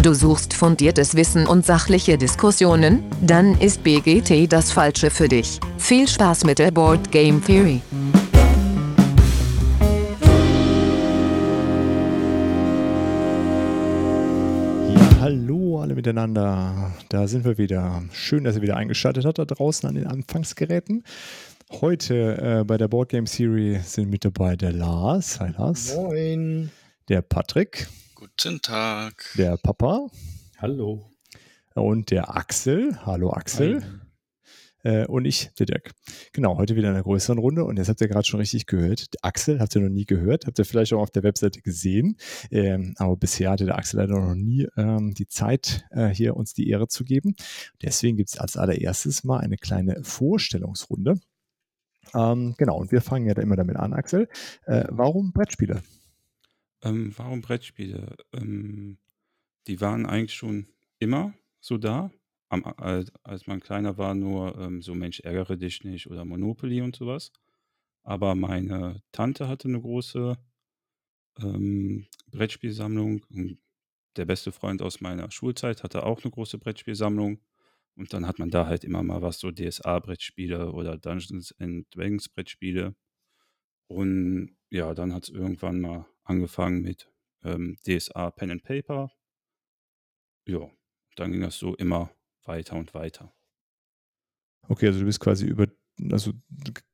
Du suchst fundiertes Wissen und sachliche Diskussionen? Dann ist BGT das Falsche für dich. Viel Spaß mit der Board Game Theory. Ja, hallo alle miteinander. Da sind wir wieder. Schön, dass ihr wieder eingeschaltet habt da draußen an den Anfangsgeräten. Heute äh, bei der Board Game Series sind mit dabei der Lars. Hi Lars. Moin. Der Patrick. Guten Tag. Der Papa. Hallo. Und der Axel. Hallo Axel. Äh, und ich, der Dirk. Genau, heute wieder in einer größeren Runde. Und jetzt habt ihr gerade schon richtig gehört. Der Axel habt ihr noch nie gehört. Habt ihr vielleicht auch auf der Webseite gesehen. Ähm, aber bisher hatte der Axel leider noch nie ähm, die Zeit, äh, hier uns die Ehre zu geben. Deswegen gibt es als allererstes mal eine kleine Vorstellungsrunde. Ähm, genau, und wir fangen ja da immer damit an, Axel. Äh, warum Brettspiele? Ähm, warum Brettspiele? Ähm, die waren eigentlich schon immer so da. Am, als, man kleiner war, nur ähm, so Mensch, ärgere dich nicht oder Monopoly und sowas. Aber meine Tante hatte eine große ähm, Brettspielsammlung. Und der beste Freund aus meiner Schulzeit hatte auch eine große Brettspielsammlung. Und dann hat man da halt immer mal was, so DSA-Brettspiele oder Dungeons and Dragons Brettspiele. Und ja, dann hat es irgendwann mal angefangen mit ähm, DSA Pen and Paper. Ja, dann ging das so immer weiter und weiter. Okay, also du bist quasi über, also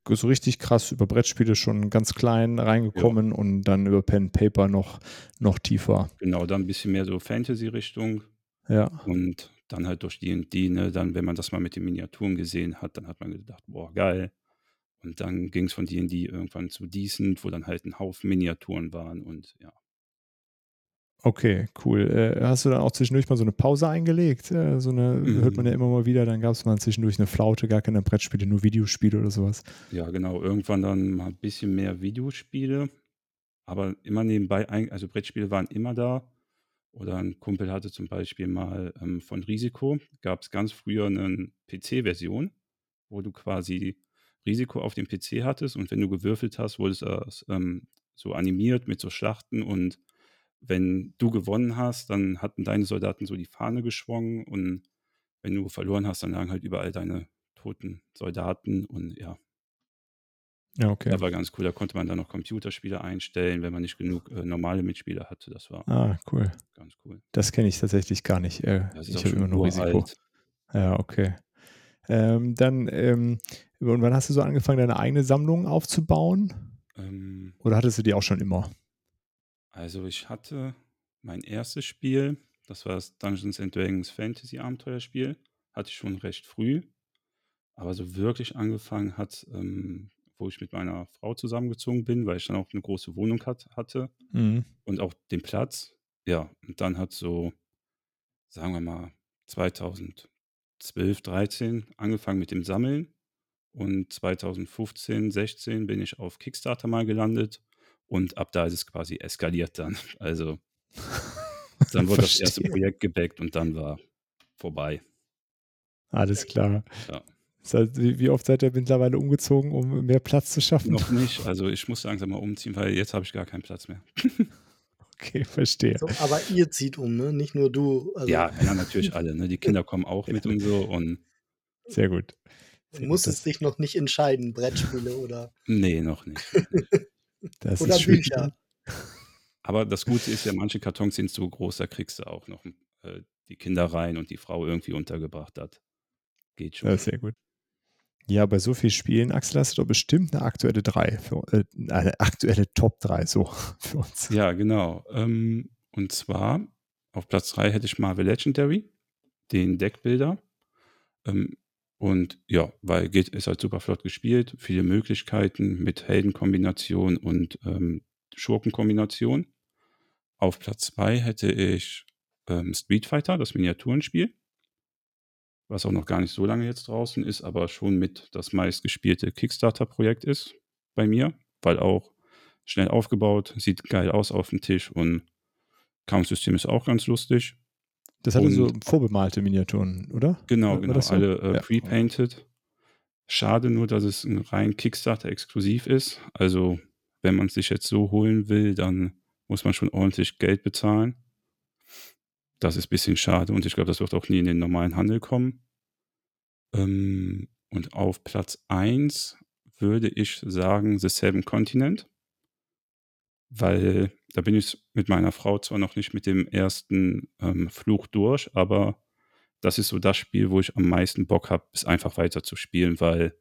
so richtig krass über Brettspiele schon ganz klein reingekommen ja. und dann über Pen and Paper noch, noch tiefer. Genau, dann ein bisschen mehr so Fantasy-Richtung. Ja. Und dann halt durch D&D, ne, dann, wenn man das mal mit den Miniaturen gesehen hat, dann hat man gedacht, boah, geil. Und dann ging es von D&D irgendwann zu Decent, wo dann halt ein Haufen Miniaturen waren und ja. Okay, cool. Äh, hast du dann auch zwischendurch mal so eine Pause eingelegt? Äh, so eine, mhm. hört man ja immer mal wieder, dann gab es mal zwischendurch eine Flaute, gar keine Brettspiele, nur Videospiele oder sowas. Ja, genau. Irgendwann dann mal ein bisschen mehr Videospiele, aber immer nebenbei, also Brettspiele waren immer da. Oder ein Kumpel hatte zum Beispiel mal ähm, von Risiko, gab es ganz früher eine PC-Version, wo du quasi Risiko auf dem PC hattest und wenn du gewürfelt hast, wurde es ähm, so animiert mit so Schlachten und wenn du gewonnen hast, dann hatten deine Soldaten so die Fahne geschwungen und wenn du verloren hast, dann lagen halt überall deine toten Soldaten und ja, ja, okay. Das war ganz cool. Da konnte man dann noch Computerspiele einstellen, wenn man nicht genug äh, normale Mitspieler hatte. Das war ah, cool. ganz cool. Das kenne ich tatsächlich gar nicht. Äh, ich habe immer nur Risiko. Alt. Ja, okay. Ähm, dann, ähm, und wann hast du so angefangen, deine eigene Sammlung aufzubauen? Ähm, Oder hattest du die auch schon immer? Also ich hatte mein erstes Spiel, das war das Dungeons and Dragons Fantasy Abenteuerspiel, hatte ich schon recht früh. Aber so wirklich angefangen hat ähm, wo ich mit meiner Frau zusammengezogen bin, weil ich dann auch eine große Wohnung hat, hatte mhm. und auch den Platz. Ja, und dann hat so, sagen wir mal, 2012, 13 angefangen mit dem Sammeln. Und 2015, 16 bin ich auf Kickstarter mal gelandet und ab da ist es quasi eskaliert dann. Also dann wurde das erste Projekt gebackt und dann war vorbei. Alles klar. Ja. Wie oft seid ihr mittlerweile umgezogen, um mehr Platz zu schaffen? Noch nicht. Also ich muss langsam mal umziehen, weil jetzt habe ich gar keinen Platz mehr. okay, verstehe. So, aber ihr zieht um, ne? Nicht nur du. Also. Ja, ja, natürlich alle. Ne? Die Kinder kommen auch mit und so. Und Sehr gut. Du musstest dich noch nicht entscheiden, Brettspiele oder. Nee, noch nicht. Das oder Bücher. Aber das Gute ist ja, manche Kartons sind so groß, da kriegst du auch noch äh, die Kinder rein und die Frau irgendwie untergebracht hat. Geht schon. Ja, sehr gut. Ja, bei so vielen Spielen, Axel, hast du doch bestimmt eine aktuelle 3, für, äh, eine aktuelle Top 3 so für uns. Ja, genau. Ähm, und zwar auf Platz 3 hätte ich Marvel Legendary, den Deckbilder. Ähm, und ja, weil geht, ist halt super flott gespielt, viele Möglichkeiten mit Heldenkombination und ähm, Schurkenkombination. Auf Platz 2 hätte ich ähm, Street Fighter, das Miniaturenspiel was auch noch gar nicht so lange jetzt draußen ist, aber schon mit das meistgespielte Kickstarter-Projekt ist bei mir, weil auch schnell aufgebaut, sieht geil aus auf dem Tisch und Kampfsystem ist auch ganz lustig. Das hatte und, so vorbemalte Miniaturen, oder? Genau, genau, so? alle äh, ja. pre-painted. Schade nur, dass es ein rein Kickstarter-exklusiv ist. Also, wenn man es sich jetzt so holen will, dann muss man schon ordentlich Geld bezahlen. Das ist ein bisschen schade und ich glaube, das wird auch nie in den normalen Handel kommen. Ähm, und auf Platz 1 würde ich sagen The Seven Continent, weil da bin ich mit meiner Frau zwar noch nicht mit dem ersten ähm, Fluch durch, aber das ist so das Spiel, wo ich am meisten Bock habe, es einfach weiter zu spielen, weil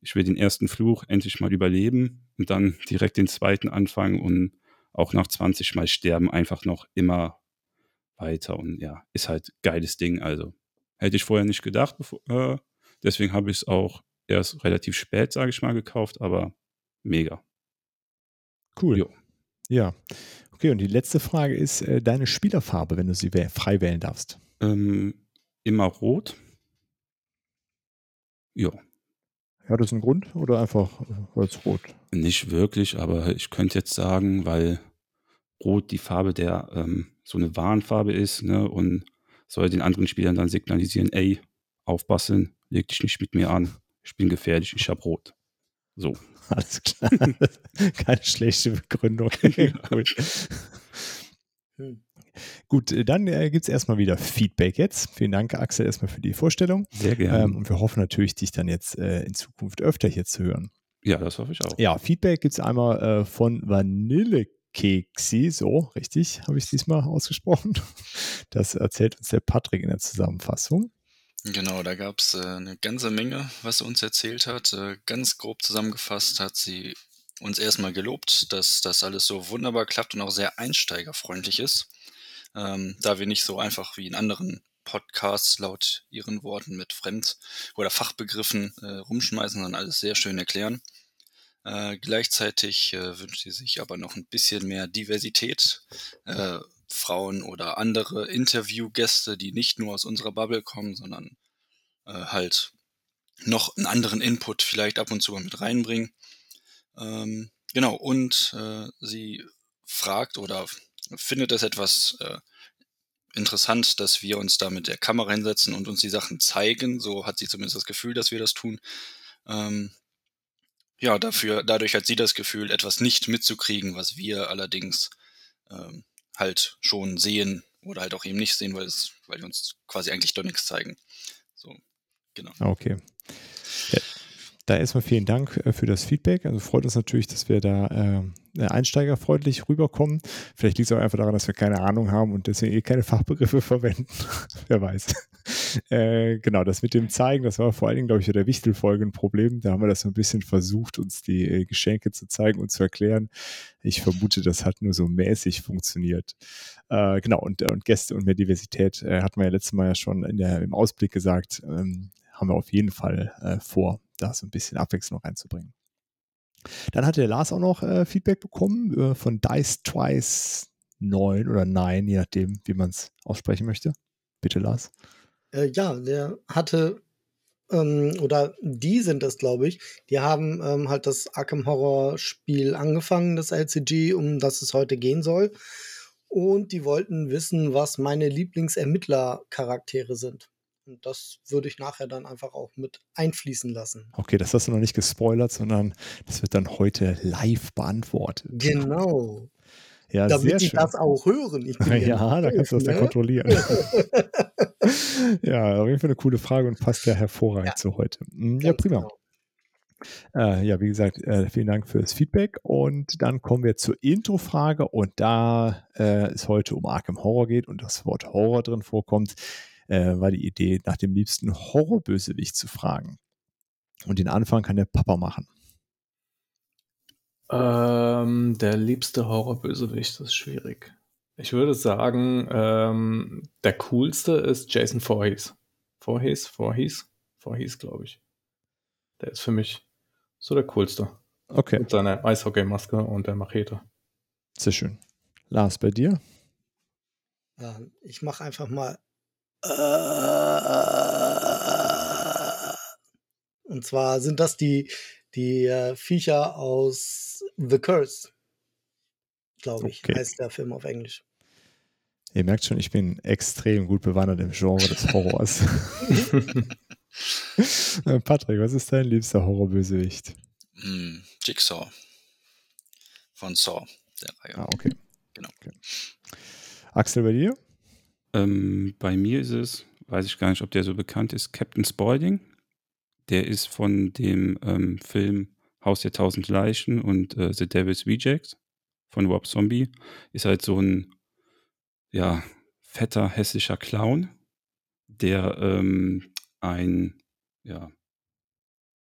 ich will den ersten Fluch endlich mal überleben und dann direkt den zweiten anfangen und auch nach 20 Mal sterben einfach noch immer weiter. Und ja, ist halt geiles Ding. Also hätte ich vorher nicht gedacht. Bevor, äh, deswegen habe ich es auch erst relativ spät, sage ich mal, gekauft, aber mega. Cool. Jo. Ja. Okay, und die letzte Frage ist äh, deine Spielerfarbe, wenn du sie frei wählen darfst. Ähm, immer rot. Ja. Hat das einen Grund oder einfach als rot? Nicht wirklich, aber ich könnte jetzt sagen, weil rot die Farbe der ähm, so eine Warnfarbe ist ne, und soll den anderen Spielern dann signalisieren, ey, aufpassen, leg dich nicht mit mir an, ich bin gefährlich, ich hab rot. So. Alles klar. Keine schlechte Begründung. Hm. Gut, äh, dann äh, gibt es erstmal wieder Feedback jetzt. Vielen Dank, Axel, erstmal für die Vorstellung. Sehr gerne. Ähm, und wir hoffen natürlich, dich dann jetzt äh, in Zukunft öfter hier zu hören. Ja, das hoffe ich auch. Ja, Feedback gibt es einmal äh, von Vanillekeksi, so richtig habe ich es diesmal ausgesprochen. Das erzählt uns der Patrick in der Zusammenfassung. Genau, da gab es äh, eine ganze Menge, was sie uns erzählt hat. Äh, ganz grob zusammengefasst hat sie uns erstmal gelobt, dass das alles so wunderbar klappt und auch sehr einsteigerfreundlich ist. Ähm, da wir nicht so einfach wie in anderen Podcasts laut ihren Worten mit Fremd- oder Fachbegriffen äh, rumschmeißen, sondern alles sehr schön erklären. Äh, gleichzeitig äh, wünscht sie sich aber noch ein bisschen mehr Diversität. Äh, Frauen oder andere Interviewgäste, die nicht nur aus unserer Bubble kommen, sondern äh, halt noch einen anderen Input vielleicht ab und zu mit reinbringen. Ähm, genau, und äh, sie fragt oder findet es etwas äh, interessant, dass wir uns da mit der Kamera hinsetzen und uns die Sachen zeigen. So hat sie zumindest das Gefühl, dass wir das tun. Ähm, ja, dafür, dadurch hat sie das Gefühl, etwas nicht mitzukriegen, was wir allerdings ähm, halt schon sehen oder halt auch eben nicht sehen, weil, es, weil die uns quasi eigentlich doch nichts zeigen. So, genau. Okay. Da erstmal vielen Dank äh, für das Feedback. Also freut uns natürlich, dass wir da äh, einsteigerfreundlich rüberkommen. Vielleicht liegt es auch einfach daran, dass wir keine Ahnung haben und deswegen eh keine Fachbegriffe verwenden. Wer weiß. Äh, genau, das mit dem Zeigen, das war vor allen Dingen, glaube ich, der Wichtelfolge ein Problem. Da haben wir das so ein bisschen versucht, uns die äh, Geschenke zu zeigen und zu erklären. Ich vermute, das hat nur so mäßig funktioniert. Äh, genau, und, und Gäste und mehr Diversität äh, hatten wir ja letztes Mal ja schon der, im Ausblick gesagt. Ähm, haben wir auf jeden Fall äh, vor, da so ein bisschen Abwechslung reinzubringen. Dann hat der Lars auch noch äh, Feedback bekommen äh, von Dice Twice 9 oder 9, je nachdem, wie man es aussprechen möchte. Bitte, Lars. Äh, ja, der hatte, ähm, oder die sind es, glaube ich, die haben ähm, halt das Arkham Horror Spiel angefangen, das LCG, um das es heute gehen soll. Und die wollten wissen, was meine Lieblingsermittler-Charaktere sind. Und das würde ich nachher dann einfach auch mit einfließen lassen. Okay, das hast du noch nicht gespoilert, sondern das wird dann heute live beantwortet. Genau. Ja, Damit die schön. das auch hören. Ich bin ja, da kannst du das ne? dann kontrollieren. ja, auf jeden Fall eine coole Frage und passt ja hervorragend Ja. zu heute. Mm, Ja, prima. genau. Äh, ja, wie gesagt, äh, vielen Dank fürs Feedback. Und dann kommen wir zur Intro-Frage. Und da äh, es heute um Arkham Horror geht und das Wort Horror drin vorkommt, äh, war die Idee, nach dem liebsten Horrorbösewicht zu fragen. Und den Anfang kann der Papa machen. Ähm, der liebste Horrorbösewicht ist schwierig. Ich würde sagen, ähm, der coolste ist Jason Voorhees. Voorhees? Voorhees? Voorhees, glaube ich. Der ist für mich so der coolste. Okay, Mit seiner Eishockeymaske und der Machete. sehr schön. Lars, bei dir? Ja, ich mache einfach mal. Und zwar sind das die, die äh, Viecher aus The Curse. Glaube ich, Okay. heißt der Film auf Englisch. Ihr merkt schon, ich bin extrem gut bewandert im Genre des Horrors. Äh, Patrick, was ist dein liebster Horrorbösewicht? Hm, Jigsaw von Saw, der Reihe. Ah, okay. Genau. Okay. Axel, bei dir? Ähm, bei mir ist es, weiß ich gar nicht, ob der so bekannt ist, Captain Spaulding. Der ist von dem ähm, Film Haus der tausend Leichen und äh, The Devil's Rejects von Rob Zombie. Ist halt so ein, ja, fetter, hässlicher Clown, der ähm, ein, ja,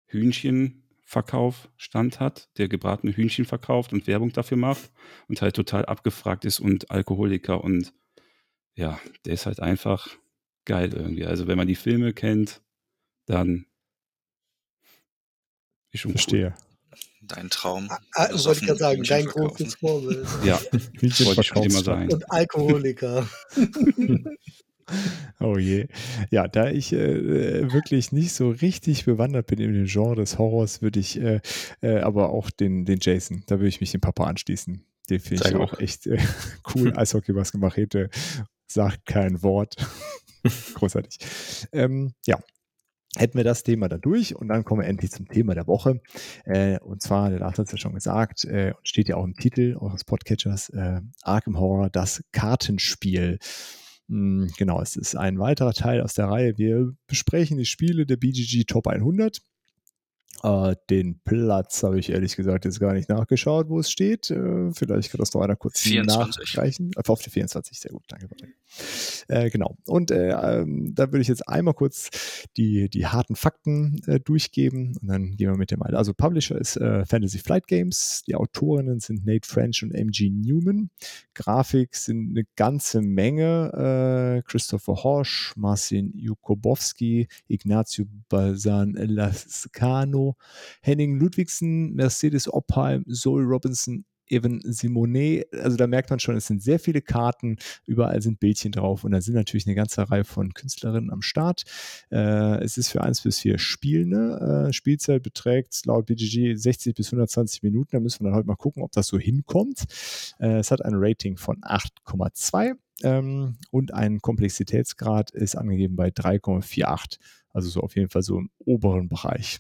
Hühnchenverkauf-Stand hat, der gebratene Hühnchen verkauft und Werbung dafür macht und halt total abgefragt ist und Alkoholiker und ja, der ist halt einfach geil irgendwie. Also wenn man die Filme kennt, dann ist schon Verstehe. Dein Traum. Ah, das wollte ich gerade sagen, Hühnchen dein verkaufen. großes Vorbild. cool. Ja, Hühnchen wollte ich schon immer sein. Und Alkoholiker. Oh je. Ja, da ich äh, wirklich nicht so richtig bewandert bin in dem Genre des Horrors, würde ich äh, äh, aber auch den, den Jason, da würde ich mich dem Papa anschließen. Den finde ich auch echt äh, cool. Eishockey, was Machete, sagt kein Wort. Großartig. Ähm, ja, hätten wir das Thema dann durch und dann kommen wir endlich zum Thema der Woche. Äh, und zwar, der Lars hat es ja schon gesagt, äh, und steht ja auch im Titel eures Podcatchers, äh, Arkham Horror, das Kartenspiel. Hm, Genau, es ist ein weiterer Teil aus der Reihe. Wir besprechen die Spiele der BGG Top 100. Äh, den Platz habe ich ehrlich gesagt jetzt gar nicht nachgeschaut, wo es steht. Äh, vielleicht kann das noch einer kurz 24. nachreichen. Äh, auf die 24, sehr gut, danke. Äh, genau. Und äh, ähm, da würde ich jetzt einmal kurz die, die harten Fakten äh, durchgeben und dann gehen wir mit dem weiter. Also Publisher ist Fantasy Flight Games, die Autorinnen sind Nate French und MG Newman. Grafik sind eine ganze Menge. Christopher Horsch, Marcin Jukobowski, Ignazio Balsan Lascano, Henning Ludwigsen, Mercedes Oppheim, Zoe Robinson, Evan Simonet. Also da merkt man schon, es sind sehr viele Karten, überall sind Bildchen drauf und da sind natürlich eine ganze Reihe von Künstlerinnen am Start. Äh, es ist für 1 bis 4 Spielende. Äh, Spielzeit beträgt laut BGG 60 bis 120 Minuten. Da müssen wir dann heute mal gucken, ob das so hinkommt. Äh, es hat ein Rating von 8,2 ähm, und ein Komplexitätsgrad ist angegeben bei 3,48. Also so auf jeden Fall so im oberen Bereich.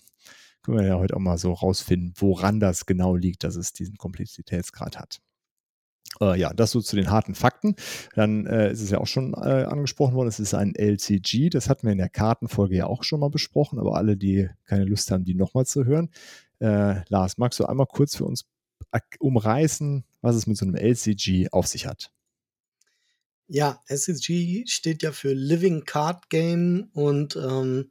Können wir ja heute auch mal so rausfinden, woran das genau liegt, dass es diesen Komplexitätsgrad hat. Äh, ja, das so zu den harten Fakten. Dann äh, ist es ja auch schon äh, angesprochen worden, es ist ein LCG. Das hatten wir in der Kartenfolge ja auch schon mal besprochen, aber alle, die keine Lust haben, die nochmal zu hören. Äh, Lars, magst du einmal kurz für uns umreißen, was es mit so einem LCG auf sich hat? Ja, SSG steht ja für Living Card Game und ähm,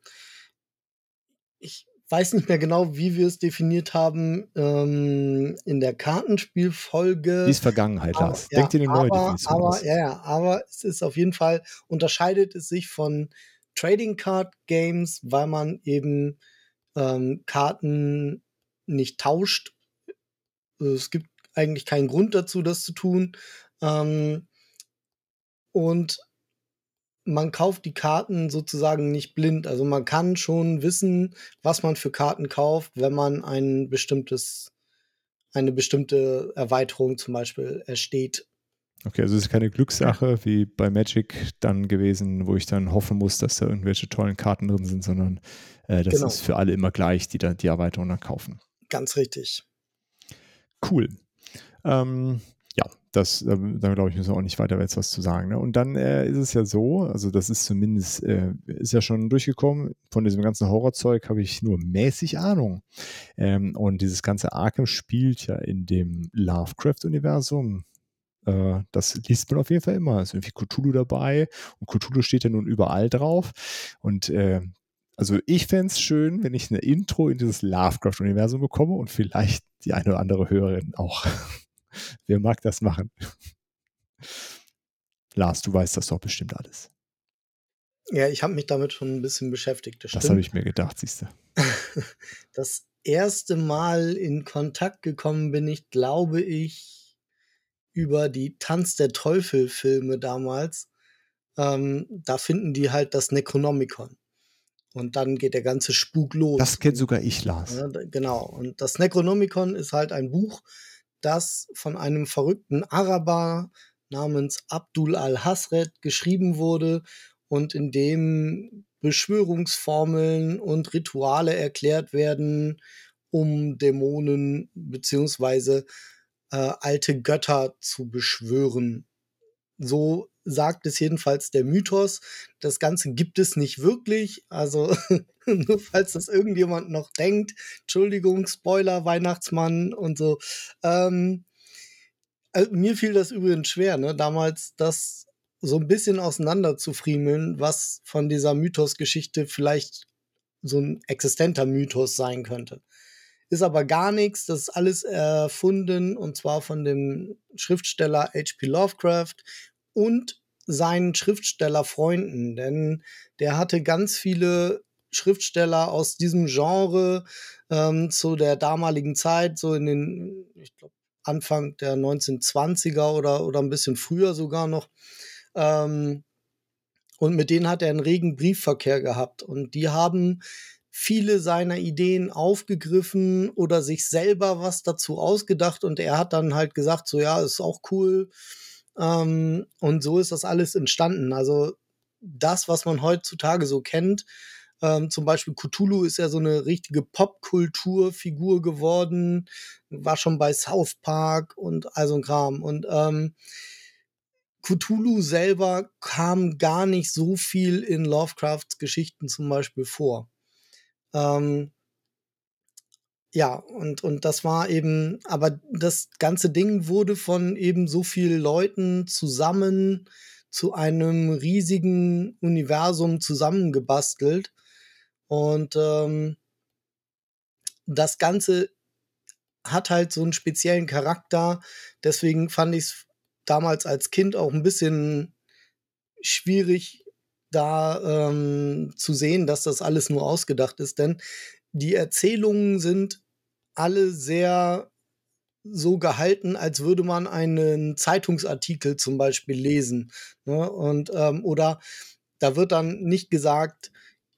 ich weiß nicht mehr genau, wie wir es definiert haben ähm, in der Kartenspielfolge. Die ist Vergangenheit, Aber- Lars. Denk dir eine neue Definition aber, aus. ja, ja, aber es ist auf jeden Fall, unterscheidet es sich von Trading Card Games, weil man eben ähm, Karten nicht tauscht. Es gibt eigentlich keinen Grund dazu, das zu tun. Ähm, und man kauft die Karten sozusagen nicht blind. Also man kann schon wissen, was man für Karten kauft, wenn man ein bestimmtes, eine bestimmte Erweiterung zum Beispiel ersteht. Okay, also es ist keine Glückssache wie bei Magic dann gewesen, wo ich dann hoffen muss, dass da irgendwelche tollen Karten drin sind, sondern äh, das Genau. ist für alle immer gleich, die da die Erweiterung dann kaufen. Ganz richtig. Cool. Ähm, das, da, da glaube ich, müssen wir auch nicht weiter jetzt was zu sagen. Ne? Und dann äh, ist es ja so, also das ist zumindest, äh, ist ja schon durchgekommen, von diesem ganzen Horrorzeug habe ich nur mäßig Ahnung. Ähm, und dieses ganze Arkham spielt ja in dem Lovecraft-Universum. Äh, das liest man auf jeden Fall immer. Es ist irgendwie Cthulhu dabei und Cthulhu steht ja nun überall drauf. Und äh, also ich fände es schön, wenn ich eine Intro in dieses Lovecraft-Universum bekomme und vielleicht die eine oder andere Hörerin auch. Wer mag das machen? Lars, du weißt das doch bestimmt alles. Ja, ich habe mich damit schon ein bisschen beschäftigt. Das, Das habe ich mir gedacht, siehst du. das erste Mal in Kontakt gekommen bin ich, glaube ich, über die Tanz der Teufel Filme damals. Ähm, da finden die halt das Necronomicon. Und dann geht der ganze Spuk los. Das kennt sogar ich, Lars. Ja, genau. Und das Necronomicon ist halt ein Buch, das von einem verrückten Araber namens Abdul al-Hasred geschrieben wurde und in dem Beschwörungsformeln und Rituale erklärt werden, um Dämonen beziehungsweise äh, alte Götter zu beschwören. So sagt es jedenfalls der Mythos. Das Ganze gibt es nicht wirklich. Also nur falls das irgendjemand noch denkt. Entschuldigung, Spoiler, Weihnachtsmann und so. Ähm, also mir fiel das übrigens schwer, ne? damals das so ein bisschen auseinander zu friemeln, was von dieser Mythos-Geschichte vielleicht so ein existenter Mythos sein könnte. Ist aber gar nichts, das ist alles erfunden und zwar von dem Schriftsteller H.P. Lovecraft und seinen Schriftstellerfreunden, denn der hatte ganz viele Schriftsteller aus diesem Genre ähm, zu der damaligen Zeit, so in den, ich glaube, Anfang der 1920er oder, oder ein bisschen früher sogar noch. Ähm, und mit denen hat er einen regen Briefverkehr gehabt. Und die haben viele seiner Ideen aufgegriffen oder sich selber was dazu ausgedacht. Und er hat dann halt gesagt, so ja, ist auch cool. Ähm, und so ist das alles entstanden. Also das, was man heutzutage so kennt, ähm, zum Beispiel Cthulhu ist ja so eine richtige Popkulturfigur geworden, war schon bei South Park und all so ein Kram. Und ähm, Cthulhu selber kam gar nicht so viel in Lovecrafts Geschichten zum Beispiel vor. Ähm, ja, und, und das war eben, aber das ganze Ding wurde von eben so vielen Leuten zusammen zu einem riesigen Universum zusammengebastelt. Und ähm, das Ganze hat halt so einen speziellen Charakter. Deswegen fand ich es damals als Kind auch ein bisschen schwierig, da ähm, zu sehen, dass das alles nur ausgedacht ist. Denn die Erzählungen sind alle sehr so gehalten, als würde man einen Zeitungsartikel zum Beispiel lesen. Ne? Und, ähm, oder da wird dann nicht gesagt,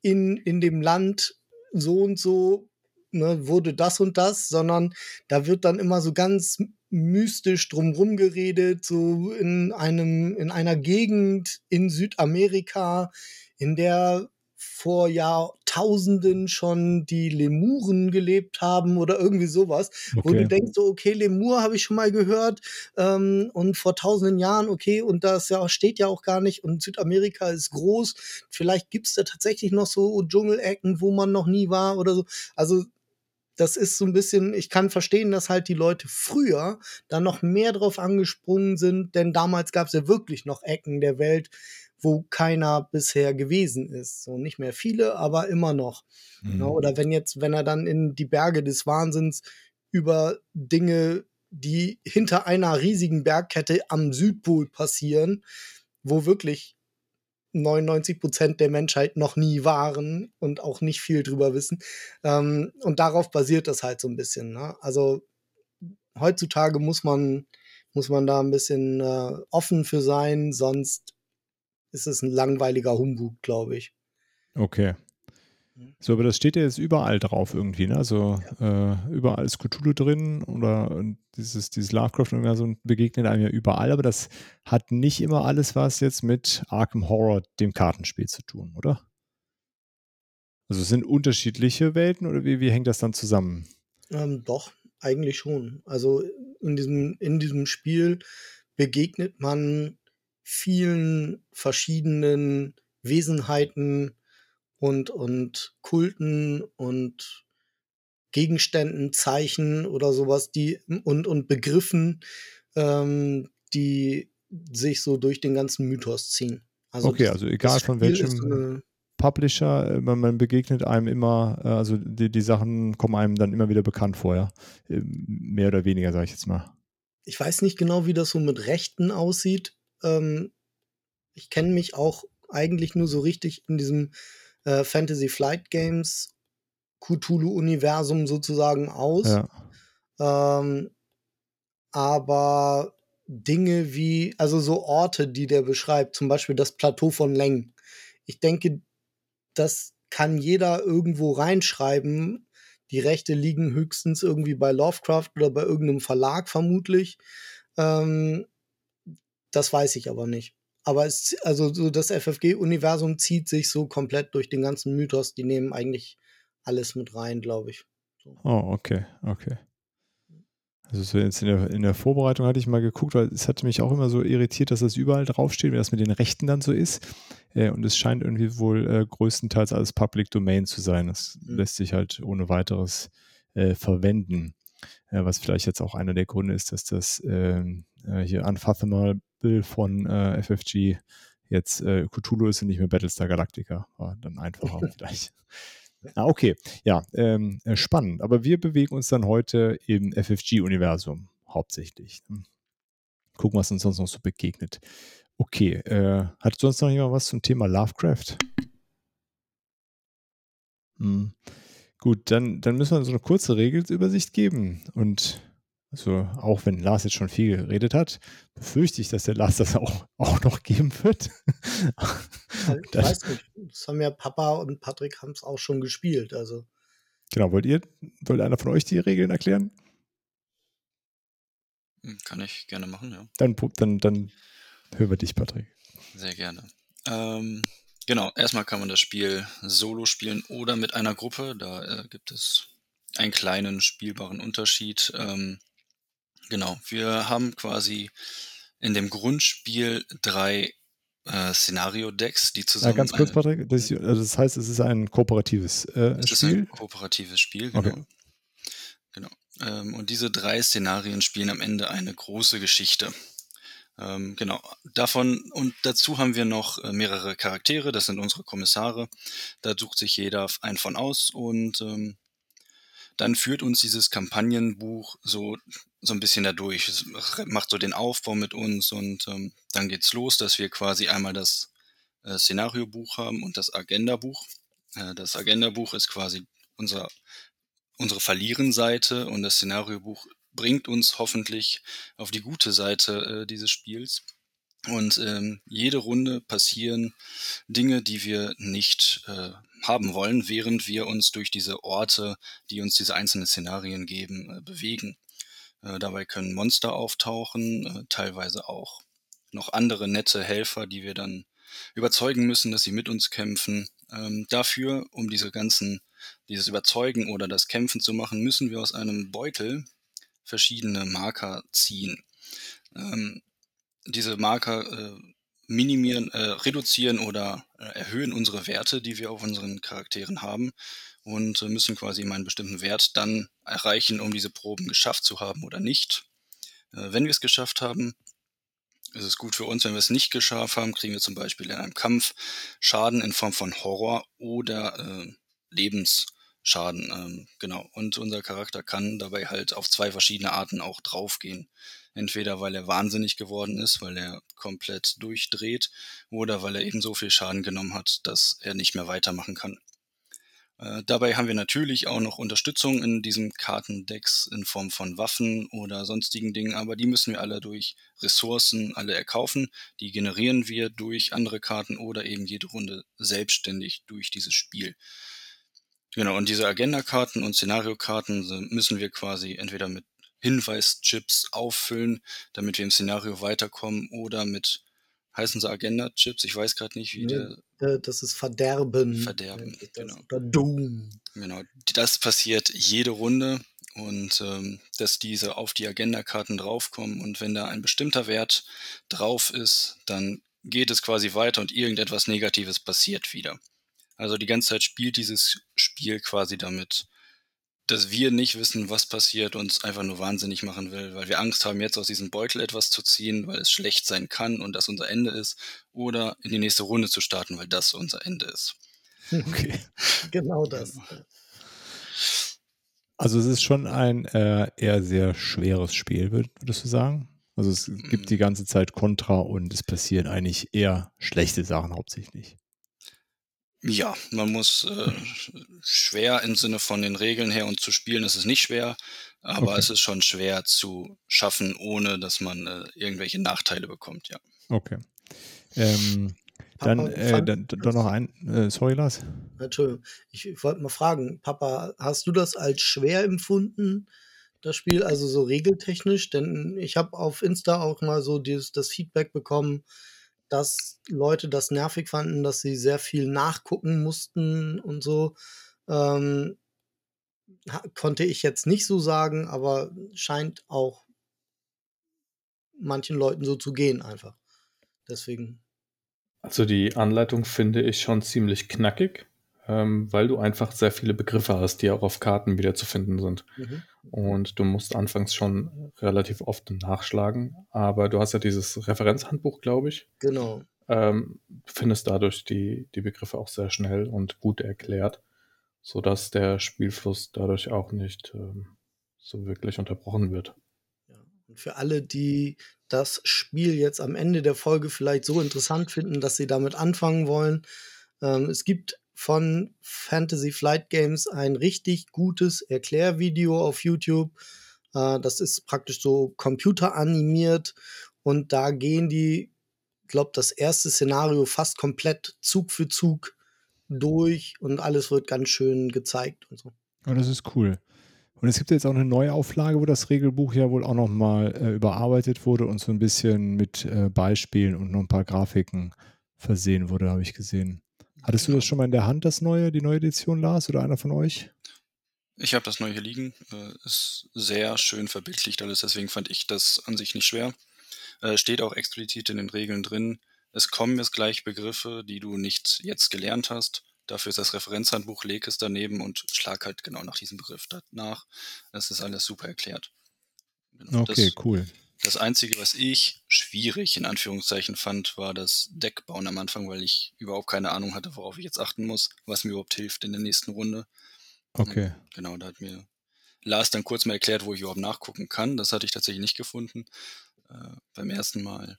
in, in dem Land so und so ne, wurde das und das, sondern da wird dann immer so ganz mystisch drumrum geredet, so in einem, in einer Gegend in Südamerika, in der vor Jahrtausenden schon die Lemuren gelebt haben oder irgendwie sowas, okay. wo du denkst, so, okay, Lemur habe ich schon mal gehört ähm, und vor tausenden Jahren, okay, und das ja steht ja auch gar nicht und Südamerika ist groß, vielleicht gibt es da tatsächlich noch so Dschungelecken, wo man noch nie war oder so. Also das ist so ein bisschen, ich kann verstehen, dass halt die Leute früher da noch mehr drauf angesprungen sind, denn damals gab es ja wirklich noch Ecken der Welt, wo keiner bisher gewesen ist. So nicht mehr viele, aber immer noch. Ne? Mhm. Ja, oder wenn jetzt, wenn er dann in die Berge des Wahnsinns über Dinge, die hinter einer riesigen Bergkette am Südpol passieren, wo wirklich 99 Prozent der Menschheit noch nie waren und auch nicht viel drüber wissen. Ähm, und darauf basiert das halt so ein bisschen. Ne? Also heutzutage muss man, muss man da ein bisschen äh, offen für sein, sonst ist es ein langweiliger Humbug, glaube ich. Okay. Mhm. So, aber das steht ja jetzt überall drauf irgendwie, ne? Also ja. äh, überall ist Cthulhu drin oder dieses, dieses Lovecraft-Universum begegnet einem ja überall, aber das hat nicht immer alles was jetzt mit Arkham Horror, dem Kartenspiel, zu tun, oder? Also es sind unterschiedliche Welten oder wie, wie hängt das dann zusammen? Ähm, doch, eigentlich schon. Also in diesem, in diesem Spiel begegnet man vielen verschiedenen Wesenheiten und, und Kulten und Gegenständen, Zeichen oder sowas, die und, und Begriffen, ähm, die sich so durch den ganzen Mythos ziehen. Also okay, das, also egal von welchem Publisher, äh, man, man, begegnet einem immer, äh, also die, die Sachen kommen einem dann immer wieder bekannt vorher. Ähm, mehr oder weniger, sage ich jetzt mal. Ich weiß nicht genau, wie das so mit Rechten aussieht. Ähm, ich kenne mich auch eigentlich nur so richtig in diesem äh, Fantasy Flight Games Cthulhu-Universum sozusagen aus. Ja. Ähm, aber Dinge wie, also so Orte, die der beschreibt, zum Beispiel das Plateau von Leng. Ich denke, das kann jeder irgendwo reinschreiben. Die Rechte liegen höchstens irgendwie bei Lovecraft oder bei irgendeinem Verlag vermutlich. Ähm, das weiß ich aber nicht. Aber es, also so das FFG-Universum zieht sich so komplett durch den ganzen Mythos. Die nehmen eigentlich alles mit rein, glaube ich. So. Oh, okay, okay. Also in der, in der Vorbereitung hatte ich mal geguckt, weil es hatte mich auch immer so irritiert, dass das überall draufsteht, wie das mit den Rechten dann so ist. Äh, und es scheint irgendwie wohl äh, größtenteils alles Public Domain zu sein. Das mhm. lässt sich halt ohne weiteres äh, verwenden. Äh, was vielleicht jetzt auch einer der Gründe ist, dass das ähm, äh, hier Unfathomable von äh, FFG jetzt Cthulhu ist und nicht mehr Battlestar Galactica. War dann einfacher vielleicht. Ah, okay. Ja, ähm, äh, spannend. Aber wir bewegen uns dann heute im FFG-Universum hauptsächlich. Hm. Gucken, was uns sonst noch so begegnet. Okay, äh, hat sonst noch jemand was zum Thema Lovecraft? Hm. Gut, dann, dann müssen wir so eine kurze Regelübersicht geben. Und also auch wenn Lars jetzt schon viel geredet hat, befürchte ich, dass der Lars das auch, auch noch geben wird. ich weiß nicht. Das haben ja Papa und Patrick haben es auch schon gespielt. Also. Genau, wollt ihr, wollt einer von euch die Regeln erklären? Hm, kann ich gerne machen, ja. Dann, dann, dann hören wir dich, Patrick. Sehr gerne. Ähm, genau, erstmal kann man das Spiel solo spielen oder mit einer Gruppe. Da äh, gibt es einen kleinen spielbaren Unterschied. Ähm, Genau, wir haben quasi in dem Grundspiel drei äh, Szenario-Decks, die zusammen. Ja, ganz kurz, Patrick. Das, also das, heißt, es ist ein kooperatives äh, es Spiel. Es ist ein kooperatives Spiel, genau. Okay. genau. Ähm, und diese drei Szenarien spielen am Ende eine große Geschichte. Ähm, genau. Davon und dazu haben wir noch äh, mehrere Charaktere. Das sind unsere Kommissare. Da sucht sich jeder einen von aus und ähm, dann führt uns dieses Kampagnenbuch so, so ein bisschen dadurch. Es macht so den Aufbau mit uns und ähm, dann geht's los, dass wir quasi einmal das äh, Szenariobuch haben und das Agendabuch. Äh, das Agendabuch ist quasi unser, unsere Verlierenseite und das Szenariobuch bringt uns hoffentlich auf die gute Seite äh, dieses Spiels. Und ähm, jede Runde passieren Dinge, die wir nicht äh, haben wollen, während wir uns durch diese Orte, die uns diese einzelnen Szenarien geben, äh, bewegen. Äh, dabei können Monster auftauchen, äh, teilweise auch noch andere nette Helfer, die wir dann überzeugen müssen, dass sie mit uns kämpfen. Ähm, dafür, um diese ganzen, dieses Überzeugen oder das Kämpfen zu machen, müssen wir aus einem Beutel verschiedene Marker ziehen. Ähm, diese Marker minimieren, äh, reduzieren oder äh, erhöhen unsere Werte, die wir auf unseren Charakteren haben und äh, müssen quasi immer einen bestimmten Wert dann erreichen, um diese Proben geschafft zu haben oder nicht. Äh, wenn wir es geschafft haben, ist es gut für uns. Wenn wir es nicht geschafft haben, kriegen wir zum Beispiel in einem Kampf Schaden in Form von Horror oder äh, Lebensschaden. Ähm, genau. Und unser Charakter kann dabei halt auf zwei verschiedene Arten auch draufgehen. Entweder weil er wahnsinnig geworden ist, weil er komplett durchdreht, oder weil er eben so viel Schaden genommen hat, dass er nicht mehr weitermachen kann. Äh, dabei haben wir natürlich auch noch Unterstützung in diesem Kartendecks in Form von Waffen oder sonstigen Dingen, aber die müssen wir alle durch Ressourcen alle erkaufen. Die generieren wir durch andere Karten oder eben jede Runde selbstständig durch dieses Spiel. Genau, und diese Agenda-Karten und Szenariokarten müssen wir quasi entweder mit Hinweischips auffüllen, damit wir im Szenario weiterkommen oder mit heißen sie Agenda-Chips? Ich weiß gerade nicht, wie nee, der. Das ist Verderben. Verderben, genau. Oder Doom. Genau. Das passiert jede Runde und ähm, dass diese auf die Agenda-Karten draufkommen und wenn da ein bestimmter Wert drauf ist, dann geht es quasi weiter und irgendetwas Negatives passiert wieder. Also die ganze Zeit spielt dieses Spiel quasi damit, dass wir nicht wissen, was passiert, uns einfach nur wahnsinnig machen will, weil wir Angst haben, jetzt aus diesem Beutel etwas zu ziehen, weil es schlecht sein kann und das unser Ende ist, oder in die nächste Runde zu starten, weil das unser Ende ist. Okay. genau das. Also es ist schon ein äh, eher sehr schweres Spiel, würdest du sagen? Also es gibt mm. die ganze Zeit Kontra und es passieren eigentlich eher schlechte Sachen hauptsächlich. Ja, man muss äh, schwer im Sinne von den Regeln her und zu spielen ist es nicht schwer, aber okay. es ist schon schwer zu schaffen, ohne dass man äh, irgendwelche Nachteile bekommt, ja. Okay. Ähm, dann, äh, dann, dann, noch ein, äh, sorry Lars. Entschuldigung, ich wollte mal fragen, Papa, hast du das als schwer empfunden, das Spiel, also so regeltechnisch? Denn ich habe auf Insta auch mal so dieses, das Feedback bekommen, dass Leute das nervig fanden, dass sie sehr viel nachgucken mussten und so. Ähm, konnte ich jetzt nicht so sagen, aber scheint auch manchen Leuten so zu gehen einfach. Deswegen. Also die Anleitung finde ich schon ziemlich knackig, ähm, weil du einfach sehr viele Begriffe hast, die auch auf Karten wieder zu finden sind. Mhm. Und du musst anfangs schon relativ oft nachschlagen, aber du hast ja dieses Referenzhandbuch, glaube ich. Genau. Ähm, findest dadurch die, die Begriffe auch sehr schnell und gut erklärt, sodass der Spielfluss dadurch auch nicht ähm, so wirklich unterbrochen wird. Und für alle, die das Spiel jetzt am Ende der Folge vielleicht so interessant finden, dass sie damit anfangen wollen, ähm, es gibt von Fantasy Flight Games ein richtig gutes Erklärvideo auf YouTube. Äh, das ist praktisch so computeranimiert und da gehen die, glaube das erste Szenario fast komplett Zug für Zug durch und alles wird ganz schön gezeigt und so. Oh, das ist cool. Und es gibt jetzt auch eine Neuauflage, wo das Regelbuch ja wohl auch nochmal äh, überarbeitet wurde und so ein bisschen mit äh, Beispielen und noch ein paar Grafiken versehen wurde, habe ich gesehen. Hattest du das schon mal in der Hand, das neue, die neue Edition, Lars, oder einer von euch? Ich habe das neue hier liegen. Äh, ist sehr schön verbildlicht alles, deswegen fand ich das an sich nicht schwer. Äh, steht auch explizit in den Regeln drin. Es kommen jetzt gleich Begriffe, die du nicht jetzt gelernt hast. Dafür ist das Referenzhandbuch, leg es daneben und schlag halt genau nach diesem Begriff nach. Das ist alles super erklärt. Genau. Okay, cool. Das Einzige, was ich schwierig in Anführungszeichen fand, war das Deckbauen am Anfang, weil ich überhaupt keine Ahnung hatte, worauf ich jetzt achten muss, was mir überhaupt hilft in der nächsten Runde. Okay. Genau, da hat mir Lars dann kurz mal erklärt, wo ich überhaupt nachgucken kann. Das hatte ich tatsächlich nicht gefunden äh, beim ersten Mal.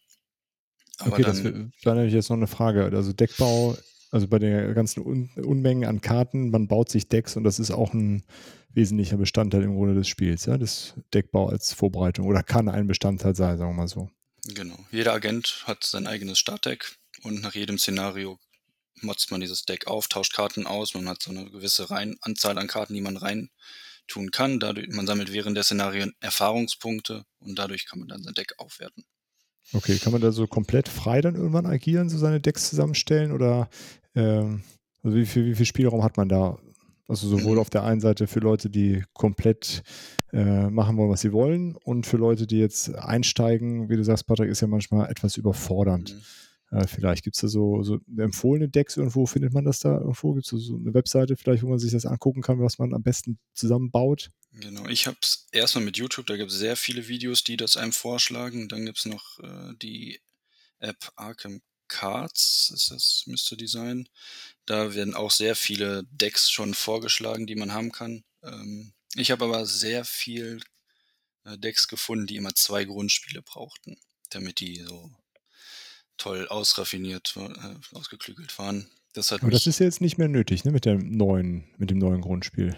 Aber okay, dann, das war nämlich jetzt noch eine Frage. Also Deckbau also bei den ganzen Un Unmengen an Karten, man baut sich Decks und das ist auch ein wesentlicher Bestandteil im Grunde des Spiels, ja, das Deckbau als Vorbereitung oder kann ein Bestandteil sein, sagen wir mal so. Genau. Jeder Agent hat sein eigenes Startdeck und nach jedem Szenario motzt man dieses Deck auf, tauscht Karten aus, man hat so eine gewisse rein Anzahl an Karten, die man rein tun kann. Dadurch, man sammelt während der Szenarien Erfahrungspunkte und dadurch kann man dann sein Deck aufwerten. Okay, kann man da so komplett frei dann irgendwann agieren, so seine Decks zusammenstellen oder ähm, also wie viel, wie viel Spielraum hat man da? Also sowohl auf der einen Seite für Leute, die komplett äh, machen wollen, was sie wollen, und für Leute, die jetzt einsteigen, wie du sagst, Patrick, ist ja manchmal etwas überfordernd. Mhm. Äh, vielleicht gibt es da so, so empfohlene Decks irgendwo, findet man das da irgendwo? Gibt es so eine Webseite vielleicht, wo man sich das angucken kann, was man am besten zusammenbaut? Genau, ich habe es erstmal mit YouTube, da gibt es sehr viele Videos, die das einem vorschlagen. Dann gibt es noch äh, die App Arkham Cards, ist das, müsste die sein. Da werden auch sehr viele Decks schon vorgeschlagen, die man haben kann. Ähm, ich habe aber sehr viel äh, Decks gefunden, die immer zwei Grundspiele brauchten, damit die so toll ausraffiniert, äh, ausgeklügelt waren. Das hat aber das ist jetzt nicht mehr nötig, ne, mit dem neuen, mit dem neuen Grundspiel.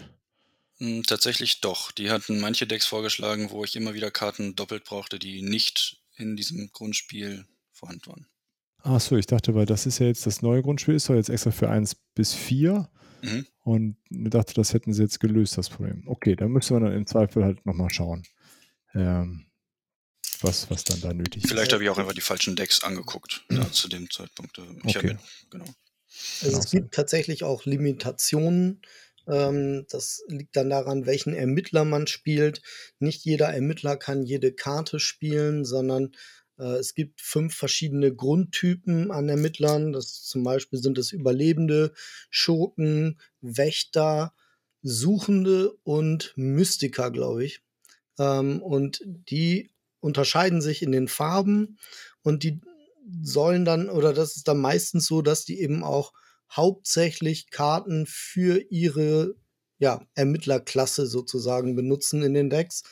Tatsächlich doch. Die hatten manche Decks vorgeschlagen, wo ich immer wieder Karten doppelt brauchte, die nicht in diesem Grundspiel vorhanden waren. Ach so, ich dachte, weil das ist ja jetzt das neue Grundspiel, ist doch jetzt extra für 1 bis 4. Mhm. Und ich dachte, das hätten sie jetzt gelöst, das Problem. Okay, dann müssen wir dann im Zweifel halt nochmal schauen, ähm, was, was dann da nötig Vielleicht ist. Vielleicht habe ich auch einfach die falschen Decks angeguckt, mhm. da, zu dem Zeitpunkt. Ich okay. Habe, genau. Also es gibt tatsächlich auch Limitationen. Ähm, das liegt dann daran, welchen Ermittler man spielt. Nicht jeder Ermittler kann jede Karte spielen, sondern äh, es gibt fünf verschiedene Grundtypen an Ermittlern. Das zum Beispiel sind es Überlebende, Schurken, Wächter, Suchende und Mystiker, glaube ich. Ähm, und die unterscheiden sich in den Farben und die sollen dann, oder das ist dann meistens so, dass die eben auch hauptsächlich Karten für ihre ja, Ermittlerklasse sozusagen benutzen in den Decks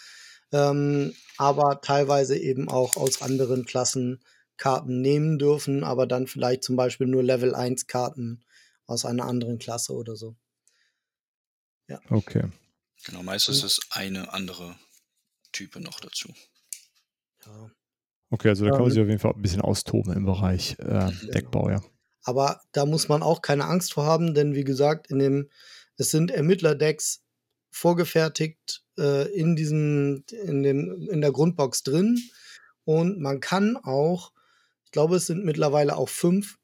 ähm, aber teilweise eben auch aus anderen Klassen Karten nehmen dürfen, aber dann vielleicht zum Beispiel nur Level 1 Karten aus einer anderen Klasse oder so. Ja. Okay. Genau, meistens ist eine andere Type noch dazu. Ja. Okay, also da kann man sich auf jeden Fall ein bisschen austoben im Bereich äh, Deckbau, ja. Aber da muss man auch keine Angst vor haben, denn wie gesagt, in dem, es sind Ermittler-Decks vorgefertigt äh, in diesem, in dem, in der Grundbox drin. Und man kann auch, ich glaube, es sind mittlerweile auch fünf,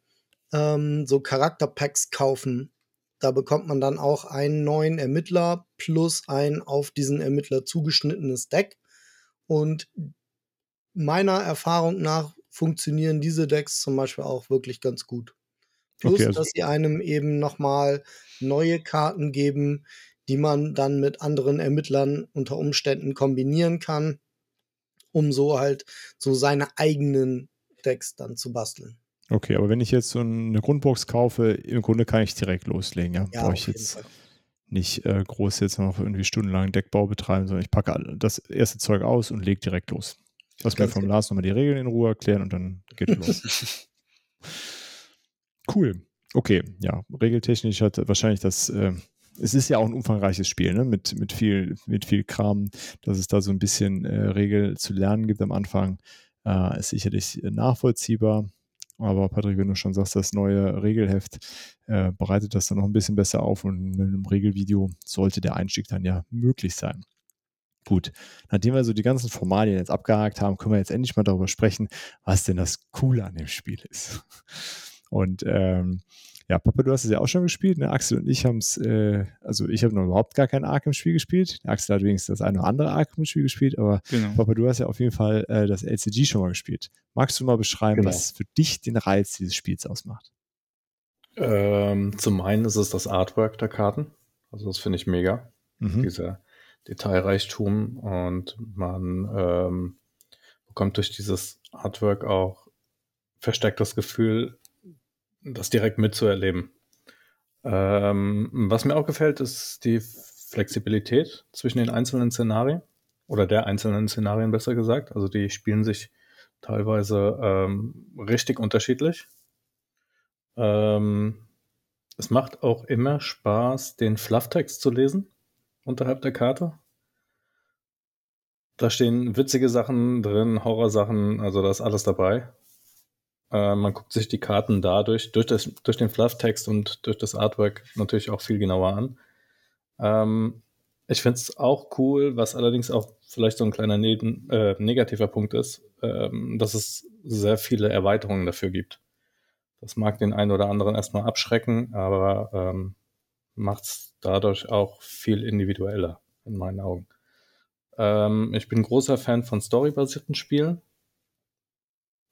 ähm, so Charakterpacks kaufen. Da bekommt man dann auch einen neuen Ermittler plus ein auf diesen Ermittler zugeschnittenes Deck. Und meiner Erfahrung nach funktionieren diese Decks zum Beispiel auch wirklich ganz gut. Plus, Okay, also- dass sie einem eben nochmal neue Karten geben, die man dann mit anderen Ermittlern unter Umständen kombinieren kann, um so halt so seine eigenen Decks dann zu basteln. Okay, aber wenn ich jetzt so eine Grundbox kaufe, im Grunde kann ich direkt loslegen. Ja, Ja, brauche ich jetzt Fall. nicht äh, groß jetzt noch irgendwie stundenlang Deckbau betreiben, sondern ich packe das erste Zeug aus und lege direkt los. Lass mir vom genau. Lars nochmal die Regeln in Ruhe erklären und dann geht los. cool. Okay, ja, regeltechnisch hat wahrscheinlich das, äh, es ist ja auch ein umfangreiches Spiel, ne? mit, mit, viel, mit viel Kram, dass es da so ein bisschen äh, Regel zu lernen gibt am Anfang, äh, ist sicherlich nachvollziehbar. Aber Patrick, wenn du schon sagst, das neue Regelheft äh, bereitet das dann noch ein bisschen besser auf und mit einem Regelvideo sollte der Einstieg dann ja möglich sein. Gut, nachdem wir so die ganzen Formalien jetzt abgehakt haben, können wir jetzt endlich mal darüber sprechen, was denn das Coole an dem Spiel ist. Und ähm, ja, Papa, du hast es ja auch schon gespielt. Ne? Axel und ich haben es, äh, also ich habe noch überhaupt gar kein Arkham-Spiel gespielt. Der Axel hat wenigstens das eine oder andere Arkham-Spiel gespielt, aber Genau. Papa, du hast ja auf jeden Fall äh, das LCG schon mal gespielt. Magst du mal beschreiben, Genau. was für dich den Reiz dieses Spiels ausmacht? Ähm, zum einen ist es das Artwork der Karten. Also das finde ich mega. Mhm. Dieser Detailreichtum und man ähm, bekommt durch dieses Artwork auch verstärkt das Gefühl, das direkt mitzuerleben. Ähm, was mir auch gefällt, ist die Flexibilität zwischen den einzelnen Szenarien oder der einzelnen Szenarien besser gesagt. Also die spielen sich teilweise ähm, richtig unterschiedlich. Ähm, es macht auch immer Spaß, den Flufftext zu lesen unterhalb der Karte. Da stehen witzige Sachen drin, Horrorsachen, also da ist alles dabei. Äh, man guckt sich die Karten dadurch, durch, das, durch den Flufftext und durch das Artwork natürlich auch viel genauer an. Ähm, ich finde es auch cool, was allerdings auch vielleicht so ein kleiner Neben, äh, negativer Punkt ist, ähm, dass es sehr viele Erweiterungen dafür gibt. Das mag den einen oder anderen erstmal abschrecken, aber ähm, macht es dadurch auch viel individueller in meinen Augen. Ähm, ich bin großer Fan von storybasierten Spielen.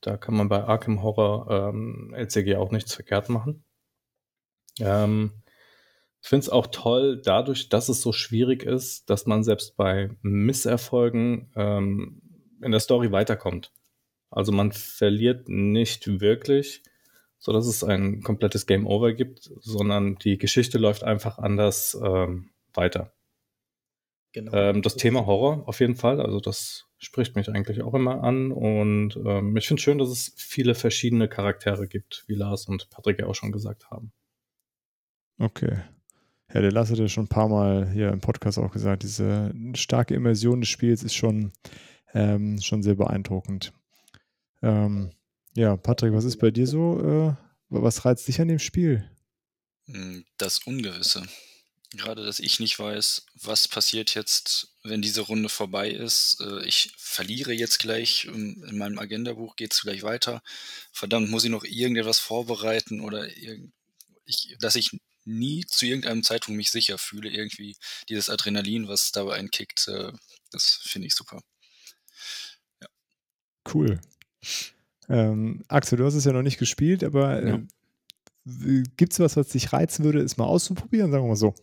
Da kann man bei Arkham Horror ähm, LCG auch nichts verkehrt machen. Ähm, ich finde es auch toll, dadurch, dass es so schwierig ist, dass man selbst bei Misserfolgen ähm, in der Story weiterkommt. Also man verliert nicht wirklich, so dass es ein komplettes Game Over gibt, sondern die Geschichte läuft einfach anders ähm, weiter. Genau. Ähm, das Thema Horror auf jeden Fall, also das spricht mich eigentlich auch immer an und ähm, ich finde schön, dass es viele verschiedene Charaktere gibt, wie Lars und Patrick ja auch schon gesagt haben. Okay. Ja, der Lars hat ja schon ein paar Mal hier im Podcast auch gesagt, diese starke Immersion des Spiels ist schon, ähm, schon sehr beeindruckend. Ähm, ja, Patrick, was ist bei dir so? Äh, was reizt dich an dem Spiel? Hm, Das Ungewisse. Gerade, dass ich nicht weiß, was passiert jetzt, wenn diese Runde vorbei ist. Äh, Ich verliere jetzt gleich, ähm, in meinem Agendabuch geht es gleich weiter. Verdammt, muss ich noch irgendetwas vorbereiten oder irgend ich, dass ich nie zu irgendeinem Zeitpunkt mich sicher fühle, irgendwie dieses Adrenalin, was dabei einkickt, äh, das finde ich super. Cool. Ähm, Axel, du hast es ja noch nicht gespielt, aber Ja. äh, gibt es was, was dich reizen würde, es mal auszuprobieren? Sagen wir mal so.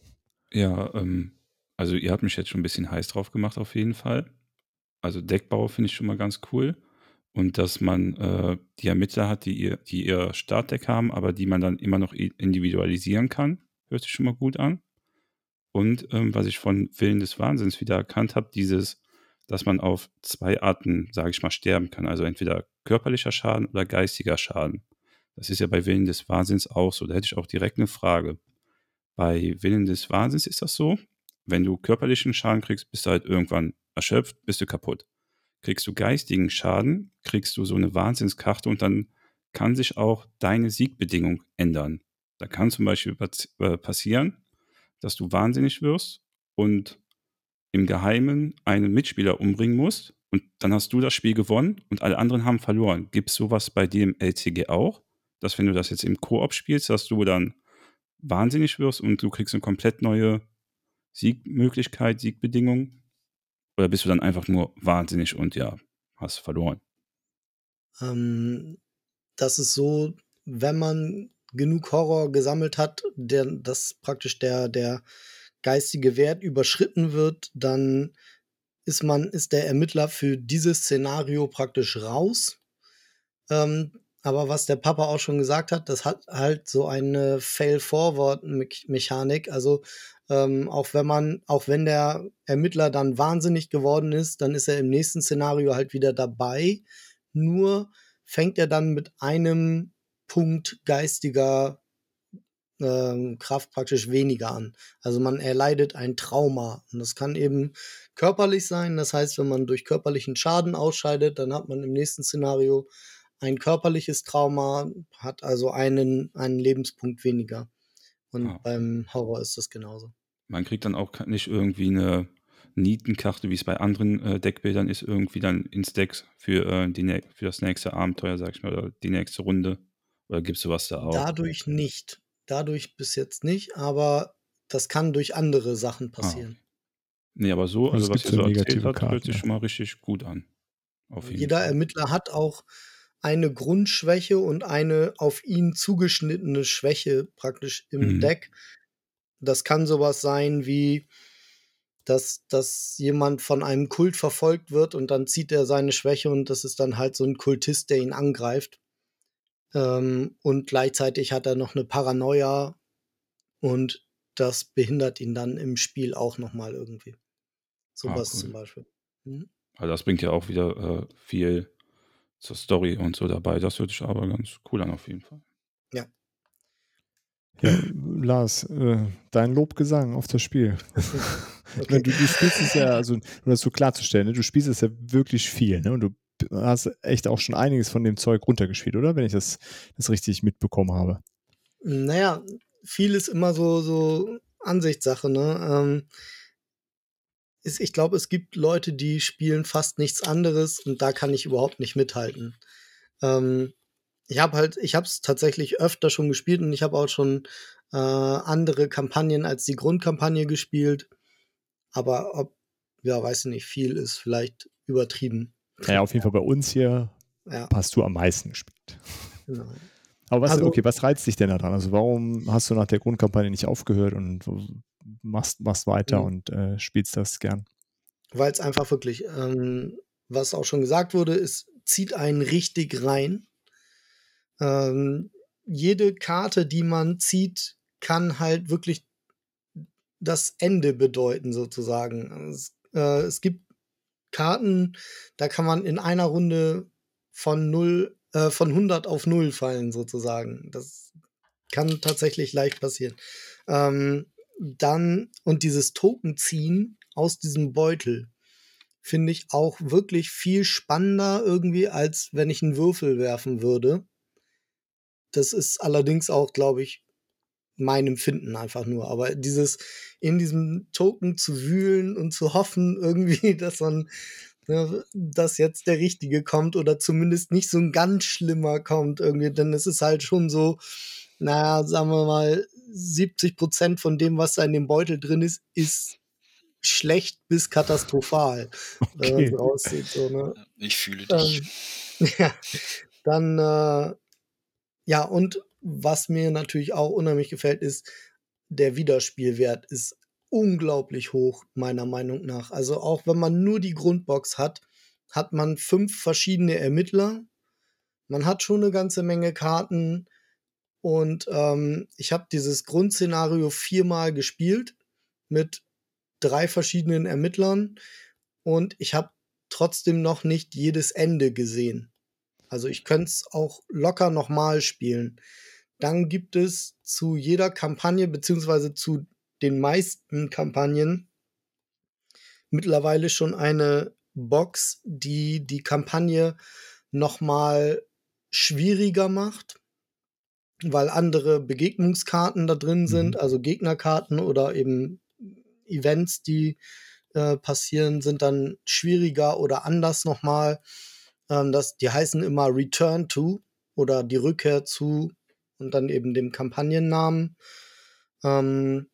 Ja, ähm, also ihr habt mich jetzt schon ein bisschen heiß drauf gemacht, auf jeden Fall. Also Deckbau finde ich schon mal ganz cool. Und dass man äh, die Ermittler hat, die ihr, die ihr Startdeck haben, aber die man dann immer noch individualisieren kann, hört sich schon mal gut an. Und ähm, was ich von Willen des Wahnsinns wieder erkannt habe, dieses, dass man auf zwei Arten, sage ich mal, sterben kann. Also entweder körperlicher Schaden oder geistiger Schaden. Das ist ja bei Willen des Wahnsinns auch so. Da hätte ich auch direkt eine Frage. Bei Willen des Wahnsinns ist das so, wenn du körperlichen Schaden kriegst, bist du halt irgendwann erschöpft, bist du kaputt. Kriegst du geistigen Schaden, kriegst du so eine Wahnsinnskarte und dann kann sich auch deine Siegbedingung ändern. Da kann zum Beispiel äh, passieren, dass du wahnsinnig wirst und im Geheimen einen Mitspieler umbringen musst und dann hast du das Spiel gewonnen und alle anderen haben verloren. Gibt es sowas bei dir im LCG auch? Dass wenn du das jetzt im Koop spielst, dass du dann wahnsinnig wirst und du kriegst eine komplett neue Siegmöglichkeit, Siegbedingung? Oder bist du dann einfach nur wahnsinnig und ja, hast verloren? Ähm, das ist so, wenn man genug Horror gesammelt hat, der, dass praktisch der, der geistige Wert überschritten wird, dann ist man, ist der Ermittler für dieses Szenario praktisch raus. Ähm, aber was der Papa auch schon gesagt hat, das hat halt so eine Fail-Forward-Mechanik. Also ähm, auch wenn man, auch wenn der Ermittler dann wahnsinnig geworden ist, dann ist er im nächsten Szenario halt wieder dabei. Nur fängt er dann mit einem Punkt geistiger ähm, Kraft praktisch weniger an. Also man erleidet ein Trauma. Und das kann eben körperlich sein. Das heißt, wenn man durch körperlichen Schaden ausscheidet, dann hat man im nächsten Szenario ein körperliches Trauma, hat also einen, einen Lebenspunkt weniger. Und Ah. beim Horror ist das genauso. Man kriegt dann auch nicht irgendwie eine Nietenkarte, wie es bei anderen äh, Deckbildern ist, irgendwie dann ins Deck für, äh, die, für das nächste Abenteuer, sag ich mal, oder die nächste Runde. Oder gibt es sowas da auch? Dadurch nicht. Dadurch bis jetzt nicht, aber das kann durch andere Sachen Ah, passieren. Nee, aber so, Also also was ihr so erzählt habt, hört sich schon mal richtig gut an. Auf jeden Jeder Fall. Ermittler hat auch eine Grundschwäche und eine auf ihn zugeschnittene Schwäche praktisch im Mhm. Deck. Das kann sowas sein wie, dass, dass jemand von einem Kult verfolgt wird und dann zieht er seine Schwäche und das ist dann halt so ein Kultist, der ihn angreift. Ähm, und gleichzeitig hat er noch eine Paranoia und das behindert ihn dann im Spiel auch nochmal irgendwie. Ah, Sowas cool. zum Beispiel. Mhm. Also das bringt ja auch wieder äh, viel zur Story und so dabei. Das hört sich aber ganz cool an auf jeden Fall. Ja. Ja, Lars, äh, dein Lobgesang auf das Spiel. Ich meine, du, du spielst es ja, also um das so klarzustellen, ne? du spielst es ja wirklich viel, ne? Und du hast echt auch schon einiges von dem Zeug runtergespielt, oder? Wenn ich das, das richtig mitbekommen habe. Naja, viel ist immer so, so Ansichtssache, ne? Ähm, ist, ich glaube, es gibt Leute, die spielen fast nichts anderes und da kann ich überhaupt nicht mithalten. Ähm, ich habe halt, ich habe es tatsächlich öfter schon gespielt und ich habe auch schon äh, andere Kampagnen als die Grundkampagne gespielt. Aber ob, ja, weiß ich nicht, viel ist vielleicht übertrieben. Naja, auf jeden Fall bei uns hier Ja, hast du am meisten gespielt. genau. Aber was, Also- okay, was reizt dich denn daran? Also warum hast du nach der Grundkampagne nicht aufgehört und machst, machst weiter Mhm. und äh, spielst das gern? weil es einfach wirklich, ähm, was auch schon gesagt wurde, es zieht einen richtig rein. Ähm, jede Karte, die man zieht, kann halt wirklich das Ende bedeuten, sozusagen. Es, äh, es gibt Karten, da kann man in einer Runde von 0, äh, von 100 auf 0 fallen, sozusagen. Das kann tatsächlich leicht passieren. Ähm, dann, und dieses Token ziehen aus diesem Beutel finde ich auch wirklich viel spannender irgendwie, als wenn ich einen Würfel werfen würde. Das ist allerdings auch, glaube ich, mein Empfinden einfach nur. Aber dieses in diesem Token zu wühlen und zu hoffen, irgendwie, dass man, ne, dass jetzt der Richtige kommt oder zumindest nicht so ein ganz schlimmer kommt irgendwie, denn es ist halt schon so, naja, sagen wir mal, 70 Prozent von dem, was da in dem Beutel drin ist, ist schlecht bis katastrophal, wenn man Okay. es rauszieht. So, ne? Ich fühle dich. Ähm, ja, dann, äh, ja, und was mir natürlich auch unheimlich gefällt, ist, der Wiederspielwert ist unglaublich hoch, meiner Meinung nach. Also auch wenn man nur die Grundbox hat, hat man fünf verschiedene Ermittler. Man hat schon eine ganze Menge Karten. Und ähm, ich habe dieses Grundszenario viermal gespielt mit drei verschiedenen Ermittlern. Und ich habe trotzdem noch nicht jedes Ende gesehen. Also ich könnte es auch locker nochmal spielen. Dann gibt es zu jeder Kampagne, beziehungsweise zu den meisten Kampagnen, mittlerweile schon eine Box, die die Kampagne nochmal schwieriger macht, weil andere Begegnungskarten da drin sind, Mhm. also Gegnerkarten oder eben Events, die äh, passieren, sind dann schwieriger oder anders nochmal. Ähm, das, die heißen immer Return to oder die Rückkehr zu und dann eben dem Kampagnennamen. Ähm,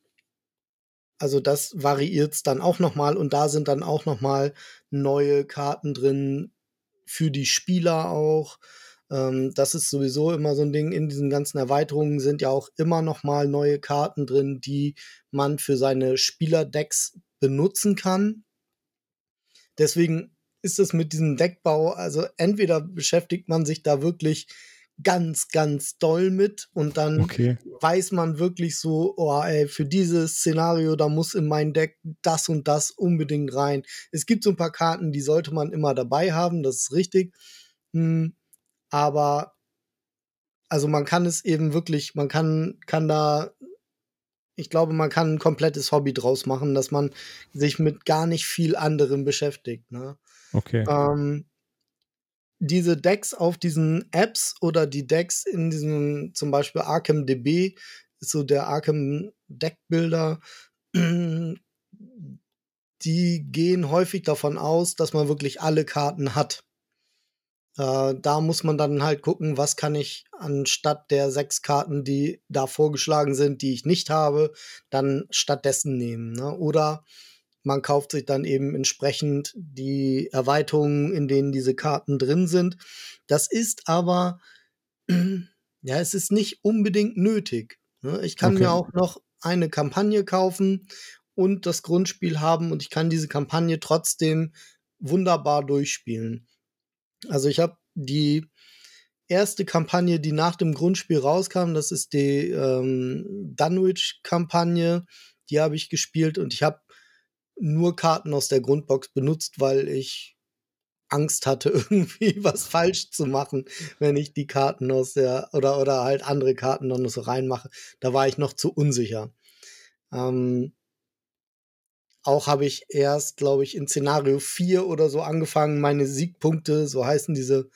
also das variiert es dann auch nochmal und da sind dann auch nochmal neue Karten drin für die Spieler auch. Ähm, das ist sowieso immer so ein Ding. In diesen ganzen Erweiterungen sind ja auch immer nochmal neue Karten drin, die man für seine Spielerdecks benutzen kann. Deswegen ist es mit diesem Deckbau, also entweder beschäftigt man sich da wirklich ganz, ganz doll mit und dann Okay. weiß man wirklich so, oh ey, für dieses Szenario, da muss in mein Deck das und das unbedingt rein. Es gibt so ein paar Karten, die sollte man immer dabei haben, das ist richtig. Hm, aber also man kann es eben wirklich, man kann, kann da, ich glaube, man kann ein komplettes Hobby draus machen, dass man sich mit gar nicht viel anderem beschäftigt. Ne? Okay. Ähm, diese Decks auf diesen Apps oder die Decks in diesem zum Beispiel Arkham DB ist so der Arkham Deckbilder, die gehen häufig davon aus, dass man wirklich alle Karten hat. Äh, da muss man dann halt gucken, was kann ich anstatt der sechs Karten, die da vorgeschlagen sind, die ich nicht habe, dann stattdessen nehmen. Ne? Oder man kauft sich dann eben entsprechend die Erweiterungen, in denen diese Karten drin sind. Das ist aber, ja, es ist nicht unbedingt nötig. Ne? Ich kann Okay. mir auch noch eine Kampagne kaufen und das Grundspiel haben und ich kann diese Kampagne trotzdem wunderbar durchspielen. Also ich habe die erste Kampagne, die nach dem Grundspiel rauskam, das ist die ähm, Dunwich-Kampagne, die habe ich gespielt und ich habe nur Karten aus der Grundbox benutzt, weil ich Angst hatte, irgendwie was falsch zu machen, wenn ich die Karten aus der oder oder halt andere Karten dann so reinmache. Da war ich noch zu unsicher. Ähm, auch habe ich erst, glaube ich, in Szenario 4 oder so angefangen, meine Siegpunkte, so heißen diese,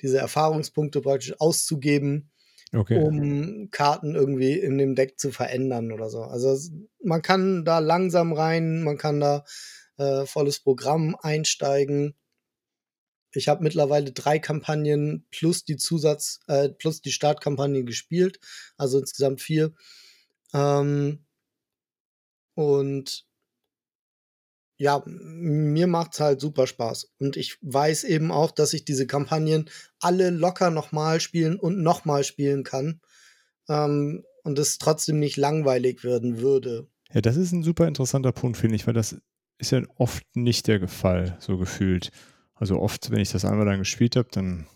diese Erfahrungspunkte praktisch auszugeben, Okay. um Karten irgendwie in dem Deck zu verändern oder so. Also man kann da langsam rein, man kann da äh, volles Programm einsteigen. Ich habe mittlerweile drei Kampagnen plus die Zusatz, äh, plus die Startkampagne gespielt, also insgesamt vier. Ähm, und ja, mir macht's halt super Spaß. Und ich weiß eben auch, dass ich diese Kampagnen alle locker nochmal spielen und nochmal spielen kann. Ähm, und es trotzdem nicht langweilig werden würde. Ja, das ist ein super interessanter Punkt, finde ich, weil das ist ja oft nicht der Fall, so gefühlt. Also oft, wenn ich das einmal dann gespielt habe, dann,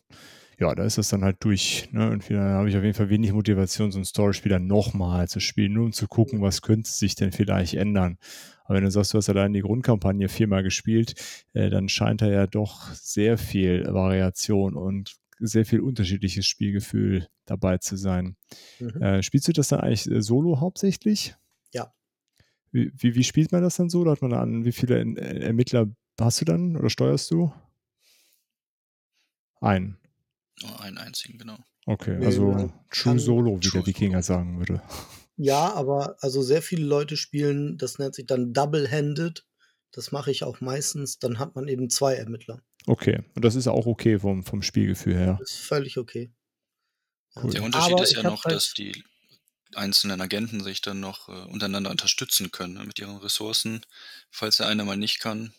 ja, da ist das dann halt durch. Ne? Und dann habe ich auf jeden Fall wenig Motivation, so ein Story-Spiel dann nochmal zu spielen, nur um zu gucken, was könnte sich denn vielleicht ändern. Aber wenn du sagst, du hast allein die Grundkampagne viermal gespielt, äh, dann scheint da ja doch sehr viel Variation und sehr viel unterschiedliches Spielgefühl dabei zu sein. Mhm. Äh, spielst du das dann eigentlich äh, solo hauptsächlich? Ja. Wie, wie, wie spielt man das dann so? Da hat man an, wie viele äh, Ermittler hast du dann oder steuerst du? Einen. Nur einen einzigen, genau. Okay, Nee, also True Solo, wie True der Wikinger sagen würde. Ja, aber also sehr viele Leute spielen, das nennt sich dann Double-Handed. Das mache ich auch meistens. Dann hat man eben zwei Ermittler. Okay, und das ist auch okay vom, vom Spielgefühl her. Das ist völlig okay. Cool. Der Unterschied Aber ist ich ja noch, halt- dass die einzelnen Agenten sich dann noch äh, untereinander unterstützen können ne, mit ihren Ressourcen, falls der eine mal nicht kann.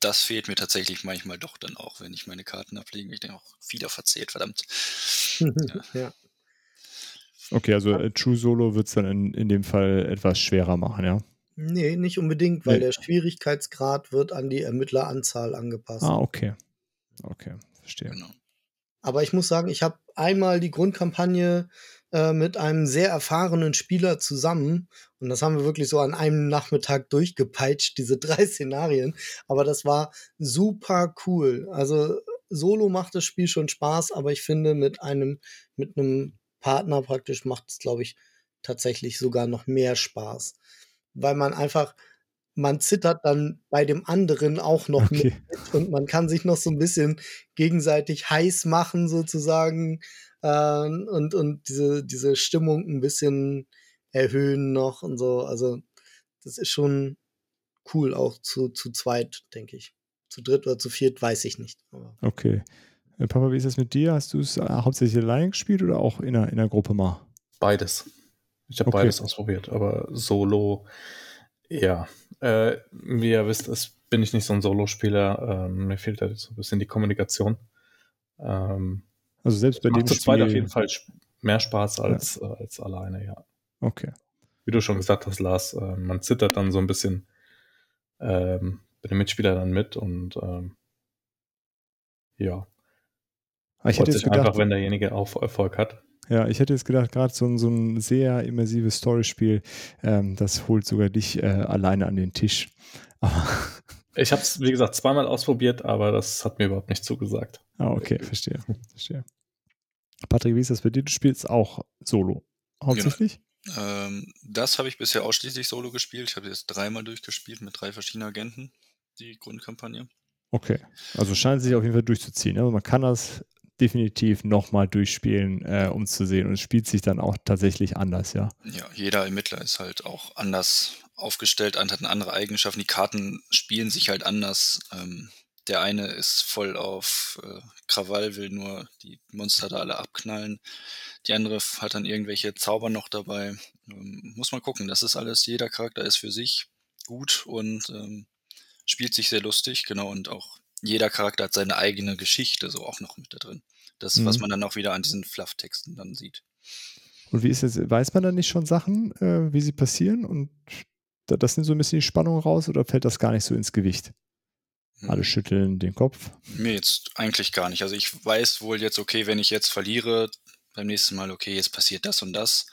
Das fehlt mir tatsächlich manchmal doch dann auch, wenn ich meine Karten ablege. Ich denke auch, wieder verzählt, verdammt. ja. Okay, also äh, True Solo wird es dann in, in dem Fall etwas schwerer machen, ja? Nee, nicht unbedingt, weil Nee. der Schwierigkeitsgrad wird an die Ermittleranzahl angepasst. Ah, okay. Okay, verstehe. Genau. Aber ich muss sagen, ich habe einmal die Grundkampagne äh, mit einem sehr erfahrenen Spieler zusammen und das haben wir wirklich so an einem Nachmittag durchgepeitscht, diese drei Szenarien. Aber das war super cool. Also solo macht das Spiel schon Spaß, aber ich finde mit einem mit einem Partner praktisch macht es, glaube ich, tatsächlich sogar noch mehr Spaß, weil man einfach man zittert dann bei dem anderen auch noch mit Okay. und man kann sich noch so ein bisschen gegenseitig heiß machen sozusagen äh, und, und diese, diese Stimmung ein bisschen erhöhen noch und so. Also das ist schon cool, auch zu, zu zweit, denke ich. Zu dritt oder zu viert, weiß ich nicht. Aber Okay. Äh, Papa, wie ist das mit dir? Hast du es äh, hauptsächlich allein gespielt oder auch in einer, in einer Gruppe mal? Beides. Ich habe Okay. beides ausprobiert, aber Solo Ja, äh, wie ihr wisst, ist, bin ich nicht so ein Solospieler. Ähm, mir fehlt da so ein bisschen die Kommunikation. Ähm, Also selbst bei dem zu zweit auf jeden Fall mehr Spaß als, äh, als alleine, ja. Okay. Wie du schon gesagt hast, Lars, äh, man zittert dann so ein bisschen ähm, bei den Mitspielern dann mit und ähm, ja, Aber ich hätte sich jetzt gedacht, einfach, wenn derjenige auch Erfolg hat. Ja, ich hätte jetzt gedacht, gerade so, ein- so ein sehr immersives Storyspiel, ähm, das holt sogar dich äh, alleine an den Tisch. Aber, Ich habe es, wie gesagt, zweimal ausprobiert, aber das hat mir überhaupt nicht zugesagt. ah, okay, verstehe, verstehe. Patrick, wie ist das bei dir? Du spielst auch Solo, hauptsächlich? Ähm, das habe ich bisher ausschließlich solo gespielt. Ich habe jetzt dreimal durchgespielt mit drei verschiedenen Agenten, die Grundkampagne. Okay. Also scheint sich auf jeden Fall durchzuziehen. Also man kann das definitiv nochmal durchspielen, äh, um zu sehen. Und es spielt sich dann auch tatsächlich anders, ja. Ja, jeder Ermittler ist halt auch anders aufgestellt, hat eine andere Eigenschaften. Die Karten spielen sich halt anders. Ähm, der eine ist voll auf äh, Krawall, will nur die Monster da alle abknallen. Die andere hat dann irgendwelche Zauber noch dabei. Ähm, muss man gucken. Das ist alles, jeder Charakter ist für sich gut und ähm, spielt sich sehr lustig, genau. Und auch jeder Charakter hat seine eigene Geschichte so auch noch mit da drin. Das, was Mhm. man dann auch wieder an diesen Fluff-Texten dann sieht. Und wie ist es, weiß man dann nicht schon Sachen, äh, wie sie passieren? Und da, das nimmt so ein bisschen die Spannung raus oder fällt das gar nicht so ins Gewicht? Hm. Alle schütteln den Kopf. Mir jetzt eigentlich gar nicht. Also ich weiß wohl jetzt, okay, wenn ich jetzt verliere, beim nächsten Mal, okay, jetzt passiert das und das.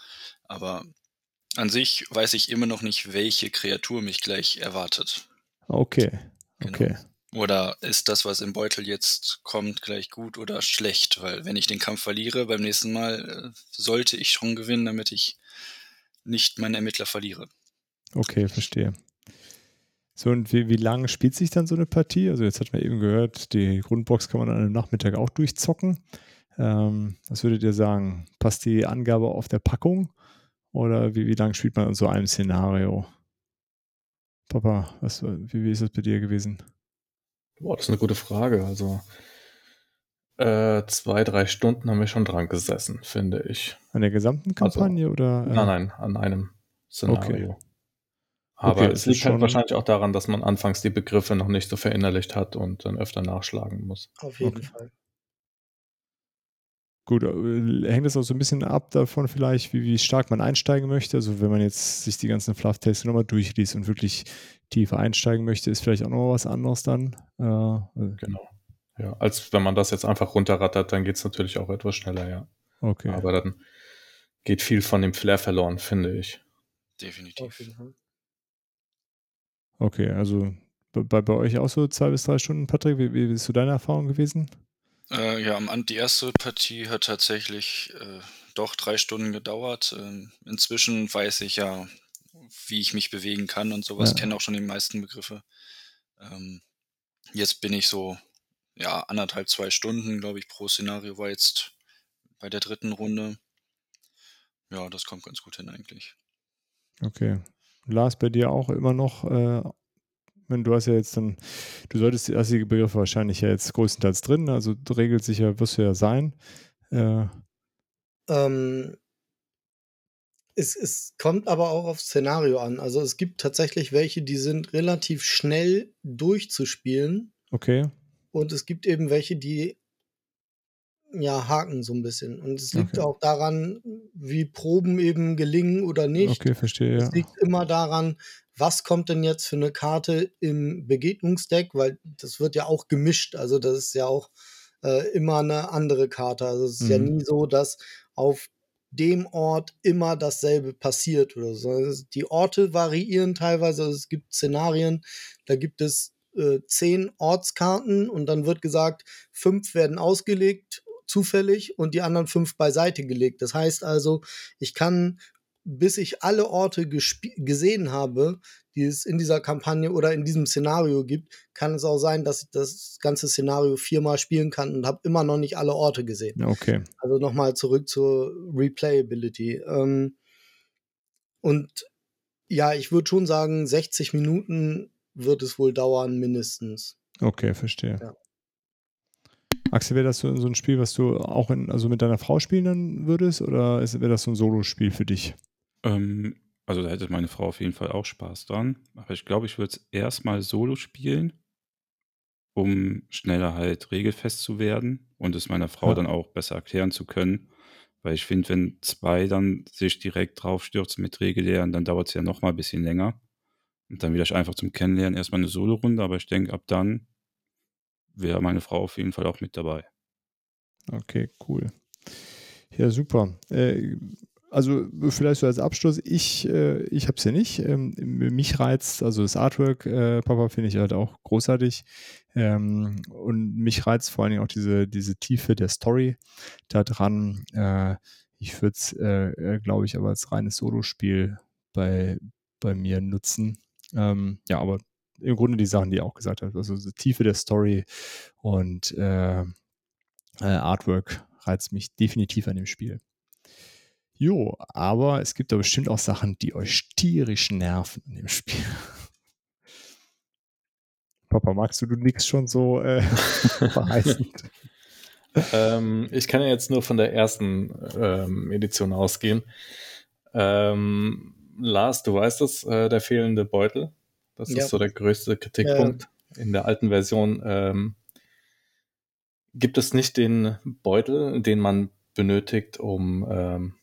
Aber an sich weiß ich immer noch nicht, welche Kreatur mich gleich erwartet. Okay. Genau. Okay. Oder ist das, was im Beutel jetzt kommt, gleich gut oder schlecht? Weil wenn ich den Kampf verliere, beim nächsten Mal äh, sollte ich schon gewinnen, damit ich nicht meinen Ermittler verliere. Okay, verstehe. So, und wie, wie lange spielt sich dann so eine Partie? Also jetzt hat man eben gehört, die Grundbox kann man an einem Nachmittag auch durchzocken. Ähm, was würdet ihr sagen? Passt die Angabe auf der Packung? Oder wie, wie lange spielt man in so einem Szenario? Papa, was, wie, wie ist das bei dir gewesen? Boah, das ist eine gute Frage. Also äh, zwei, drei Stunden haben wir schon dran gesessen, finde ich. An der gesamten Kampagne oder? äh, Nein, nein, an einem Szenario. Okay. Aber Okay, es liegt halt wahrscheinlich auch daran, dass man anfangs die Begriffe noch nicht so verinnerlicht hat und dann öfter nachschlagen muss. Auf jeden Okay. Fall. Gut, äh, hängt das auch so ein bisschen ab davon vielleicht, wie, wie stark man einsteigen möchte. Also wenn man jetzt sich die ganzen Fluff-Tests nochmal durchliest und wirklich tiefer einsteigen möchte, ist vielleicht auch noch was anderes dann. Äh, äh, Genau. Ja, als wenn man das jetzt einfach runterrattert, dann geht es natürlich auch etwas schneller, ja. okay. Aber dann geht viel von dem Flair verloren, finde ich. Definitiv. Okay, also bei, bei euch auch so zwei bis drei Stunden, Patrick. Wie, wie ist so deine Erfahrung gewesen? Äh, ja, am die erste Partie hat tatsächlich äh, doch drei Stunden gedauert. Ähm, inzwischen weiß ich ja, wie ich mich bewegen kann und sowas, Ja. kenne auch schon die meisten Begriffe. Ähm, jetzt bin ich so, ja, anderthalb, zwei Stunden, glaube ich, pro Szenario war jetzt bei der dritten Runde. Ja, das kommt ganz gut hin eigentlich. Okay. Lars, bei dir auch immer noch, äh, wenn du hast ja jetzt dann, du solltest die Begriffe wahrscheinlich ja jetzt größtenteils drin, also regelt sicher wirst du ja sein. Äh, Ähm, es, es kommt aber auch aufs Szenario an. Also es gibt tatsächlich welche, die sind relativ schnell durchzuspielen. okay. Und es gibt eben welche, die ja haken so ein bisschen. Und es liegt Okay. auch daran, wie Proben eben gelingen oder nicht. Okay, verstehe, ja. Es liegt immer daran, was kommt denn jetzt für eine Karte im Begegnungsdeck, weil das wird ja auch gemischt. Also das ist ja auch äh, immer eine andere Karte. Also es ist ja Mhm. nie so, dass auf dem Ort immer dasselbe passiert oder so. Also Die Orte variieren teilweise. Also es gibt Szenarien, da gibt es äh, zehn Ortskarten und dann wird gesagt, fünf werden ausgelegt zufällig und die anderen fünf beiseite gelegt. Das heißt also, ich kann, bis ich alle Orte gesehen habe, die es in dieser Kampagne oder in diesem Szenario gibt, kann es auch sein, dass ich das ganze Szenario viermal spielen kann und habe immer noch nicht alle Orte gesehen. Okay. Also nochmal zurück zur Replayability. Ähm, und ja, ich würde schon sagen, 60 Minuten wird es wohl dauern, mindestens. Okay, verstehe. Ja. Axel, wäre das so, so ein Spiel, was du auch in, also mit deiner Frau spielen dann würdest oder wäre das so ein Solospiel für dich? Ähm, Also da hätte meine Frau auf jeden Fall auch Spaß dran. Aber ich glaube, ich würde es erstmal solo spielen, um schneller halt regelfest zu werden und es meiner Frau Ja. dann auch besser erklären zu können. Weil ich finde, wenn zwei dann sich direkt drauf stürzen mit Regellernen, dann dauert es ja noch mal ein bisschen länger. Und dann wieder einfach zum Kennenlernen erstmal eine Solo-Runde. Aber ich denke, ab dann wäre meine Frau auf jeden Fall auch mit dabei. Okay, cool. Ja, super. Äh, also vielleicht so als Abschluss, ich, äh, ich habe es ja nicht. Ähm, mich reizt, also das Artwork, äh, Papa, finde ich halt auch großartig. Ähm, und mich reizt vor allen Dingen auch diese, diese Tiefe der Story da dran. Äh, ich würde es, äh, äh, glaube ich, aber als reines Solospiel bei, bei mir nutzen. Ähm, ja, aber im Grunde die Sachen, die er auch gesagt hat. Also die Tiefe der Story und äh, Artwork reizt mich definitiv an dem Spiel. Jo, aber es gibt da bestimmt auch Sachen, die euch tierisch nerven in dem Spiel. Papa, magst du, du nix schon so äh, verheißend? ähm, ich kann ja jetzt nur von der ersten ähm, Edition ausgehen. Ähm, Lars, du weißt es, äh, der fehlende Beutel. Das Ja. ist so der größte Kritikpunkt. In der alten Version ähm, gibt es nicht den Beutel, den man benötigt, um ähm,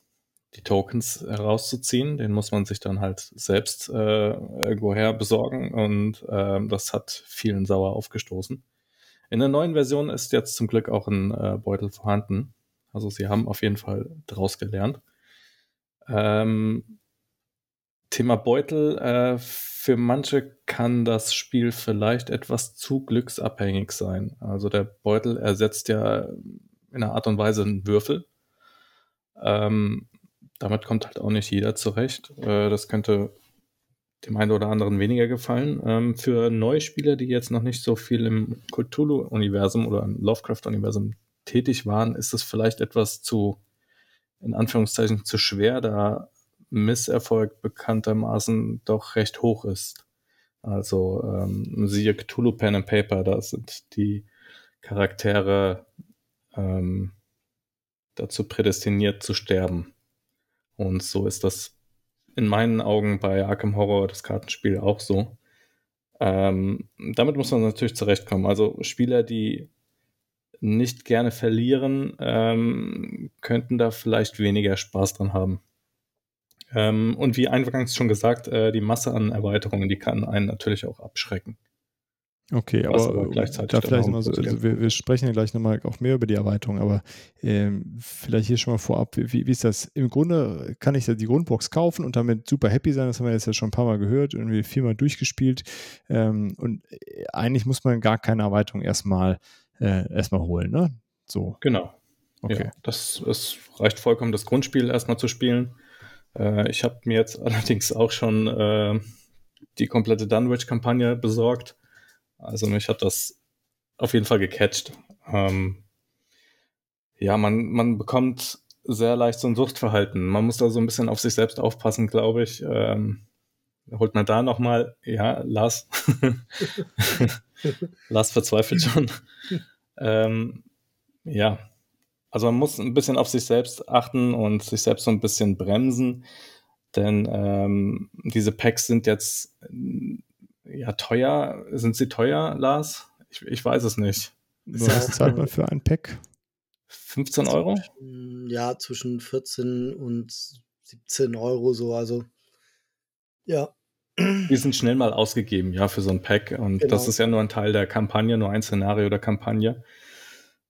die Tokens herauszuziehen. Den muss man sich dann halt selbst äh, irgendwoher besorgen und ähm, das hat vielen sauer aufgestoßen. In der neuen Version ist jetzt zum Glück auch ein äh, Beutel vorhanden. Also sie haben auf jeden Fall draus gelernt. Ähm, Thema Beutel. Äh, für manche kann das Spiel vielleicht etwas zu glücksabhängig sein. Also der Beutel ersetzt ja in einer Art und Weise einen Würfel. Ähm, damit kommt halt auch nicht jeder zurecht. Äh, das könnte dem einen oder anderen weniger gefallen. Ähm, für neue Spieler, die jetzt noch nicht so viel im Cthulhu-Universum oder im Lovecraft-Universum tätig waren, ist es vielleicht etwas zu, in Anführungszeichen, zu schwer, da Misserfolg bekanntermaßen doch recht hoch ist. Also ähm, siehe Cthulhu Pen and Paper, da sind die Charaktere ähm, dazu prädestiniert zu sterben. Und so ist das in meinen Augen bei Arkham Horror, das Kartenspiel, auch so. Ähm, damit muss man natürlich zurechtkommen. Also Spieler, die nicht gerne verlieren, ähm, könnten da vielleicht weniger Spaß dran haben. Ähm, und wie eingangs schon gesagt, äh, die Masse an Erweiterungen, die kann einen natürlich auch abschrecken. Okay, aber, aber gleichzeitig da vielleicht mal so, also wir, wir sprechen ja gleich nochmal auch mehr über die Erweiterung, aber ähm, vielleicht hier schon mal vorab, wie, wie ist das? Im Grunde kann ich ja die Grundbox kaufen und damit super happy sein, das haben wir jetzt ja schon ein paar Mal gehört, irgendwie viermal durchgespielt ähm, und äh, eigentlich muss man gar keine Erweiterung erstmal äh, erstmal holen, ne? So, Genau. okay. Ja, das es reicht vollkommen, das Grundspiel erstmal zu spielen. Äh, ich habe mir jetzt allerdings auch schon äh, die komplette Dunwich-Kampagne besorgt. Also mich hat das auf jeden Fall gecatcht. Ähm, ja, man, man bekommt sehr leicht so ein Suchtverhalten. Man muss da so ein bisschen auf sich selbst aufpassen, glaube ich. Ähm, holt man da nochmal, ja, Lars. Lars verzweifelt schon. ähm, ja, also man muss ein bisschen auf sich selbst achten und sich selbst so ein bisschen bremsen, denn ähm, diese Packs sind jetzt ja teuer. Sind sie teuer, Lars? Ich, ich weiß es nicht. Was zahlt man für ein Pack? 15 Euro? Ja, zwischen 14 und 17 Euro so, also ja. Die sind schnell mal ausgegeben, ja, für so ein Pack. Und Genau. das ist ja nur ein Teil der Kampagne, nur ein Szenario der Kampagne.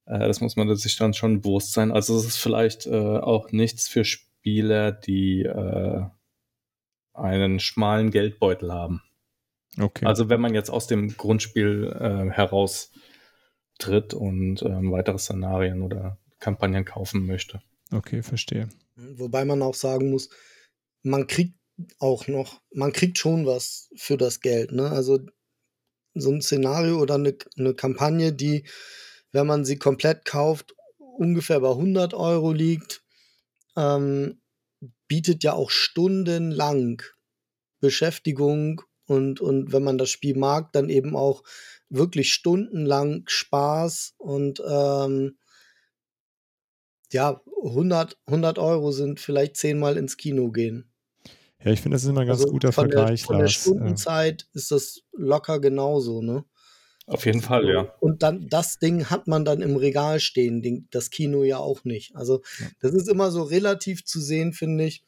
Äh, das muss man sich dann schon bewusst sein. Also es ist vielleicht äh, auch nichts für Spieler, die äh, einen schmalen Geldbeutel haben. Okay. Also wenn man jetzt aus dem Grundspiel äh, heraus tritt und ähm, weitere Szenarien oder Kampagnen kaufen möchte. okay, verstehe. Wobei man auch sagen muss, man kriegt auch noch, man kriegt schon was für das Geld. Ne? Also so ein Szenario oder eine, eine Kampagne, die, wenn man sie komplett kauft, ungefähr bei 100 Euro liegt, ähm, bietet ja auch stundenlang Beschäftigung und, und wenn man das Spiel mag, dann eben auch wirklich stundenlang Spaß und ähm, ja, 100, 100 Euro sind vielleicht zehnmal ins Kino gehen. Ja, ich finde, das ist immer ein ganz Also guter von der, Vergleich, von der Lars. Äh, Stundenzeit ist das locker genauso, ne? Auf jeden Fall, ja. Und dann das Ding hat man dann im Regal stehen, den, das Kino ja auch nicht. Also Ja. das ist immer so relativ zu sehen, finde ich.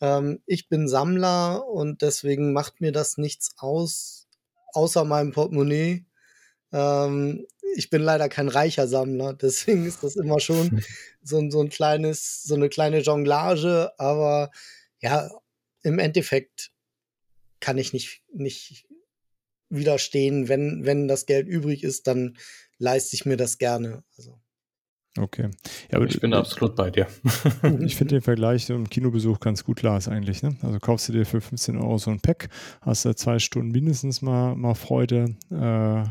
Ähm, ich bin Sammler und deswegen macht mir das nichts aus, außer meinem Portemonnaie. Ähm, ich bin leider kein reicher Sammler, deswegen ist das immer schon so, so ein kleines, so eine kleine Jonglage, aber ja, im Endeffekt kann ich nicht, nicht widerstehen, wenn, wenn das Geld übrig ist, dann leiste ich mir das gerne. Also, Okay. Ja, aber Ich bin absolut bei dir. Ich finde den Vergleich im Kinobesuch ganz gut, Lars, eigentlich. Ne? Also kaufst du dir für 15 Euro so ein Pack, hast da zwei Stunden mindestens mal, mal Freude, äh,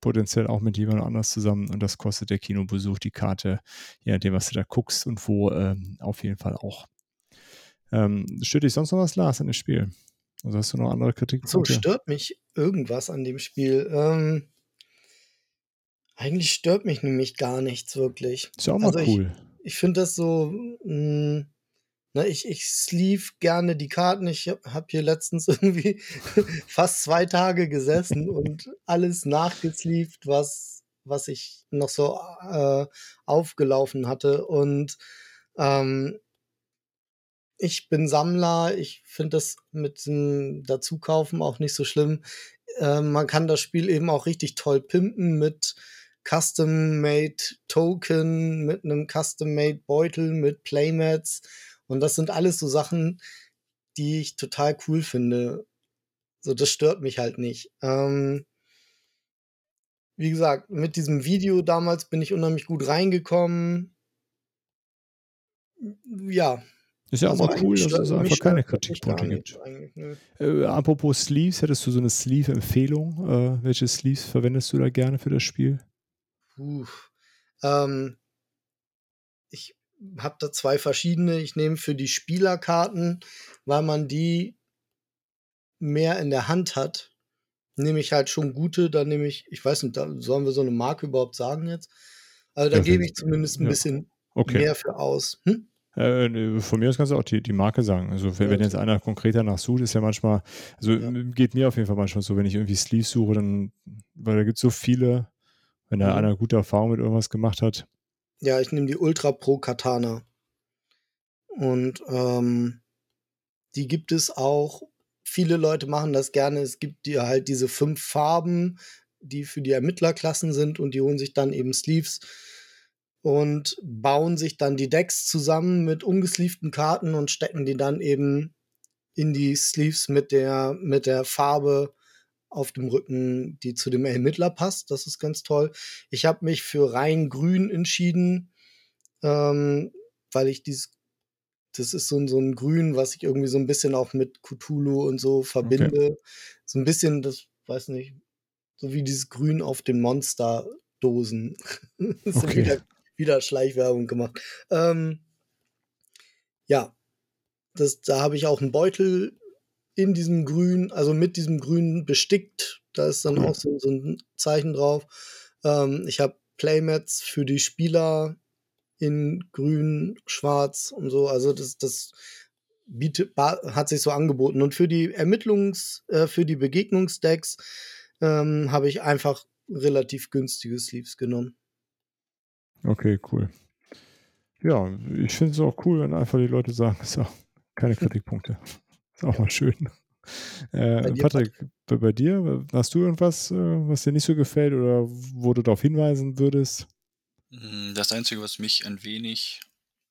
potenziell auch mit jemand anders zusammen und das kostet der Kinobesuch, die Karte, je nachdem, was du da guckst und wo, ähm, auf jeden Fall auch. Ähm, stört dich sonst noch was, Lars, an dem Spiel? Also hast du noch andere so, Kritikpunkte? stört mich irgendwas an dem Spiel? Ähm, eigentlich stört mich nämlich gar nichts wirklich. Ist ja auch mal Also ich- cool. Ich finde das so, mh, ne, ich, ich sleeve gerne die Karten. Ich habe hier letztens irgendwie fast zwei Tage gesessen und alles nachgesleeved, was, was ich noch so äh, aufgelaufen hatte. Und ähm, ich bin Sammler. Ich finde das mit dem Dazukaufen auch nicht so schlimm. Äh, man kann das Spiel eben auch richtig toll pimpen mit Custom-Made Token, mit einem Custom-Made Beutel, mit Playmats. Und das sind alles so Sachen, die ich total cool finde. So, das stört mich halt nicht. Ähm, wie gesagt, mit diesem Video damals bin ich unheimlich gut reingekommen. Ja. Ist ja auch also mal cool, dass es einfach keine Kritikpunkte gibt. nö. Äh, apropos Sleeves, hättest du so eine Sleeve-Empfehlung? Äh, welche Sleeves verwendest du da gerne für das Spiel? Puh. Ähm, ich habe da zwei verschiedene. Ich nehme für die Spielerkarten, weil man die mehr in der Hand hat, nehme ich halt schon gute. Dann nehme ich, ich weiß nicht, da, sollen wir so eine Marke überhaupt sagen jetzt? Also da Ja, gebe ich zumindest ein ja. bisschen Okay. mehr für aus. Hm? Äh, nee, von mir aus kannst du auch die, die Marke sagen. Also wenn, Ja, wenn jetzt einer konkreter nachsucht, ist ja manchmal, also geht mir auf jeden Fall manchmal so, wenn ich irgendwie Sleeves suche, dann, weil da gibt es so viele, wenn da Mhm. einer gute Erfahrung mit irgendwas gemacht hat. Ja, ich nehme die Ultra Pro Katana. Und ähm, die gibt es auch. Viele Leute machen das gerne. Es gibt ja halt diese fünf Farben, die für die Ermittlerklassen sind und die holen sich dann eben Sleeves und bauen sich dann die Decks zusammen mit ungesleevten Karten und stecken die dann eben in die Sleeves mit der, mit der Farbe auf dem Rücken, die zu dem Ermittler passt. Das ist ganz toll. Ich habe mich für rein grün entschieden, ähm, weil ich dieses, das ist so, ein- so ein Grün, was ich irgendwie so ein bisschen auch mit Cthulhu und so verbinde. So ein bisschen, das weiß nicht, so wie dieses Grün auf den Monsterdosen. so Okay. wieder, wieder Schleichwerbung gemacht. Ähm, ja, das, da habe ich auch einen Beutel in diesem Grün, also mit diesem Grün bestickt. Da ist dann auch so, so ein Zeichen drauf. Ähm, ich habe Playmats für die Spieler in Grün, Schwarz und so. Also das, das bietet, hat sich so angeboten. Und für die Ermittlungs-, äh, für die Begegnungsdecks ähm, habe ich einfach relativ günstige Sleeves genommen. Okay, cool. Ja, ich finde es auch cool, wenn einfach die Leute sagen, so, keine Kritikpunkte. Auch mal schön. Äh, Bei dir, Patrick, bei, bei dir, hast du irgendwas, äh, was dir nicht so gefällt oder wo du darauf hinweisen würdest? Mm, Das Einzige, was mich ein wenig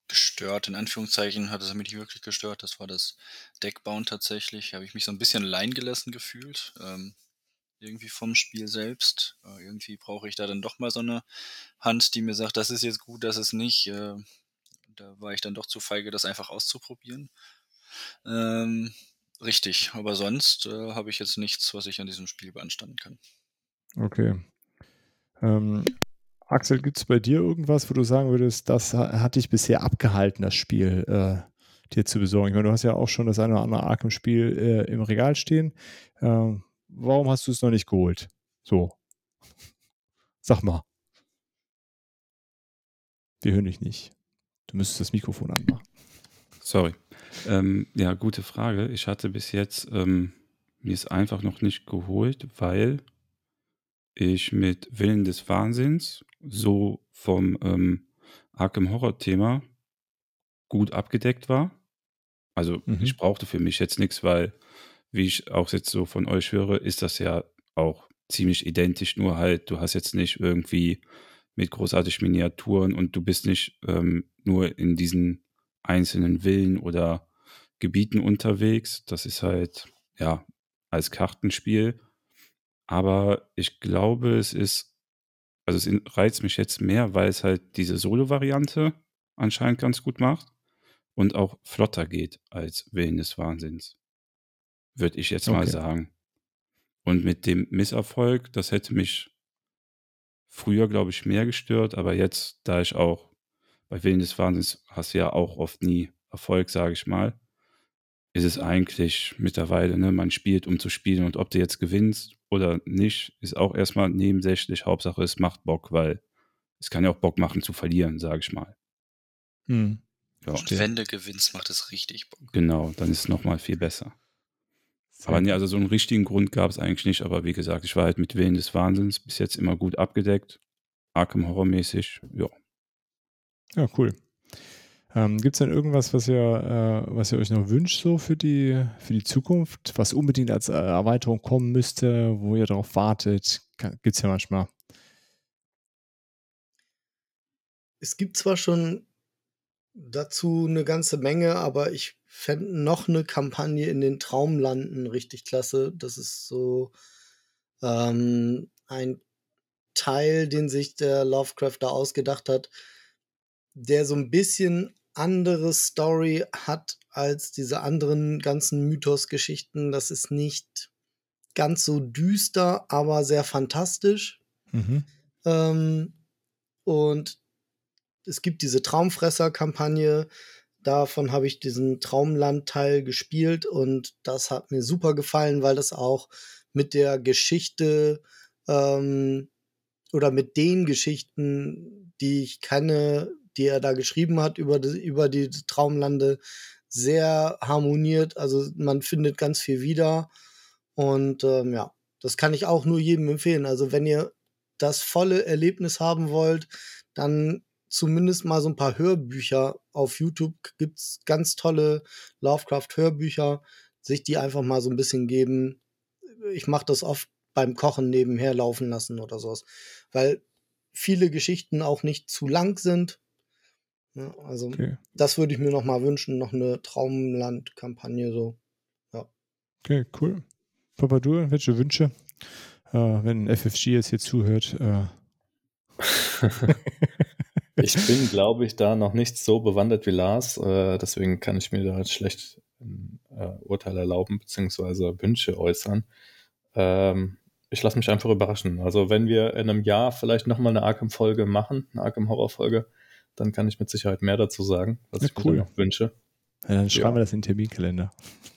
gestört, in Anführungszeichen, hat es mich nicht wirklich gestört, das war das Deckbauen tatsächlich. Habe ich mich so ein bisschen allein gelassen gefühlt. Ähm, irgendwie vom Spiel selbst. Äh, irgendwie brauche ich da dann doch mal so eine Hand, die mir sagt, das ist jetzt gut, das ist nicht. Äh, da war ich dann doch zu feige, das einfach auszuprobieren. Ähm, richtig, aber sonst äh, habe ich jetzt nichts, was ich an diesem Spiel beanstanden kann. Okay. Ähm, Axel, gibt es bei dir irgendwas, wo du sagen würdest, das ha- hat dich bisher abgehalten, das Spiel äh, dir zu besorgen? Ich meine, du hast ja auch schon das eine oder andere Arkham-Spiel äh, im Regal stehen. Ähm, warum hast du es noch nicht geholt? So. Sag mal. Wir hören dich nicht. Du müsstest das Mikrofon anmachen. Sorry. Ähm, ja, gute Frage. Ich hatte bis jetzt ähm, mir es einfach noch nicht geholt, weil ich mit Willen des Wahnsinns so vom ähm, Arkham Horror Thema gut abgedeckt war. Also Mhm. ich brauchte für mich jetzt nichts, weil, wie ich auch jetzt so von euch höre, ist das ja auch ziemlich identisch, nur halt, du hast jetzt nicht irgendwie mit großartig Miniaturen und du bist nicht ähm, nur in diesen einzelnen Villen oder Gebieten unterwegs. Das ist halt, ja, als Kartenspiel. Aber ich glaube, es ist, also es reizt mich jetzt mehr, weil es halt diese Solo-Variante anscheinend ganz gut macht und auch flotter geht als Willen des Wahnsinns. Würde ich jetzt mal Okay. sagen. Und mit dem Misserfolg, das hätte mich früher, glaube ich, mehr gestört, aber jetzt, da ich auch bei Willen des Wahnsinns hast du ja auch oft nie Erfolg, sage ich mal, ist es eigentlich mittlerweile, ne, man spielt, um zu spielen und ob du jetzt gewinnst oder nicht, ist auch erstmal nebensächlich. Hauptsache, es macht Bock, weil es kann ja auch Bock machen zu verlieren, sage ich mal. Hm. Ja, Und wenn du gewinnst, macht es richtig Bock. genau, dann ist es nochmal viel besser. Sehr Aber nee, also so einen richtigen Grund gab es eigentlich nicht. Aber wie gesagt, ich war halt mit Willen des Wahnsinns bis jetzt immer gut abgedeckt. Arkham Horror-mäßig, ja. Ja, cool. Ähm, Gibt es denn irgendwas, was ihr, äh, was ihr euch noch wünscht, so für die, für die Zukunft, was unbedingt als äh, Erweiterung kommen müsste, wo ihr darauf wartet? Gibt es ja manchmal. Es gibt zwar schon dazu eine ganze Menge, aber ich fände noch eine Kampagne in den Traumlanden richtig klasse. Das ist so ähm, ein Teil, den sich der Lovecraft da ausgedacht hat, der so ein bisschen andere Story hat als diese anderen ganzen Mythos-Geschichten. Das ist nicht ganz so düster, aber sehr fantastisch. Mhm. Ähm, und es gibt diese Traumfresser-Kampagne. Davon habe ich diesen Traumland-Teil gespielt und das hat mir super gefallen, weil das auch mit der Geschichte ähm, oder mit den Geschichten, die ich kenne, die er da geschrieben hat über die, über die Traumlande, sehr harmoniert. Also man findet ganz viel wieder. Und ähm, ja, das kann ich auch nur jedem empfehlen. Also wenn ihr das volle Erlebnis haben wollt, dann zumindest mal so ein paar Hörbücher auf YouTube gibt's ganz tolle Lovecraft-Hörbücher, sich die einfach mal so ein bisschen geben. Ich mache das oft beim Kochen nebenher laufen lassen oder sowas, weil viele Geschichten auch nicht zu lang sind. Ja, also Okay. das würde ich mir noch mal wünschen, noch eine Traumland-Kampagne so. okay, cool. Papa, du, welche Wünsche? Äh, wenn FFG jetzt hier zuhört, äh, Ich bin, glaube ich, da noch nicht so bewandert wie Lars. Äh, deswegen kann ich mir da jetzt schlecht ein äh, Urteil erlauben, beziehungsweise Wünsche äußern. Ähm, ich lasse mich einfach überraschen. Also, wenn wir in einem Jahr vielleicht nochmal eine Arkham-Folge machen, eine Arkham-Horror-Folge, dann kann ich mit Sicherheit mehr dazu sagen, was Ja, ich mir cool. dann noch wünsche. ja, dann schreiben Ja. wir das in den Terminkalender.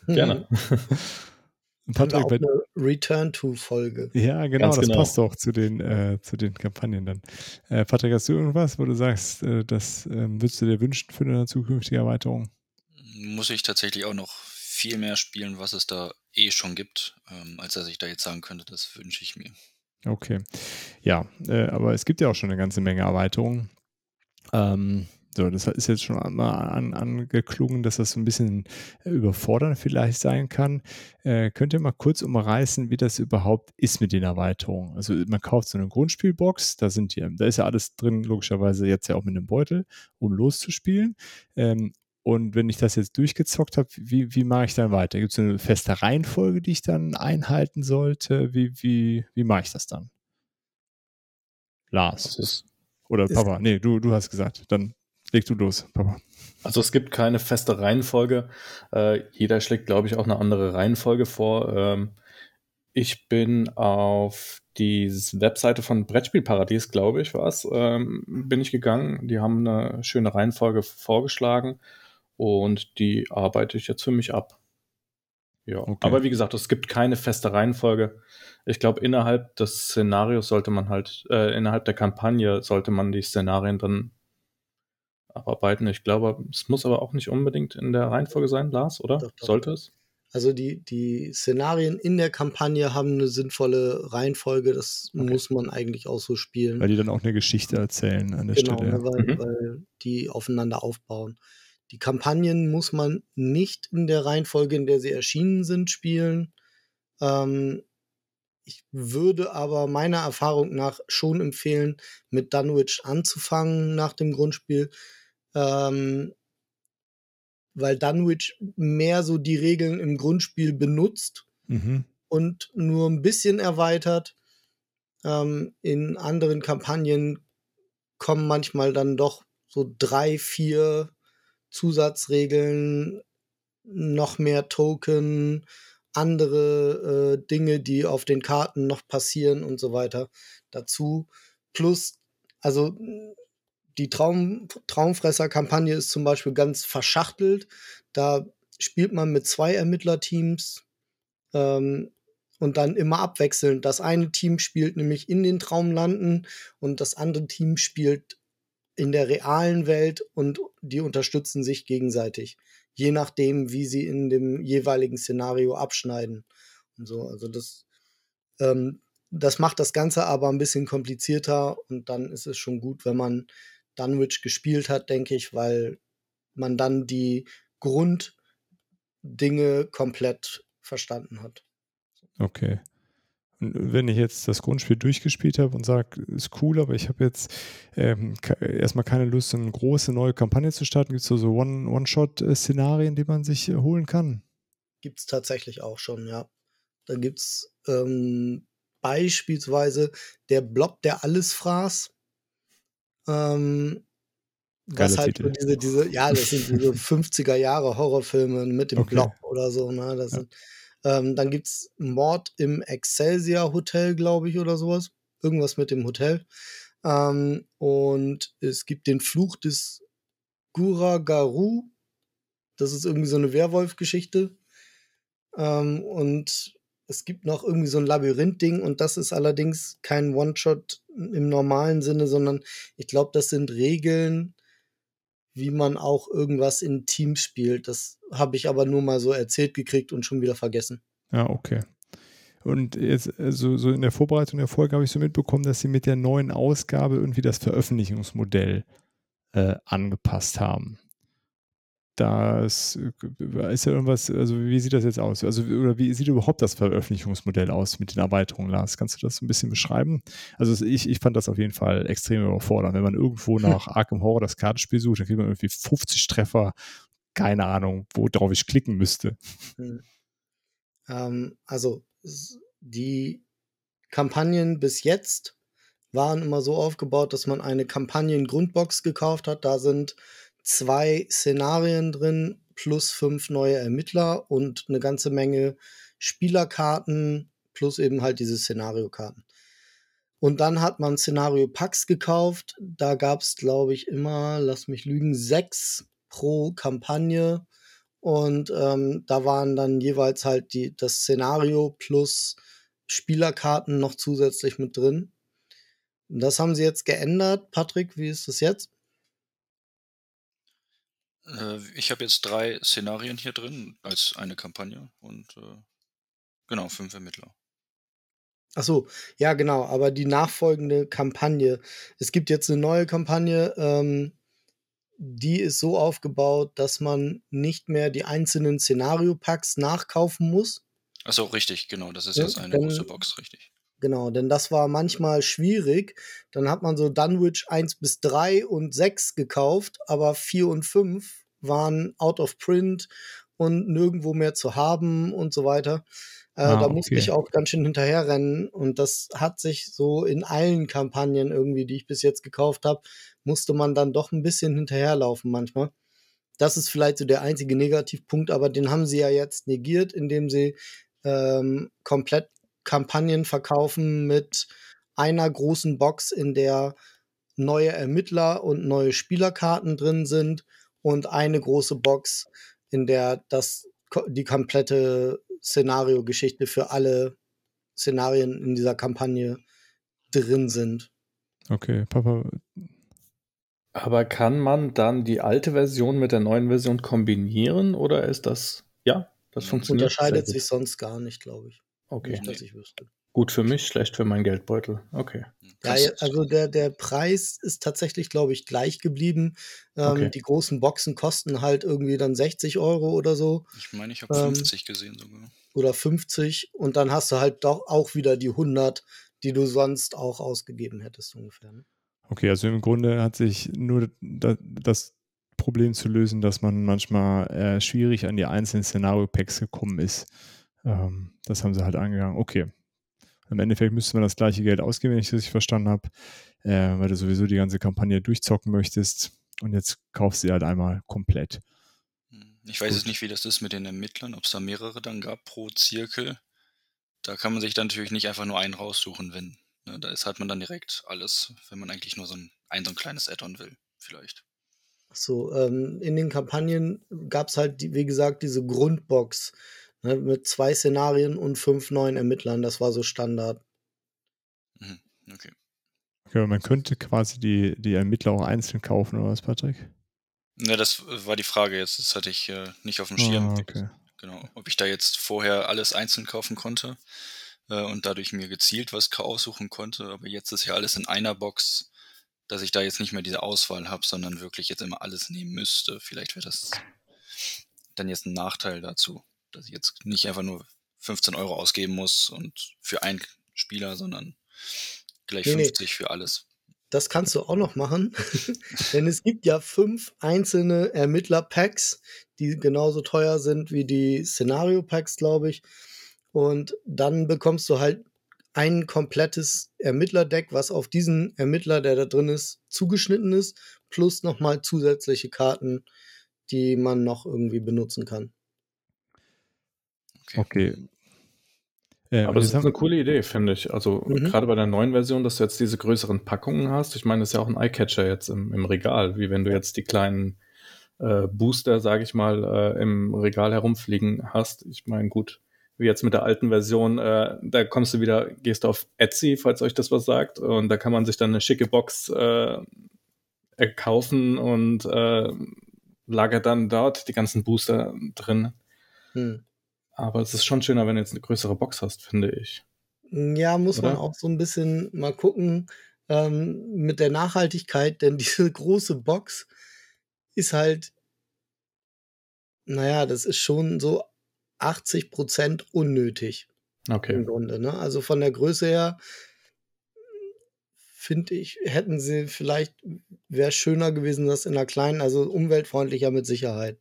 Gerne. Und Und Patrick, auch eine Return-to-Folge. ja, genau, Ganz das genau. passt doch zu den, äh, zu den Kampagnen dann. Äh, Patrick, hast du irgendwas, wo du sagst, äh, das ähm, würdest du dir wünschen für eine zukünftige Erweiterung? Muss ich tatsächlich auch noch viel mehr spielen, was es da eh schon gibt, ähm, als dass ich da jetzt sagen könnte, das wünsche ich mir. Okay. Ja, äh, aber es gibt ja auch schon eine ganze Menge Erweiterungen. Ähm, so, das ist jetzt schon mal an, angeklungen, dass das so ein bisschen überfordernd vielleicht sein kann. Äh, könnt ihr mal kurz umreißen, wie das überhaupt ist mit den Erweiterungen? Also man kauft so eine Grundspielbox, da sind die, da ist ja alles drin, logischerweise jetzt ja auch mit einem Beutel, um loszuspielen. Ähm, und wenn ich das jetzt durchgezockt habe, wie, wie mache ich dann weiter? Gibt es eine feste Reihenfolge, die ich dann einhalten sollte? Wie, wie, wie mache ich das dann? Lars. Oder Ist- Papa. Nee, du, du hast gesagt. Dann leg du los, Papa. Also es gibt keine feste Reihenfolge. Äh, jeder schlägt, glaube ich, auch eine andere Reihenfolge vor. Ähm, ich bin auf die Webseite von Brettspielparadies, glaube ich, war es, ähm, bin ich gegangen. Die haben eine schöne Reihenfolge vorgeschlagen und die arbeite ich jetzt für mich ab. Ja, Okay. aber wie gesagt, es gibt keine feste Reihenfolge. Ich glaube, innerhalb des Szenarios sollte man halt, äh, innerhalb der Kampagne sollte man die Szenarien dann abarbeiten. Ich glaube, es muss aber auch nicht unbedingt in der Reihenfolge sein, Lars, oder? Doch, doch. Sollte es? Also die, die Szenarien in der Kampagne haben eine sinnvolle Reihenfolge, das okay. muss man eigentlich auch so spielen. Weil die dann auch eine Geschichte erzählen an der genau, Stelle. Genau, weil, mhm. weil die aufeinander aufbauen. Die Kampagnen muss man nicht in der Reihenfolge, in der sie erschienen sind, spielen. Ähm, ich würde aber meiner Erfahrung nach schon empfehlen, mit Dunwich anzufangen nach dem Grundspiel. Ähm, weil Dunwich mehr so die Regeln im Grundspiel benutzt mhm. und nur ein bisschen erweitert. Ähm, in anderen Kampagnen kommen manchmal dann doch so drei, vier Zusatzregeln, noch mehr Token, andere äh, Dinge, die auf den Karten noch passieren und so weiter dazu. Plus, also die Traum, Traumfresser-Kampagne ist zum Beispiel ganz verschachtelt. Da spielt man mit zwei Ermittlerteams ähm, und dann immer abwechselnd. Das eine Team spielt nämlich in den Traumlanden und das andere Team spielt in der realen Welt und die unterstützen sich gegenseitig, je nachdem, wie sie in dem jeweiligen Szenario abschneiden. Und so, also das, ähm, das macht das Ganze aber ein bisschen komplizierter und dann ist es schon gut, wenn man Dunwich gespielt hat, denke ich, weil man dann die Grunddinge komplett verstanden hat. Okay. Wenn ich jetzt das Grundspiel durchgespielt habe und sage, ist cool, aber ich habe jetzt ähm, erstmal keine Lust, eine große neue Kampagne zu starten, gibt es so, so One-Shot-Szenarien, die man sich äh, holen kann? Gibt es tatsächlich auch schon, ja. Da gibt es ähm, beispielsweise der Blob, der alles fraß. Ähm, was halt so diese, diese, ja, das sind diese 50er Jahre Horrorfilme mit dem okay. Blob oder so, ne? Das ja. sind, ähm, dann gibt es Mord im Excelsior Hotel, glaube ich, oder sowas. Irgendwas mit dem Hotel. Ähm, und es gibt den Fluch des Guragaru. Das ist irgendwie so eine Werwolf-Geschichte. Ähm, und es gibt noch irgendwie so ein Labyrinth-Ding und das ist allerdings kein One-Shot im normalen Sinne, sondern ich glaube, das sind Regeln, wie man auch irgendwas in Teams spielt. Das habe ich aber nur mal so erzählt gekriegt und schon wieder vergessen. Ja, okay. Und jetzt, also so in der Vorbereitung der Folge habe ich so mitbekommen, dass sie mit der neuen Ausgabe irgendwie das Veröffentlichungsmodell äh, angepasst haben das äh, ist ja irgendwas, also wie sieht das jetzt aus? Also, oder wie sieht überhaupt das Veröffentlichungsmodell aus mit den Erweiterungen, Lars? Kannst du das ein bisschen beschreiben? Also, ich, ich fand das auf jeden Fall extrem überfordernd. Wenn man irgendwo nach Arkham Horror das Kartenspiel sucht, dann kriegt man irgendwie 50 Treffer, keine Ahnung, worauf ich klicken müsste. Hm. Ähm, also, die Kampagnen bis jetzt waren immer so aufgebaut, dass man eine Kampagnen-Grundbox gekauft hat. Da sind zwei Szenarien drin, plus fünf neue Ermittler und eine ganze Menge Spielerkarten, plus eben halt diese Szenariokarten. Und dann hat man Szenario-Packs gekauft. Da gab es, glaube ich, immer, lass mich lügen, sechs pro Kampagne. Und ähm, da waren dann jeweils halt die, das Szenario plus Spielerkarten noch zusätzlich mit drin. Das haben sie jetzt geändert. Patrick, wie ist das jetzt? Äh, ich habe jetzt drei Szenarien hier drin als eine Kampagne und äh, genau, fünf Ermittler. Ach so, ja, genau, aber die nachfolgende Kampagne. Es gibt jetzt eine neue Kampagne, ähm, die ist so aufgebaut, dass man nicht mehr die einzelnen Szenario-Packs nachkaufen muss. Ach so, richtig, genau, das ist ja, jetzt eine denn, große Box, richtig. Genau, denn das war manchmal schwierig. Dann hat man so Dunwich 1 bis 3 und 6 gekauft, aber 4 und 5 waren out of print und nirgendwo mehr zu haben und so weiter. Äh, ah, da musste okay. ich auch ganz schön hinterherrennen und das hat sich so in allen Kampagnen irgendwie, die ich bis jetzt gekauft habe, musste man dann doch ein bisschen hinterherlaufen manchmal. Das ist vielleicht so der einzige Negativpunkt, aber den haben sie ja jetzt negiert, indem sie ähm, komplett Kampagnen verkaufen mit einer großen Box, in der neue Ermittler und neue Spielerkarten drin sind und eine große Box, in der das die komplette Szenario-Geschichte für alle Szenarien in dieser Kampagne drin sind. Okay, Papa. Aber kann man dann die alte Version mit der neuen Version kombinieren oder ist das, ja, das funktioniert? Unterscheidet sich sonst gar nicht, glaube ich. Okay. Nicht, dass ich wüsste. Gut für mich, schlecht für meinen Geldbeutel. Okay. Ja, also der, der Preis ist tatsächlich, glaube ich, gleich geblieben. Ähm, Okay. Die großen Boxen kosten halt irgendwie dann 60 Euro oder so Ich meine, ich habe Ähm, 50 gesehen sogar. oder 50 und dann hast du halt doch auch wieder die 100, die du sonst auch ausgegeben hättest ungefähr. Ne? Okay, also im Grunde hat sich nur da, das Problem zu lösen, dass man manchmal äh, schwierig an die einzelnen Szenario-Packs gekommen ist. Ähm, das haben sie halt angegangen. Okay. Im Endeffekt müsste man das gleiche Geld ausgeben, wenn ich das richtig verstanden habe, äh, weil du sowieso die ganze Kampagne durchzocken möchtest. Und jetzt kaufst du sie halt einmal komplett. Hm. Ich weiß Gut. jetzt nicht, wie das ist mit den Ermittlern, ob es da mehrere dann gab pro Zirkel. Da kann man sich dann natürlich nicht einfach nur einen raussuchen, wenn. Ne, da ist, hat man dann direkt alles, wenn man eigentlich nur so ein, ein, so ein kleines Add-on will, vielleicht. So, ähm, in den Kampagnen gab es halt, wie gesagt, diese Grundbox ne, mit zwei Szenarien und fünf neuen Ermittlern. Das war so Standard. Mhm. Okay. Okay, aber man könnte quasi die, die Ermittler auch einzeln kaufen, oder was, Patrick? Ne, das war die Frage jetzt. Das hatte ich äh, nicht auf dem Schirm. Ah, okay. Genau. Ob ich da jetzt vorher alles einzeln kaufen konnte äh, und dadurch mir gezielt was aussuchen konnte. Aber jetzt ist ja alles in einer Box, dass ich da jetzt nicht mehr diese Auswahl habe, sondern wirklich jetzt immer alles nehmen müsste. Vielleicht wäre das dann jetzt ein Nachteil dazu, dass ich jetzt nicht einfach nur 15 Euro ausgeben muss und für einen Spieler, sondern gleich Nee, nee. 50 für alles. Das kannst du auch noch machen, denn es gibt ja fünf einzelne Ermittler-Packs, die genauso teuer sind wie die Szenario-Packs, glaube ich. Und dann bekommst du halt ein komplettes Ermittlerdeck, was auf diesen Ermittler, der da drin ist, zugeschnitten ist, plus nochmal zusätzliche Karten, die man noch irgendwie benutzen kann. Okay. Okay. Äh, Aber das ist eine coole Idee, finde ich. Also Mhm. gerade bei der neuen Version, dass du jetzt diese größeren Packungen hast. Ich meine, das ist ja auch ein Eyecatcher jetzt im, im Regal, wie wenn du jetzt die kleinen äh, Booster, sage ich mal, äh, im Regal herumfliegen hast. Ich meine, gut, wie jetzt mit der alten Version, äh, da kommst du wieder, gehst du auf Etsy, falls euch das was sagt, und da kann man sich dann eine schicke Box äh, äh, kaufen und äh, lagert dann dort die ganzen Booster drin. Hm. Aber es ist schon schöner, wenn du jetzt eine größere Box hast, finde ich. Ja, muss man Oder? auch so ein bisschen mal gucken ähm, mit der Nachhaltigkeit, denn diese große Box ist halt, naja, das ist schon so 80 Prozent unnötig Okay. im Grunde. Ne? Also von der Größe her finde ich, hätten sie vielleicht, wäre schöner gewesen, das in einer kleinen, also umweltfreundlicher mit Sicherheit.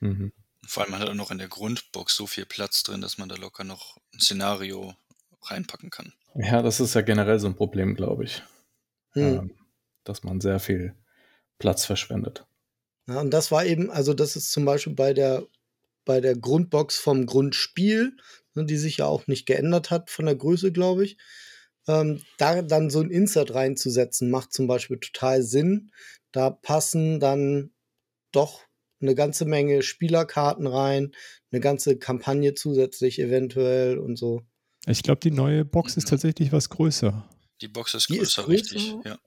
Mhm. Vor allem hat er noch in der Grundbox so viel Platz drin, dass man da locker noch ein Szenario reinpacken kann. Ja, das ist ja generell so ein Problem, glaube ich. Hm. Ähm, dass man sehr viel Platz verschwendet. Ja, und das war eben, also das ist zum Beispiel bei der, bei der Grundbox vom Grundspiel, ne, die sich ja auch nicht geändert hat von der Größe, glaube ich. Ähm, da dann so ein Insert reinzusetzen, macht zum Beispiel total Sinn. Da passen dann doch eine ganze Menge Spielerkarten rein, eine ganze Kampagne zusätzlich eventuell und so. Ich glaube, die neue Box ist Mhm. tatsächlich was größer. Die Box ist Die ist größer, größer? richtig. Ja.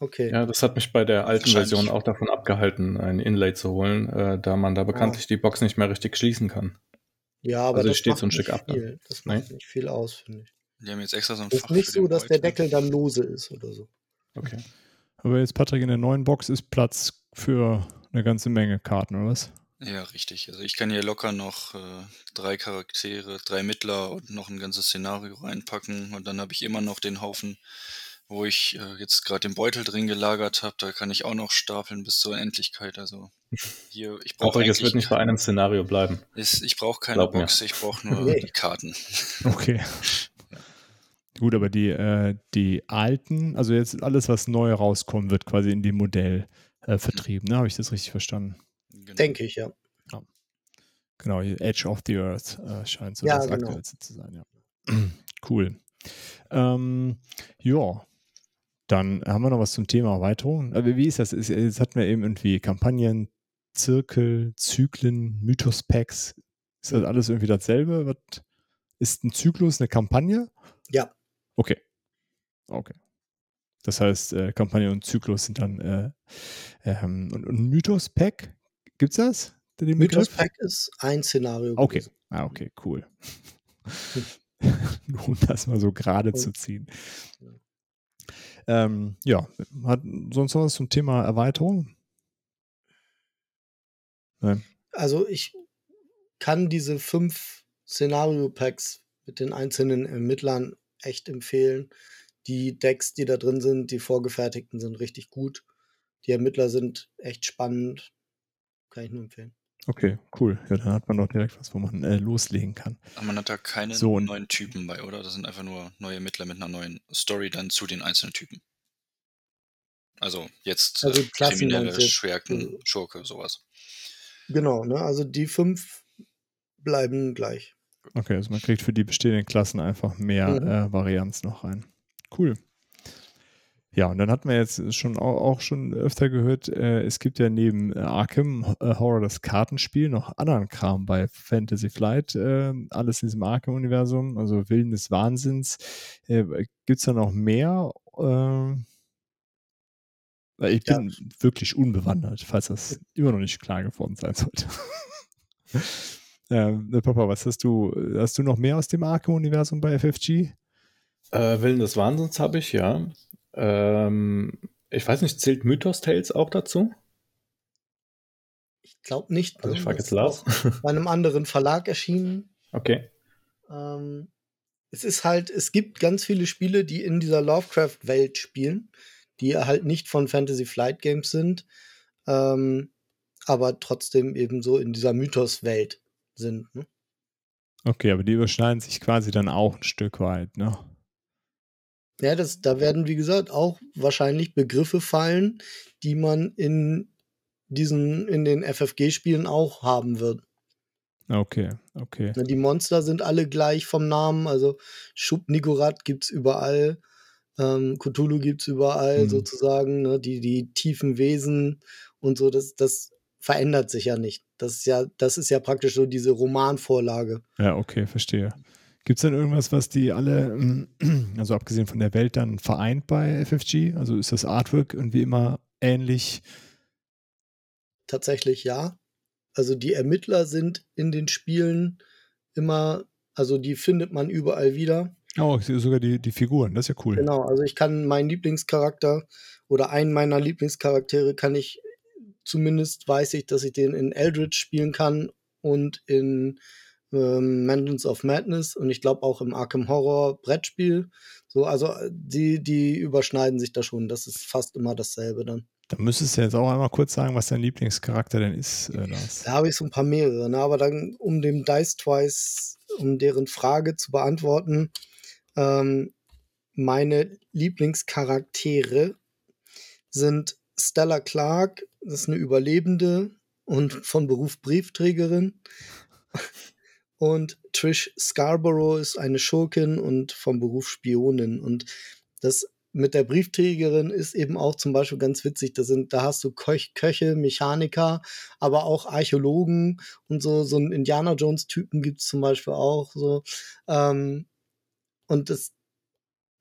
Okay. Ja, das hat mich bei der alten. Version auch davon abgehalten, ein Inlay zu holen, äh, da man da bekanntlich die Box nicht mehr richtig schließen kann. Ja, aber Also das steht macht so ein nicht Stück ab dann. viel. Das Nee? macht nicht viel aus, finde ich. Die haben jetzt extra so ein Es Fach ist nicht für so, den dass der Beutel. Deckel dann lose ist oder so. Okay. Aber jetzt, Patrick, in der neuen Box ist Platz für eine ganze Menge Karten, oder was? Ja, richtig. Also ich kann hier locker noch äh, drei Charaktere, drei Mittler und noch ein ganzes Szenario reinpacken und dann habe ich immer noch den Haufen, wo ich äh, jetzt gerade den Beutel drin gelagert habe. Da kann ich auch noch stapeln bis zur Endlichkeit. Also hier, ich brauche es wird nicht bei einem Szenario bleiben. ist, ich brauche keine Glaub mir. Box, ich brauche nur Nee. die Karten. Okay. Gut, aber die, äh, die alten, also jetzt alles, was neu rauskommt, wird quasi in dem Modell äh, vertrieben. Ne? Habe ich das richtig verstanden? Genau. Denke ich, ja. Genau, hier Edge of the Earth äh, scheint so Ja, das genau. aktuellste zu sein, ja. cool. Ähm, ja, dann haben wir noch was zum Thema Erweiterung. Aber wie ist das? Ist, jetzt hatten wir eben irgendwie Kampagnen, Zirkel, Zyklen, Mythos-Packs. Ist das alles irgendwie dasselbe? Was, ist ein Zyklus eine Kampagne? Ja. Okay. Okay. Das heißt, äh, Kampagne und Zyklus sind dann äh, ähm, und, und Mythos-Pack, gibt's das? Mythos-Pack ist ein Szenario. Okay. gewesen. Ah, okay, cool. Nur um das mal so gerade zu ziehen. Ja. Ähm, ja, hat sonst noch was zum Thema Erweiterung? Nein. Also ich kann diese fünf Szenario-Packs mit den einzelnen Ermittlern echt empfehlen. Die Decks, die da drin sind, die vorgefertigten, sind richtig gut. Die Ermittler sind echt spannend. Kann ich nur empfehlen. Okay, cool. Ja, dann hat man doch direkt was, wo man äh, loslegen kann. Aber man hat da keine So, neuen Typen bei, oder? Das sind einfach nur neue Ermittler mit einer neuen Story dann zu den einzelnen Typen. Also jetzt Also äh, Klassen kriminelle? Schwerken, Also- Schurke, sowas. Genau, ne? Also die fünf bleiben gleich. Okay, also man kriegt für die bestehenden Klassen einfach mehr Mhm. äh, Varianz noch rein. Cool. Ja, und dann hat man jetzt schon auch, auch schon öfter gehört, äh, es gibt ja neben äh, Arkham äh, Horror das Kartenspiel noch anderen Kram bei Fantasy Flight, äh, alles in diesem Arkham-Universum, also Willen des Wahnsinns. Äh, gibt es da noch mehr? Äh, weil ich Ja. bin wirklich unbewandert, falls das immer noch nicht klar geworden sein sollte. ähm, äh, Papa, was hast du? Hast du noch mehr aus dem Arkham-Universum bei FFG? Äh, Willen des Wahnsinns habe ich, ja. Ähm, ich weiß nicht, zählt Mythos Tales auch dazu? Ich glaube nicht. Also ich frage jetzt Lars. Bei einem anderen Verlag erschienen. okay. Ähm, es ist halt, es gibt ganz viele Spiele, die in dieser Lovecraft-Welt spielen, die halt nicht von Fantasy Flight Games sind, ähm, aber trotzdem eben so in dieser Mythos-Welt sind. Ne? Okay, aber die überschneiden sich quasi dann auch ein Stück weit, ne? Ja, das, da werden, wie gesagt, auch wahrscheinlich Begriffe fallen, die man in diesen, in den FFG-Spielen auch haben wird. Okay, okay. Die Monster sind alle gleich vom Namen, also Schub Nikorat gibt's überall, ähm, Cthulhu gibt's überall Mhm. sozusagen, ne? die, die tiefen Wesen und so, das, das verändert sich ja nicht. Das ist ja, das ist ja praktisch so diese Romanvorlage. Ja, okay, verstehe. Gibt es denn irgendwas, was die alle, ähm, also abgesehen von der Welt, dann vereint bei FFG? Also ist das Artwork irgendwie immer ähnlich? Tatsächlich ja. Also die Ermittler sind in den Spielen immer, also die findet man überall wieder. Oh, ich sehe sogar die, die Figuren, das ist ja cool. Genau, also ich kann meinen Lieblingscharakter oder einen meiner Lieblingscharaktere kann ich, zumindest weiß ich, dass ich den in Eldritch spielen kann und in ähm, of Madness und ich glaube auch im Arkham Horror Brettspiel. So, also äh, die, die überschneiden sich da schon. Das ist fast immer dasselbe dann. Da müsstest du jetzt auch einmal kurz sagen, was dein Lieblingscharakter denn ist, äh. Da habe ich so ein paar mehrere, ne? aber dann, um dem Dice Twice, um deren Frage zu beantworten, ähm, meine Lieblingscharaktere sind Stella Clark, das ist eine Überlebende und von Beruf Briefträgerin. Und Trish Scarborough ist eine Schurkin und vom Beruf Spionin. Und das mit der Briefträgerin ist eben auch zum Beispiel ganz witzig. Da sind, da hast du Köch, Köche, Mechaniker, aber auch Archäologen und so, so einen Indiana Jones-Typen gibt es zum Beispiel auch so. Ähm, und das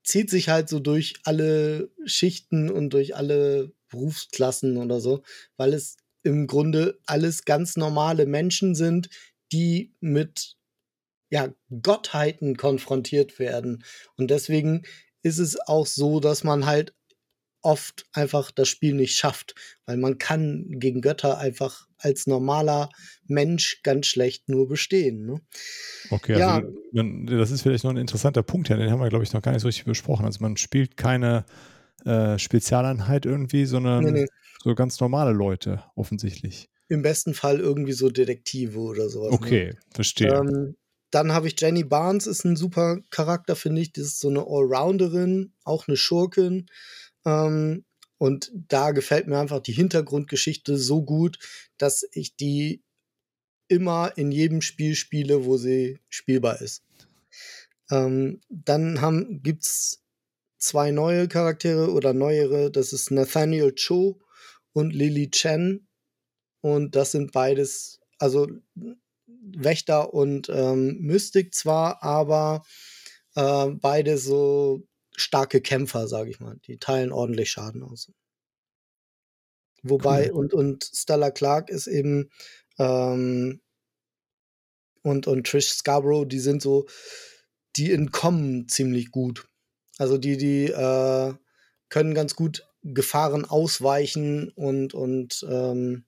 zieht sich halt so durch alle Schichten und durch alle Berufsklassen oder so, weil es im Grunde alles ganz normale Menschen sind, die mit ja, Gottheiten konfrontiert werden. Und deswegen ist es auch so, dass man halt oft einfach das Spiel nicht schafft, weil man kann gegen Götter einfach als normaler Mensch ganz schlecht nur bestehen. Ne? Okay, Ja. also das ist vielleicht noch ein interessanter Punkt, den haben wir, glaube ich, noch gar nicht so richtig besprochen. Also man spielt keine äh, Spezialeinheit irgendwie, sondern Nee, nee. so ganz normale Leute, offensichtlich. Im besten Fall irgendwie so Detektive oder sowas. Ne? Okay, verstehe. Ähm, dann habe ich Jenny Barnes, ist ein super Charakter, finde ich. Das ist so eine Allrounderin, auch eine Schurkin. Ähm, und da gefällt mir einfach die Hintergrundgeschichte so gut, dass ich die immer in jedem Spiel spiele, wo sie spielbar ist. Ähm, dann haben, gibt's zwei neue Charaktere oder neuere. Das ist Nathaniel Cho und Lily Chen. Und das sind beides, also Wächter und ähm, Mystik zwar, aber äh, beide so starke Kämpfer, sage ich mal. Die teilen ordentlich Schaden aus. Wobei, Cool. und, und Stella Clark ist eben ähm, und, und Trish Scarborough, die sind so, die entkommen ziemlich gut. Also die, die äh, können ganz gut Gefahren ausweichen und, und ähm,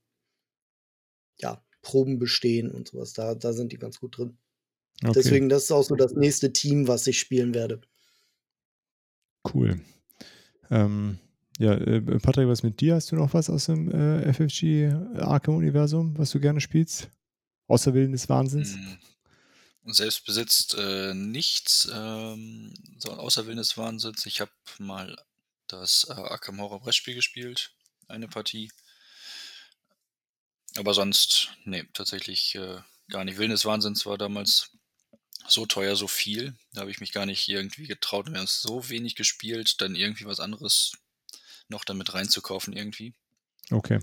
ja, Proben bestehen und sowas. Da, da sind die ganz gut drin. Okay, Deswegen, das ist auch so das nächste Team, was ich spielen werde. cool. Ähm, ja, äh, Patrick, was mit dir? Hast du noch was aus dem äh, FFG Arkham-Universum, was du gerne spielst? Außer Willen des Wahnsinns? Mm, Selbst besitzt äh, nichts, ähm, so außer Willen des Wahnsinns. Ich habe mal das äh, Arkham Horror Brettspiel gespielt, eine Partie. Aber sonst, nee, tatsächlich äh, gar nicht. Willen des Wahnsinns war damals so teuer, so viel. Da habe ich mich gar nicht irgendwie getraut. Wir haben es so wenig gespielt, dann irgendwie was anderes noch damit reinzukaufen irgendwie. Okay.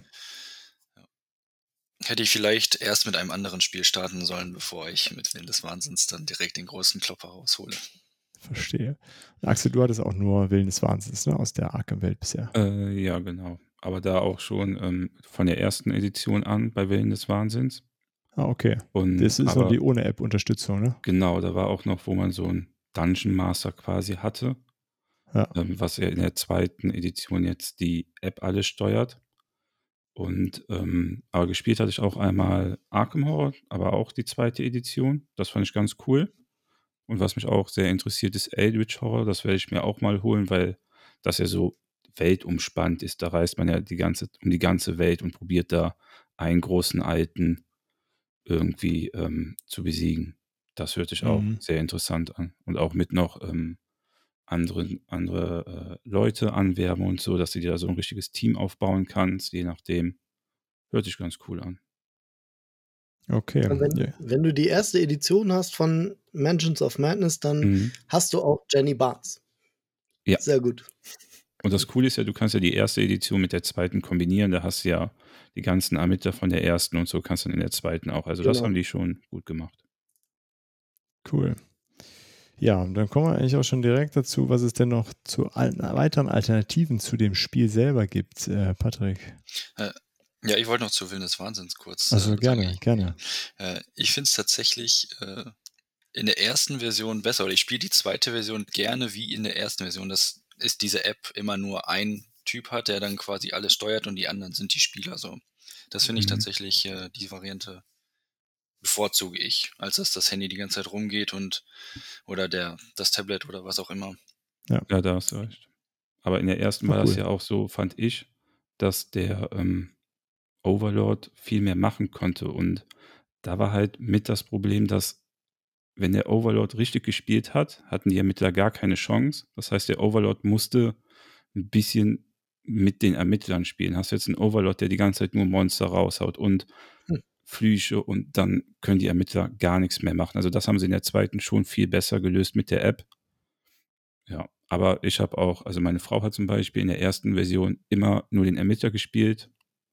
Hätte ich vielleicht erst mit einem anderen Spiel starten sollen, bevor ich mit Willen des Wahnsinns dann direkt den großen Klopper raushole. Verstehe. Axel, du hattest auch nur Willen des Wahnsinns, ne? Aus der Arkham-Welt bisher. Äh, ja, genau. Aber da auch schon ähm, von der ersten Edition an bei Willen des Wahnsinns. Ah, okay. Und Das ist noch aber die ohne App-Unterstützung, ne? genau, da war auch noch, wo man so einen Dungeon Master quasi hatte, Ja. ähm, was ja in der zweiten Edition jetzt die App alles steuert. Und ähm, aber gespielt hatte ich auch einmal Arkham Horror, aber auch die zweite Edition. Das fand ich ganz cool. Und was mich auch sehr interessiert, ist Eldritch Horror. Das werde ich mir auch mal holen, weil das ja so weltumspannt ist. Da reist man ja die ganze, um die ganze Welt und probiert da einen großen Alten irgendwie ähm, zu besiegen. Das hört sich auch Mhm. sehr interessant an. Und auch mit noch ähm, andere, andere äh, Leute anwerben und so, dass du dir da so ein richtiges Team aufbauen kannst, je nachdem. Hört sich ganz cool an. Okay. Wenn, Ja. wenn du die erste Edition hast von Mansions of Madness, dann Mhm. hast du auch Jenny Barnes. Ja. Sehr gut. Und das Coole ist ja, du kannst ja die erste Edition mit der zweiten kombinieren. Da hast du ja die ganzen Ermittler von der ersten und so kannst du dann in der zweiten auch. Also das Genau. haben die schon gut gemacht. Cool. Ja, und dann kommen wir eigentlich auch schon direkt dazu, was es denn noch zu weiteren Alternativen zu dem Spiel selber gibt, äh, Patrick. Ja, ich wollte noch zu Willen des Wahnsinns kurz. Also äh, gerne, sagen. gerne. Äh, ich finde es tatsächlich äh, in der ersten Version besser. Oder ich spiele die zweite Version gerne wie in der ersten Version. Das ist diese App immer nur ein Typ hat, der dann quasi alles steuert und die anderen sind die Spieler. So, das finde ich Mhm. tatsächlich äh, die Variante bevorzuge ich, als dass das Handy die ganze Zeit rumgeht und oder der das Tablet oder was auch immer. Ja, da hast du recht. Aber in der ersten war das cool. ja auch so, fand ich, dass der ähm, Overlord viel mehr machen konnte. Und da war halt mit das Problem, dass wenn der Overlord richtig gespielt hat, hatten die Ermittler gar keine Chance. Das heißt, der Overlord musste ein bisschen mit den Ermittlern spielen. Hast jetzt einen Overlord, der die ganze Zeit nur Monster raushaut und Hm. Flüche und dann können die Ermittler gar nichts mehr machen. Also das haben sie in der zweiten schon viel besser gelöst mit der App. Ja, aber ich habe auch, also meine Frau hat zum Beispiel in der ersten Version immer nur den Ermittler gespielt,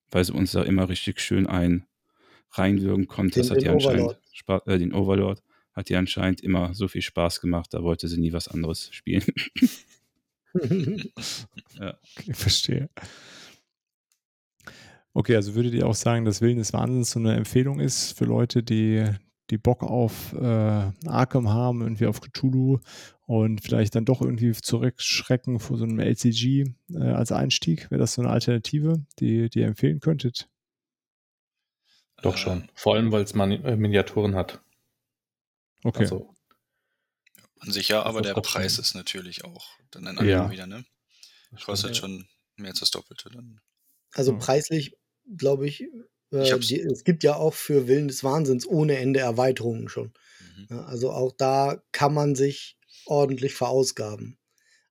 weil sie uns da immer richtig schön ein reinwirken konnte. Den- das hat ihr anscheinend. Spaß, äh, den Overlord hat ihr anscheinend immer so viel Spaß gemacht, da wollte sie nie was anderes spielen. Okay, verstehe. Okay, also würdet ihr auch sagen, dass Willen des Wahnsinns so eine Empfehlung ist für Leute, die, die Bock auf äh, Arkham haben, irgendwie auf Cthulhu und vielleicht dann doch irgendwie zurückschrecken vor so einem LCG äh, als Einstieg? Wäre das so eine Alternative, die, die ihr empfehlen könntet? Doch Äh, schon. Vor allem, weil es äh, Miniaturen hat. Okay. Also, An sich ja, aber der Preis ist natürlich auch dann ein Ja. anderer wieder, ne? Kostet Ja. schon mehr als das Doppelte dann. Also Ja. preislich, glaube ich, äh, Ich die, es gibt ja auch für Willen des Wahnsinns ohne Ende Erweiterungen schon. Mhm. Ja, also auch da kann man sich ordentlich verausgaben.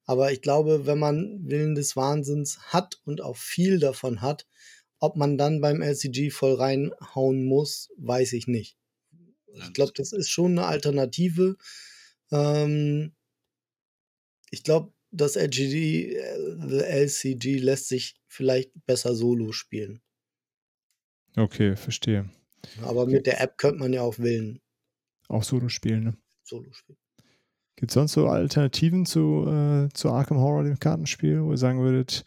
Aber ich glaube, wenn man Willen des Wahnsinns hat und auch viel davon hat, ob man dann beim LCG voll reinhauen muss, weiß ich nicht. Ich glaube, das ist schon eine Alternative. Ähm, ich glaube, das LGD, äh, LCG lässt sich vielleicht besser solo spielen. Okay, verstehe. Aber mit der App könnte man ja auch Willen Auch Solo spielen, ne? solo spielen. Gibt es sonst so Alternativen zu, äh, zu Arkham Horror, dem Kartenspiel, wo ihr sagen würdet,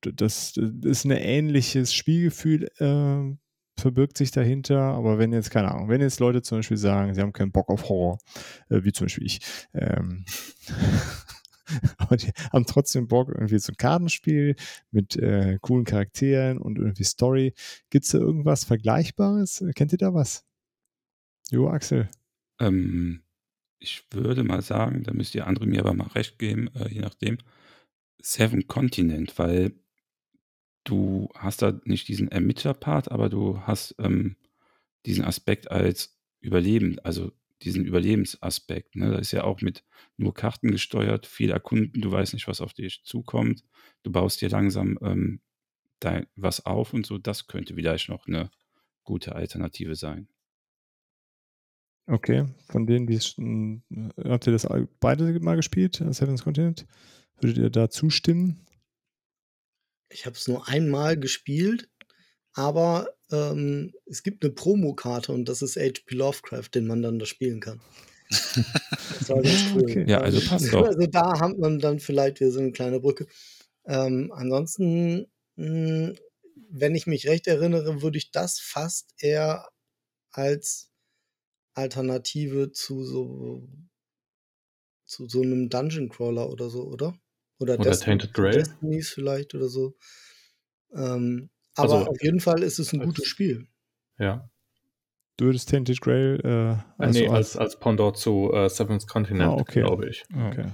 das, das ist ein ähnliches Spielgefühl, äh, verbirgt sich dahinter, aber wenn jetzt, keine Ahnung, wenn jetzt Leute zum Beispiel sagen, sie haben keinen Bock auf Horror, äh, wie zum Beispiel ich, ähm, aber die haben trotzdem Bock irgendwie so ein Kartenspiel mit äh, coolen Charakteren und irgendwie Story. Gibt es da irgendwas Vergleichbares? Kennt ihr da was? Jo, Axel. Ähm, ich würde mal sagen, da müsst ihr andere mir aber mal recht geben, äh, je nachdem, Seven Continent, weil du hast da nicht diesen Ermittler-Part, aber du hast ähm, diesen Aspekt als Überleben, also diesen Überlebensaspekt. Ne? Da ist ja auch mit nur Karten gesteuert, viel erkunden, du weißt nicht, was auf dich zukommt, du baust dir langsam ähm, dein, was auf und so. Das könnte vielleicht noch eine gute Alternative sein. Okay, von denen, die hm, habt ihr das beide mal gespielt, Seven's Continent? Würdet ihr da zustimmen? Ich habe es nur einmal gespielt, aber ähm, es gibt eine Promokarte und das ist HP Lovecraft, den man dann da spielen kann. das war ganz cool. Okay. Ja, also passt doch. Also da hat man dann vielleicht wieder so eine kleine Brücke. Ähm, ansonsten, mh, hm, wenn ich mich recht erinnere, würde ich das fast eher als Alternative zu so zu so einem Dungeon Crawler oder so, oder? Oder, oder Destiny, Tainted Grail. Destinies vielleicht oder so. Ähm, aber also, auf jeden Fall ist es ein gutes Spiel. Ja. Du würdest Tainted Grail äh, also nee, als, als Pendant zu äh, Seventh Continent, ah, okay. glaube ich. Okay.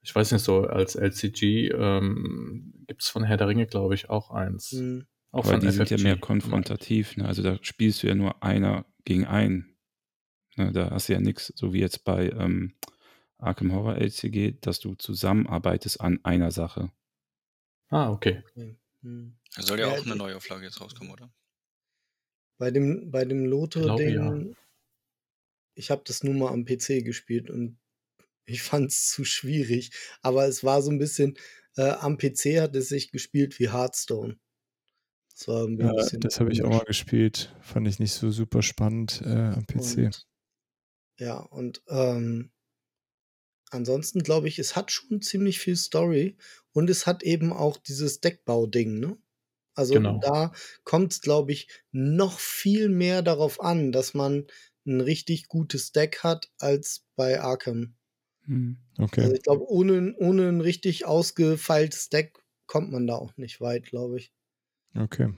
Ich weiß nicht so, als LCG ähm, gibt es von Herr der Ringe, glaube ich, auch eins. Mhm. Auch Aber die FFG. sind ja mehr konfrontativ. Ne? Also da spielst du ja nur einer gegen einen. Ne? Da hast du ja nichts, so wie jetzt bei ähm, Arkham Horror LCG, dass du zusammenarbeitest an einer Sache. Ah, okay. Mhm. Da soll ja, ja auch eine Neuauflage jetzt rauskommen, oder? Bei dem, bei dem Loto-Ding, ja. ich habe das nur mal am PC gespielt und ich fand es zu schwierig. Aber es war so ein bisschen, äh, am PC hat es sich gespielt wie Hearthstone. Das war ein ja, das habe ich auch mal gespielt. Fand ich nicht so super spannend äh, am PC. Und, ja, und ähm, ansonsten glaube ich, es hat schon ziemlich viel Story und es hat eben auch dieses Deckbau-Ding, ne? Also genau. da kommt es, glaube ich, noch viel mehr darauf an, dass man ein richtig gutes Deck hat als bei Arkham. Hm, okay. Also ich glaube, ohne, ohne ein richtig ausgefeiltes Deck kommt man da auch nicht weit, glaube ich. Okay.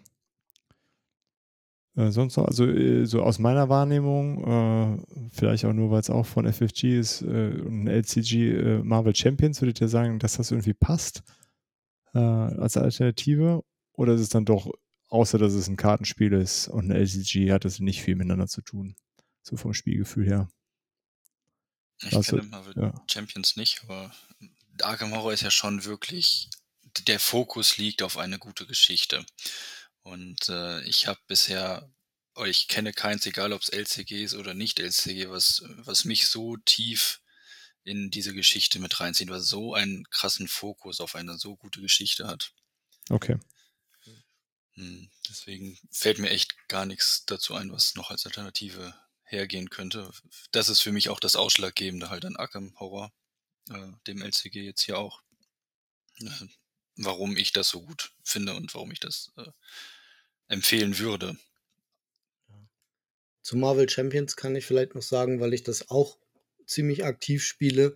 Äh, sonst noch, also äh, so aus meiner Wahrnehmung, äh, vielleicht auch nur, weil es auch von FFG ist äh, und LCG Marvel Champions, würdet ihr sagen, dass das irgendwie passt als Alternative? Oder ist es dann doch, außer dass es ein Kartenspiel ist und ein LCG, hat es nicht viel miteinander zu tun? So vom Spielgefühl her. Ich also, kenne Marvel ja. Champions nicht, aber Arkham Horror ist ja schon wirklich, der Fokus liegt auf eine gute Geschichte. Und äh, ich habe bisher, ich kenne keins, egal ob es LCG ist oder nicht LCG, was, was mich so tief in diese Geschichte mit reinzieht, was so einen krassen Fokus auf eine so gute Geschichte hat. Okay. Hm, deswegen fällt mir echt gar nichts dazu ein, was noch als Alternative hergehen könnte. Das ist für mich auch das Ausschlaggebende halt an Arkham Horror, äh, dem LCG jetzt hier auch. Warum ich das so gut finde und warum ich das äh, empfehlen würde. Zu Marvel Champions kann ich vielleicht noch sagen, weil ich das auch ziemlich aktiv spiele.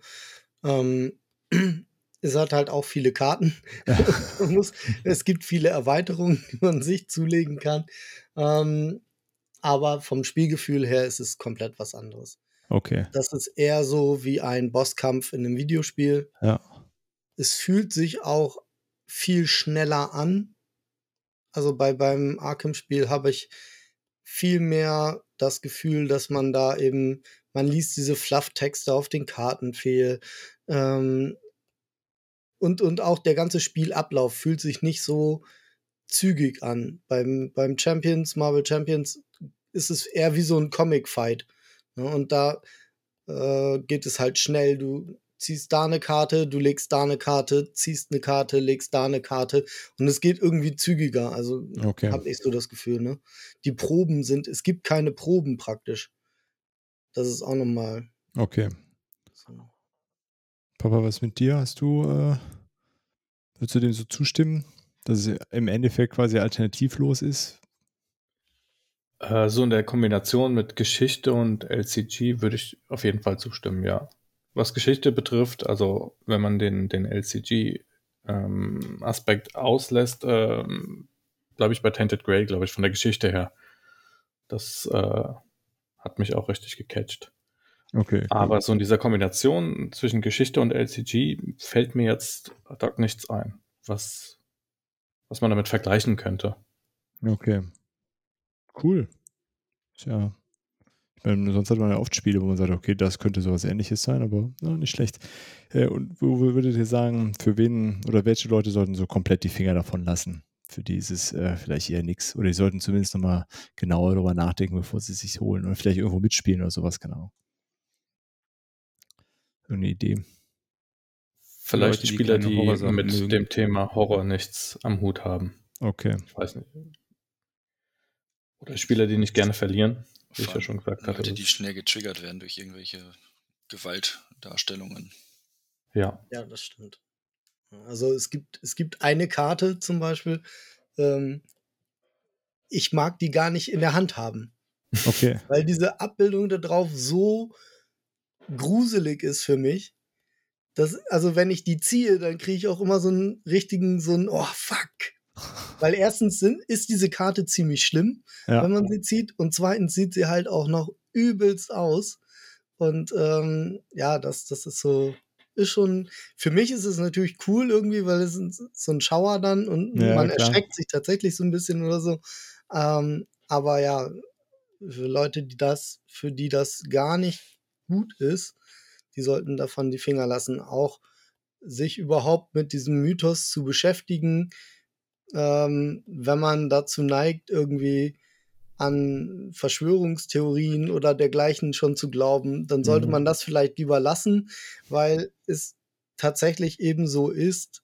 Ähm, es hat halt auch viele Karten. muss, es gibt viele Erweiterungen, die man sich zulegen kann. Ähm, aber vom Spielgefühl her ist es komplett was anderes. Okay. Das ist eher so wie ein Bosskampf in einem Videospiel. Ja. Es fühlt sich auch viel schneller an. Also bei beim Arkham-Spiel habe ich viel mehr das Gefühl, dass man da eben, man liest diese Fluff-Texte auf den Karten fehl. Ähm, und, und auch der ganze Spielablauf fühlt sich nicht so zügig an. Beim, beim Champions, Marvel Champions, ist es eher wie so ein Comic-Fight. Ne? Und da äh, geht es halt schnell. Du ziehst da eine Karte, du legst da eine Karte, ziehst eine Karte, legst da eine Karte und es geht irgendwie zügiger. Also okay. habe ich so das Gefühl, ne? Die Proben sind, es gibt keine Proben praktisch. Das ist auch nochmal Okay. So. Papa, was mit dir? Hast du, äh, würdest du dem so zustimmen, dass es im Endeffekt quasi alternativlos ist? Äh, so in der Kombination mit Geschichte und LCG würde ich auf jeden Fall zustimmen, ja. Was Geschichte betrifft, also wenn man den, den LCG-Aspekt ähm, auslässt, ähm, bleibe ich bei Tainted Grey, glaube ich, von der Geschichte her. Das äh, hat mich auch richtig gecatcht. Okay. Aber so in dieser Kombination zwischen Geschichte und LCG fällt mir jetzt ad hoc nichts ein, was, was man damit vergleichen könnte. Okay. Cool. Tja. Meine, sonst hat man ja oft Spiele, wo man sagt, okay, das könnte sowas ähnliches sein, aber na, nicht schlecht. Äh, und wo würdet ihr sagen, für wen oder welche Leute sollten so komplett die Finger davon lassen? Für dieses äh, vielleicht eher nichts. Oder die sollten zumindest nochmal genauer darüber nachdenken, bevor sie es sich holen. Oder vielleicht irgendwo mitspielen oder sowas, genau. Irgendeine Idee. Vielleicht Leute, die Spieler, die, Horrorsachen mit mögen. dem Thema Horror nichts am Hut haben. Okay. Ich weiß nicht. Oder Spieler, die nicht gerne verlieren, wie ich ja schon gesagt hatte. Leute, die schnell getriggert werden durch irgendwelche Gewaltdarstellungen. Ja. Ja, das stimmt. Also es gibt, es gibt eine Karte zum Beispiel, ähm, ich mag die gar nicht in der Hand haben, Okay. weil diese Abbildung da drauf so gruselig ist für mich. Dass, also wenn ich die ziehe, dann kriege ich auch immer so einen richtigen, so einen, oh fuck. Weil erstens sind, ist diese Karte ziemlich schlimm, Ja. wenn man sie zieht. Und zweitens sieht sie halt auch noch übelst aus. Und ähm, ja, das, das ist so, ist schon, für mich ist es natürlich cool irgendwie, weil es ist so ein Schauer dann und Ja, man klar. erschreckt sich tatsächlich so ein bisschen oder so. Ähm, aber ja, für Leute, die das, für die das gar nicht gut ist, die sollten davon die Finger lassen. Auch sich überhaupt mit diesem Mythos zu beschäftigen, ähm, wenn man dazu neigt, irgendwie an Verschwörungstheorien oder dergleichen schon zu glauben, dann sollte Mhm. man das vielleicht lieber lassen, weil es tatsächlich eben so ist,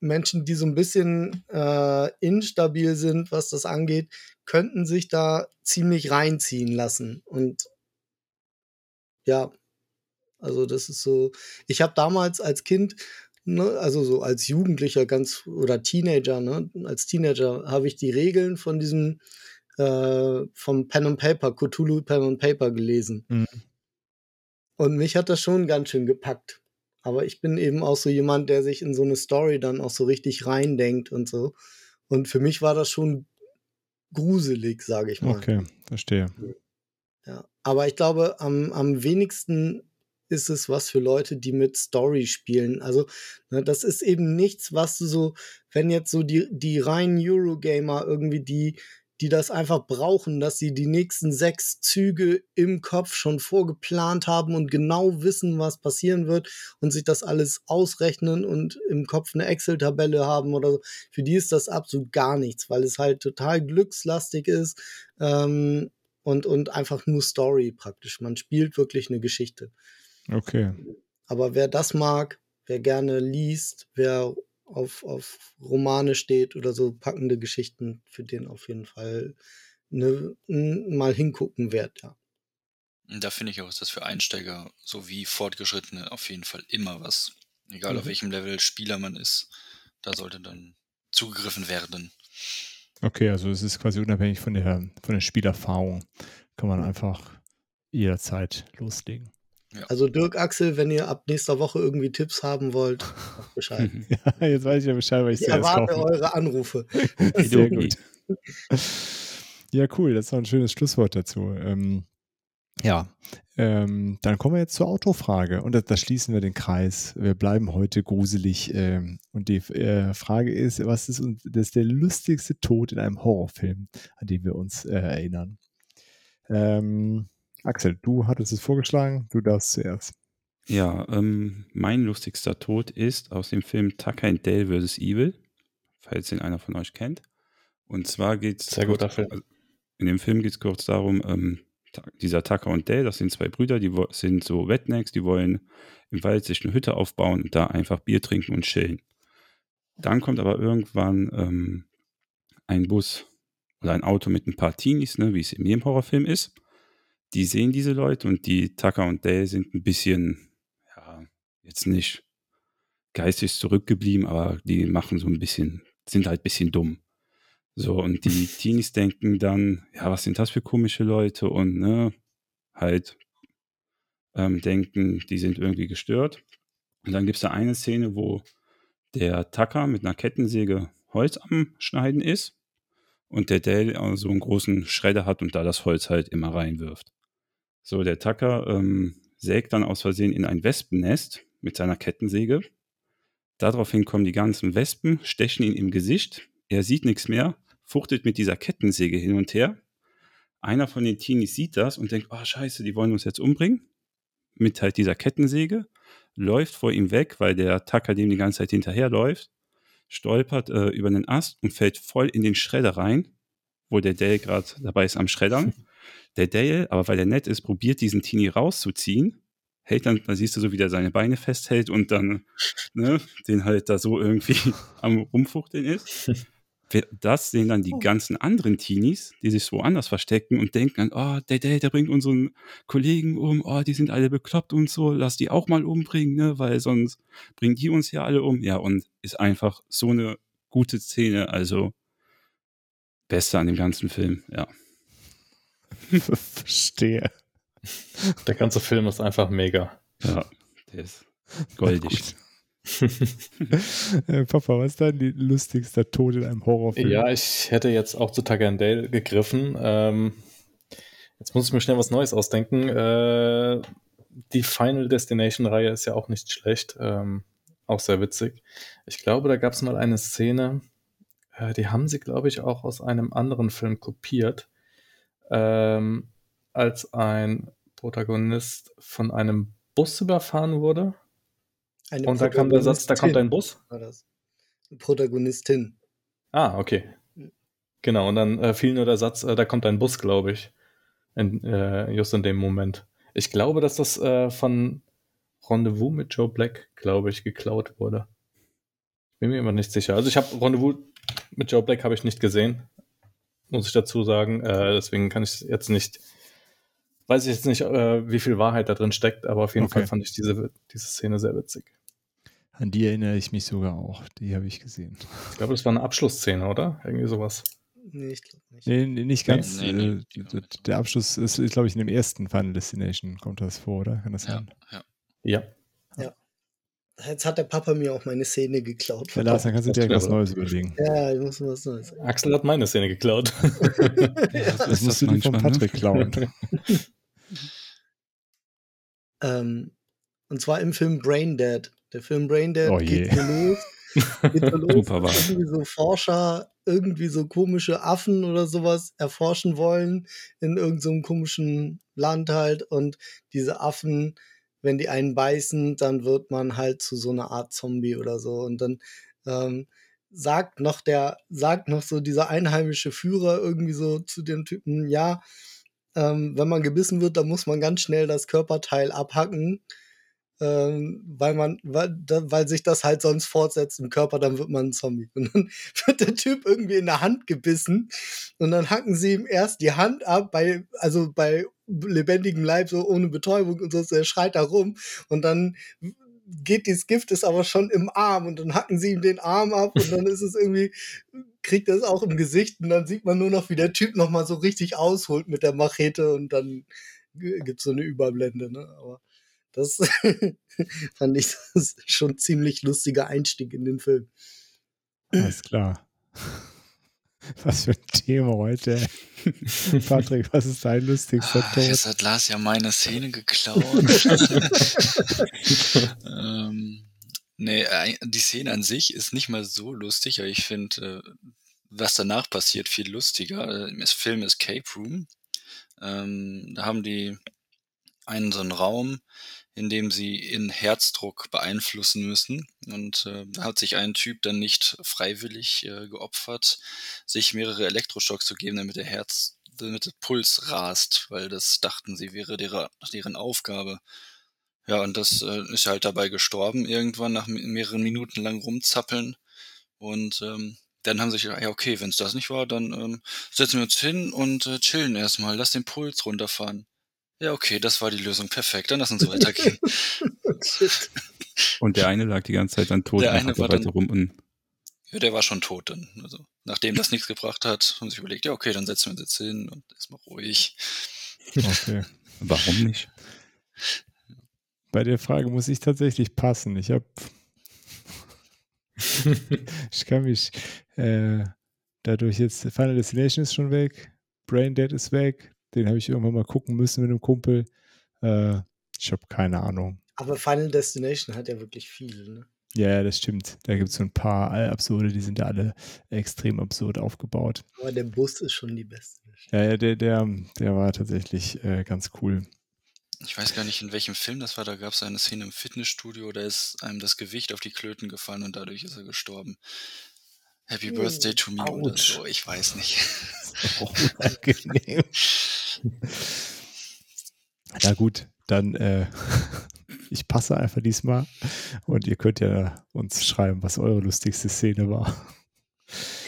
Menschen, die so ein bisschen äh, instabil sind, was das angeht, könnten sich da ziemlich reinziehen lassen. Und ja, also das ist so. Ich habe damals als Kind, ne, also so als Jugendlicher ganz oder Teenager, ne, als Teenager habe ich die Regeln von diesem äh, vom Pen and Paper, Cthulhu Pen and Paper gelesen. Mhm. Und mich hat das schon ganz schön gepackt. Aber ich bin eben auch so jemand, der sich in so eine Story dann auch so richtig reindenkt und so. Und für mich war das schon gruselig, sage ich mal. Okay, verstehe. Ja. Aber ich glaube, am, am wenigsten ist es was für Leute, die mit Story spielen. Also, ne, das ist eben nichts, was du so, wenn jetzt so die, die reinen Eurogamer irgendwie, die, die das einfach brauchen, dass sie die nächsten sechs Züge im Kopf schon vorgeplant haben und genau wissen, was passieren wird und sich das alles ausrechnen und im Kopf eine Excel-Tabelle haben oder so. Für die ist das absolut gar nichts, weil es halt total glückslastig ist. Ähm, und, und einfach nur Story praktisch. Man spielt wirklich eine Geschichte. Okay. Aber wer das mag, wer gerne liest, wer auf, auf Romane steht oder so packende Geschichten, für den auf jeden Fall ne, mal hingucken wert, ja. Da finde ich auch, ist das für Einsteiger sowie Fortgeschrittene auf jeden Fall immer was. Egal auf Mhm. welchem Level Spieler man ist, da sollte dann zugegriffen werden. Okay, also es ist quasi unabhängig von der, von der Spielerfahrung. Kann man Ja. einfach jederzeit loslegen. Also Dirk Axel, wenn ihr ab nächster Woche irgendwie Tipps haben wollt, Bescheid. Ja, jetzt weiß ich ja Bescheid, weil ich Ich zuerst erwarte eure Anrufe. Sehr gut. Ja, cool. Das war ein schönes Schlusswort dazu. Ähm, ja, ähm, dann kommen wir jetzt zur Autofrage und da, da schließen wir den Kreis. Wir bleiben heute gruselig. Ähm, und die äh, Frage ist, was ist, uns, das ist der lustigste Tod in einem Horrorfilm, an den wir uns äh, erinnern? Ähm, Axel, du hattest es vorgeschlagen, du darfst zuerst. Ja, ähm, mein lustigster Tod ist aus dem Film Tucker and Dale vs. Evil, falls den einer von euch kennt. Und zwar geht es. Sehr guter Film. In dem Film geht es kurz darum, ähm, dieser Tucker und Dale, das sind zwei Brüder, die sind so Rednecks, die wollen im Wald sich eine Hütte aufbauen und da einfach Bier trinken und chillen. Dann kommt aber irgendwann ähm, ein Bus oder ein Auto mit ein paar Teenies, ne, wie es in jedem Horrorfilm ist. Die sehen diese Leute und die Tucker und Dale sind ein bisschen, ja, jetzt nicht geistig zurückgeblieben, aber die machen so ein bisschen, sind halt ein bisschen dumm. So, und die Teenies denken dann, ja, was sind das für komische Leute und ne, halt ähm, denken, die sind irgendwie gestört. Und dann gibt es da eine Szene, wo der Tucker mit einer Kettensäge Holz am Schneiden ist und der Dale so einen großen Schredder hat und da das Holz halt immer reinwirft. So, der Tucker ähm, sägt dann aus Versehen in ein Wespennest mit seiner Kettensäge. Daraufhin kommen die ganzen Wespen, stechen ihn im Gesicht. Er sieht nichts mehr, fuchtelt mit dieser Kettensäge hin und her. Einer von den Teenies sieht das und denkt, oh scheiße, die wollen uns jetzt umbringen. Mit halt dieser Kettensäge, läuft vor ihm weg, weil der Tucker dem die ganze Zeit hinterherläuft, stolpert äh, über den Ast und fällt voll in den Schredder rein, wo der Dale gerade dabei ist am Schreddern. Der Dale, aber weil er nett ist, probiert diesen Teenie rauszuziehen, hält dann, da siehst du so, wie der seine Beine festhält und dann ne, den halt da so irgendwie am Rumfuchteln ist. Das sehen dann die Oh. ganzen anderen Teenies, die sich woanders verstecken und denken dann, oh, der, der, der bringt unseren Kollegen um, oh, die sind alle bekloppt und so, lass die auch mal umbringen, ne, weil sonst bringen die uns ja alle um. Ja, und ist einfach so eine gute Szene, also beste an dem ganzen Film, ja. Verstehe. Der ganze Film ist einfach mega. Ja, der ist goldig. Äh, Papa, was ist dein lustigster Tod in einem Horrorfilm? Ja, ich hätte jetzt auch zu Tucker and Dale gegriffen. Ähm, jetzt muss ich mir schnell was Neues ausdenken. Äh, die Final Destination-Reihe ist ja auch nicht schlecht. Ähm, auch sehr witzig. Ich glaube, da gab es mal eine Szene, äh, die haben sie, glaube ich, auch aus einem anderen Film kopiert, ähm, als ein Protagonist von einem Bus überfahren wurde. Eine Und da kam der Satz, da kommt ein Bus. war das. Eine Protagonistin. Ah, okay. Genau, und dann äh, fiel nur der Satz, äh, da kommt ein Bus, glaube ich. In, äh, just in dem Moment. Ich glaube, dass das äh, von Rendezvous mit Joe Black, glaube ich, geklaut wurde. Bin mir immer nicht sicher. Also ich habe Rendezvous mit Joe Black habe ich nicht gesehen, muss ich dazu sagen. Äh, deswegen kann ich jetzt nicht, weiß ich jetzt nicht, äh, wie viel Wahrheit da drin steckt, aber auf jeden Okay. Fall fand ich diese, diese Szene sehr witzig. An die erinnere ich mich sogar auch. Die habe ich gesehen. Ich glaube, das war eine Abschlussszene, oder? Irgendwie sowas. Nee, ich glaube nicht. Nee, nee, nicht ganz. Nee, nee, äh, der Abschluss ist, ist glaube ich, in dem ersten Final Destination kommt das vor, oder? Kann das Ja, sein? ja. Ja. Jetzt hat der Papa mir auch meine Szene geklaut. Ja, Lars, dann kannst du Das dir was. Neues überlegen. Ja, ich muss was Neues. Axel hat meine Szene geklaut. Das ist musst du dir von ne? Patrick klauen. Ähm, und zwar im Film Brain Dead. Der Film Brain Dead Oh geht so los. Geht so los irgendwie so Forscher irgendwie so komische Affen oder sowas erforschen wollen in irgendeinem so einem komischen Land halt. Und diese Affen, wenn die einen beißen, dann wird man halt zu so einer Art Zombie oder so. Und dann ähm, sagt noch der, sagt noch so dieser einheimische Führer irgendwie so zu dem Typen, ja, ähm, wenn man gebissen wird, dann muss man ganz schnell das Körperteil abhacken, weil man, weil, weil sich das halt sonst fortsetzt im Körper, dann wird man ein Zombie. Und dann wird der Typ irgendwie in der Hand gebissen und dann hacken sie ihm erst die Hand ab, bei, also bei lebendigem Leib, so ohne Betäubung und so, so, er schreit da rum und dann geht dieses Gift ist aber schon im Arm und dann hacken sie ihm den Arm ab und dann ist es irgendwie, kriegt er es auch im Gesicht und dann sieht man nur noch, wie der Typ nochmal so richtig ausholt mit der Machete und dann gibt es so eine Überblende, ne? Aber das fand ich das schon ein ziemlich lustiger Einstieg in den Film. Alles klar. Was für ein Thema heute. Patrick, was ist dein lustigster Ah, Tod? Jetzt hat Lars ja meine Szene geklaut. ähm, nee, die Szene an sich ist nicht mal so lustig, aber ich finde, äh, was danach passiert, viel lustiger. Äh, Im Film Escape Room. Ähm, da haben die einen so einen Raum, in dem sie ihren Herzdruck beeinflussen müssen. Und äh, hat sich ein Typ dann nicht freiwillig äh, geopfert, sich mehrere Elektroschocks zu geben, damit der Herz, damit der Puls rast, weil das dachten sie wäre deren, deren Aufgabe. Ja, und das äh, ist halt dabei gestorben irgendwann nach me- mehreren Minuten lang rumzappeln. Und ähm, dann haben sie sich gedacht, ja, okay, wenn es das nicht war, dann ähm, setzen wir uns hin und äh, chillen erstmal, lass den Puls runterfahren. Ja, okay, das war die Lösung. Perfekt, dann lass uns weitergehen. Und der eine lag die ganze Zeit dann tot Der und eine war weiter dann- rum und ja, der war schon tot dann. Also, nachdem das nichts gebracht hat, haben sie sich überlegt, ja, okay, dann setzen wir uns jetzt hin und erstmal ruhig. Okay. warum nicht? Bei der Frage muss ich tatsächlich passen. Ich habe. ich kann mich. Äh, dadurch jetzt. Final Destination ist schon weg. Brain Dead ist weg. Den habe ich irgendwann mal gucken müssen mit einem Kumpel. Äh, ich habe keine Ahnung. Aber Final Destination hat ja wirklich viel, ne? Ja, das stimmt. Da gibt es so ein paar absurde, die sind ja alle extrem absurd aufgebaut. Aber der Bus ist schon die beste. Ja, ja, der, der, der war tatsächlich äh, ganz cool. Ich weiß gar nicht, in welchem Film das war. Da gab es eine Szene im Fitnessstudio, da ist einem das Gewicht auf die Klöten gefallen und dadurch ist er gestorben. Happy Hm, Birthday to me oder ouch. so, ich weiß nicht. Auch unangenehm. Na gut, dann äh, ich passe einfach diesmal und ihr könnt ja uns schreiben, was eure lustigste Szene war.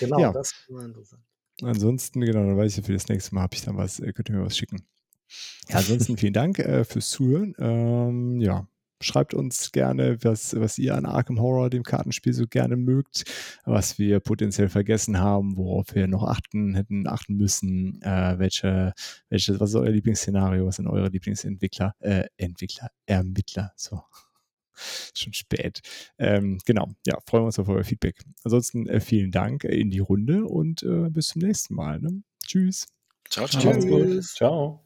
Genau, Ja. das war interessant. Ansonsten, genau, dann weiß ich ja, für das nächste Mal habe ich dann was, äh, könnt ihr mir was schicken. Ja, ansonsten vielen Dank äh, fürs Zuhören. Ähm, ja, schreibt uns gerne, was, was ihr an Arkham Horror, dem Kartenspiel, so gerne mögt, was wir potenziell vergessen haben, worauf wir noch achten hätten, achten müssen, äh, welche, welche, was ist euer Lieblingsszenario, was sind eure Lieblingsentwickler, äh, Entwickler, Ermittler, so. Schon spät. Ähm, genau, ja, freuen wir uns auf euer Feedback. Ansonsten äh, vielen Dank in die Runde und äh, bis zum nächsten Mal. Ne? Tschüss. Ciao, ciao. Tschüss. Ciao.